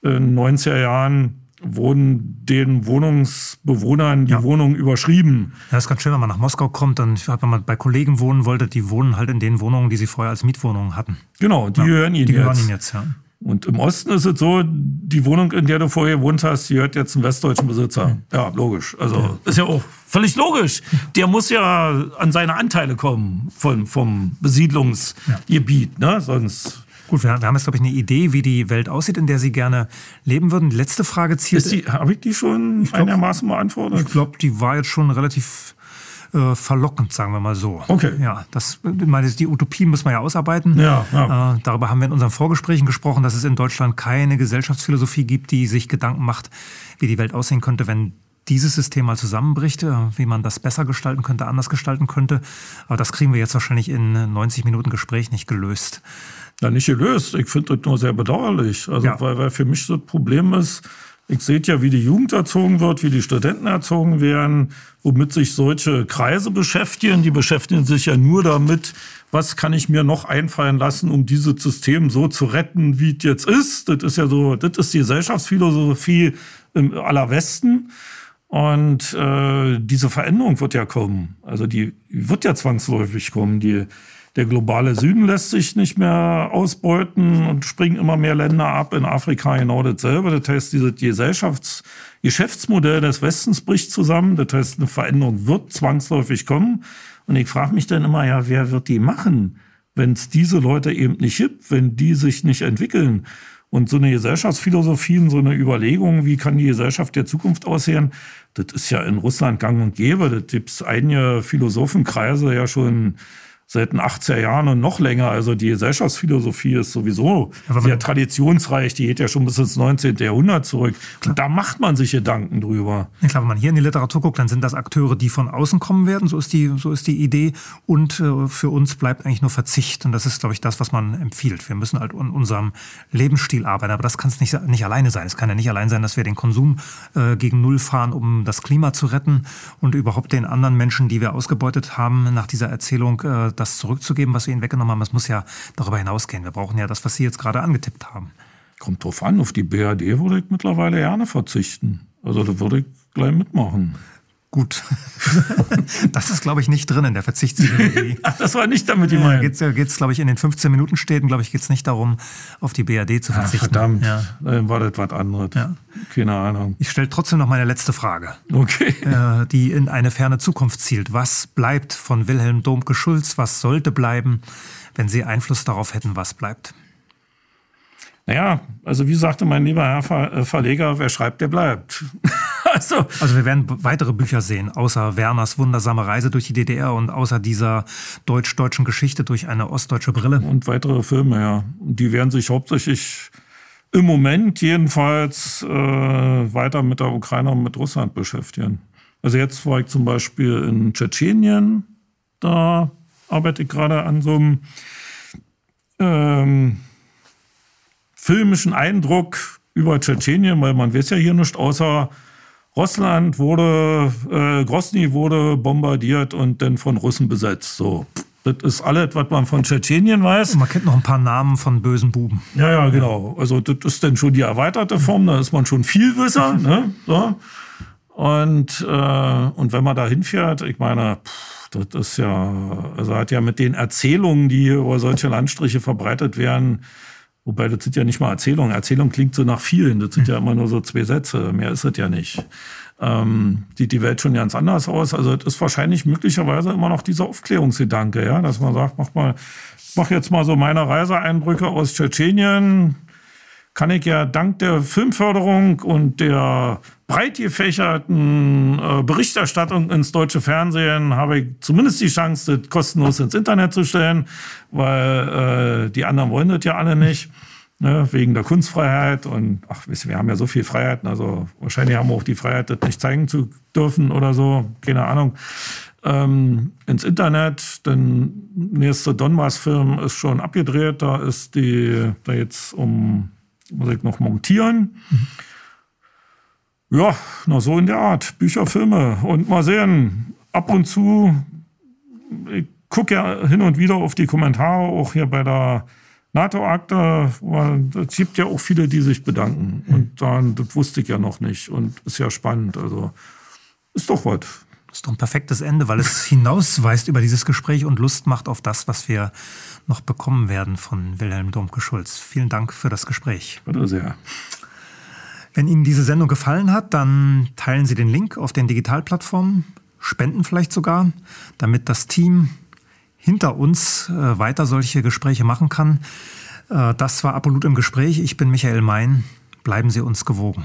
in den 90er Jahren wurden den Wohnungsbewohnern die ja. Wohnungen überschrieben. Ja, das ist ganz schön, wenn man nach Moskau kommt, dann wenn man bei Kollegen wohnen wollte, die wohnen halt in den Wohnungen, die sie vorher als Mietwohnungen hatten. Genau, die ja, hören ihnen die jetzt. Hören ihn jetzt ja. Und im Osten ist es so, die Wohnung, in der du vorher gewohnt hast, die hört jetzt einem westdeutschen Besitzer. Ja, logisch. Also ist ja auch völlig logisch. Der muss ja an seine Anteile kommen von, vom Besiedlungsgebiet. Ne? Sonst Gut, wir haben jetzt, glaube ich, eine Idee, wie die Welt aussieht, in der Sie gerne leben würden. Letzte Frage zielt. Habe ich die schon glaub, einigermaßen beantwortet? Ich glaube, die war jetzt schon relativ äh, verlockend, sagen wir mal so. Okay. Ja, das, meine, die Utopie muss man ja ausarbeiten. Ja, ja. Äh, darüber haben wir in unseren Vorgesprächen gesprochen, dass es in Deutschland keine Gesellschaftsphilosophie gibt, die sich Gedanken macht, wie die Welt aussehen könnte, wenn dieses System mal zusammenbricht, äh, wie man das besser gestalten könnte, anders gestalten könnte. Aber das kriegen wir jetzt wahrscheinlich in 90 Minuten Gespräch nicht gelöst ja nicht gelöst. Ich finde das nur sehr bedauerlich. Also, ja. weil, weil für mich das Problem ist, ich sehe ja, wie die Jugend erzogen wird, wie die Studenten erzogen werden, womit sich solche Kreise beschäftigen. Die beschäftigen sich ja nur damit, was kann ich mir noch einfallen lassen, um dieses System so zu retten, wie es jetzt ist. Das ist ja so, das ist die Gesellschaftsphilosophie im aller Westen. Und äh, diese Veränderung wird ja kommen. Also die wird ja zwangsläufig kommen. Die der globale Süden lässt sich nicht mehr ausbeuten und springen immer mehr Länder ab. In Afrika genau dasselbe. Das heißt, dieses Gesellschafts Geschäftsmodell des Westens bricht zusammen. Das heißt, eine Veränderung wird zwangsläufig kommen. Und ich frage mich dann immer, ja, wer wird die machen, wenn es diese Leute eben nicht gibt, wenn die sich nicht entwickeln? Und so eine Gesellschaftsphilosophie, so eine Überlegung, wie kann die Gesellschaft der Zukunft aussehen, das ist ja in Russland gang und gäbe. Das gibt es einige Philosophenkreise ja schon seit den 80er Jahren und noch länger. Also die Gesellschaftsphilosophie ist sowieso ja, sehr traditionsreich. Die geht ja schon bis ins 19. Jahrhundert zurück. Und da macht man sich Gedanken drüber. Ja, klar, wenn man hier in die Literatur guckt, dann sind das Akteure, die von außen kommen werden. So ist die, so ist die Idee. Und äh, für uns bleibt eigentlich nur Verzicht. Und das ist, glaube ich, das, was man empfiehlt. Wir müssen halt an unserem Lebensstil arbeiten. Aber das kann es nicht, nicht alleine sein. Es kann ja nicht allein sein, dass wir den Konsum äh, gegen Null fahren, um das Klima zu retten und überhaupt den anderen Menschen, die wir ausgebeutet haben, nach dieser Erzählung, äh, das zurückzugeben, was wir ihnen weggenommen haben. Es muss ja darüber hinausgehen. Wir brauchen ja das, was Sie jetzt gerade angetippt haben. Kommt drauf an. Auf die BRD würde ich mittlerweile gerne verzichten. Also da würde ich gleich mitmachen. Gut. das ist, glaube ich, nicht drin in der Verzichtsidee. Ach, das war nicht damit gemeint. Geht es, glaube ich, in den 15 Minuten Städten, glaube ich, geht es nicht darum, auf die BRD zu verzichten. Ja, verdammt, ja. dann war das was anderes. Ja. Keine Ahnung. Ich stelle trotzdem noch meine letzte Frage. Okay. Äh, die in eine ferne Zukunft zielt. Was bleibt von Wilhelm Domke-Schulz? Was sollte bleiben, wenn Sie Einfluss darauf hätten, was bleibt? Naja, also wie sagte mein lieber Herr Ver äh, Verleger, wer schreibt, der bleibt. also, also wir werden weitere Bücher sehen, außer Werners wundersame Reise durch die DDR und außer dieser deutsch-deutschen Geschichte durch eine ostdeutsche Brille. Und weitere Filme, ja. Die werden sich hauptsächlich im Moment jedenfalls äh, weiter mit der Ukraine und mit Russland beschäftigen. Also jetzt war ich zum Beispiel in Tschetschenien, da arbeite ich gerade an so einem ähm, filmischen Eindruck über Tschetschenien, weil man weiß ja hier nicht, außer Russland wurde, äh, Grosny wurde bombardiert und dann von Russen besetzt. So. Das ist alles, was man von Tschetschenien weiß. Man kennt noch ein paar Namen von bösen Buben. Ja, ja, genau. Also das ist dann schon die erweiterte Form, da ist man schon Vielwisser. ne? so. Und, äh, und wenn man da hinfährt, ich meine, pff, das ist ja, also hat ja mit den Erzählungen, die über solche Landstriche verbreitet werden, Wobei, das sind ja nicht mal Erzählungen. Erzählung klingt so nach vielen. Das sind ja immer nur so zwei Sätze. Mehr ist es ja nicht. Ähm, sieht die Welt schon ganz anders aus. Also, es ist wahrscheinlich möglicherweise immer noch dieser Aufklärungsgedanke, ja, dass man sagt, mach mal, mach jetzt mal so meine Reiseeindrücke aus Tschetschenien. Kann ich ja dank der Filmförderung und der breit gefächerten äh, Berichterstattung ins deutsche Fernsehen habe ich zumindest die Chance, das kostenlos ins Internet zu stellen, weil äh, die anderen wollen das ja alle nicht. Ne, wegen der Kunstfreiheit und ach, wir haben ja so viel Freiheiten, also wahrscheinlich haben wir auch die Freiheit, das nicht zeigen zu dürfen oder so, keine Ahnung. Ähm, ins Internet, denn nächste Donbass-Film ist schon abgedreht, da ist die, da jetzt um, muss ich noch montieren. Mhm. Ja, na so in der Art. Bücher, Filme. Und mal sehen, ab und zu, ich gucke ja hin und wieder auf die Kommentare, auch hier bei der NATO-Akte. Es gibt ja auch viele, die sich bedanken. Und dann, das wusste ich ja noch nicht. Und ist ja spannend. Also ist doch was. Das ist doch ein perfektes Ende, weil es hinausweist über dieses Gespräch und Lust macht auf das, was wir noch bekommen werden von Wilhelm Domke-Schulz. Vielen Dank für das Gespräch. Bitte sehr. Wenn Ihnen diese Sendung gefallen hat, dann teilen Sie den Link auf den Digitalplattformen, spenden vielleicht sogar, damit das Team hinter uns äh, weiter solche Gespräche machen kann. Äh, das war Apollut im Gespräch. Ich bin Michael Mein. Bleiben Sie uns gewogen.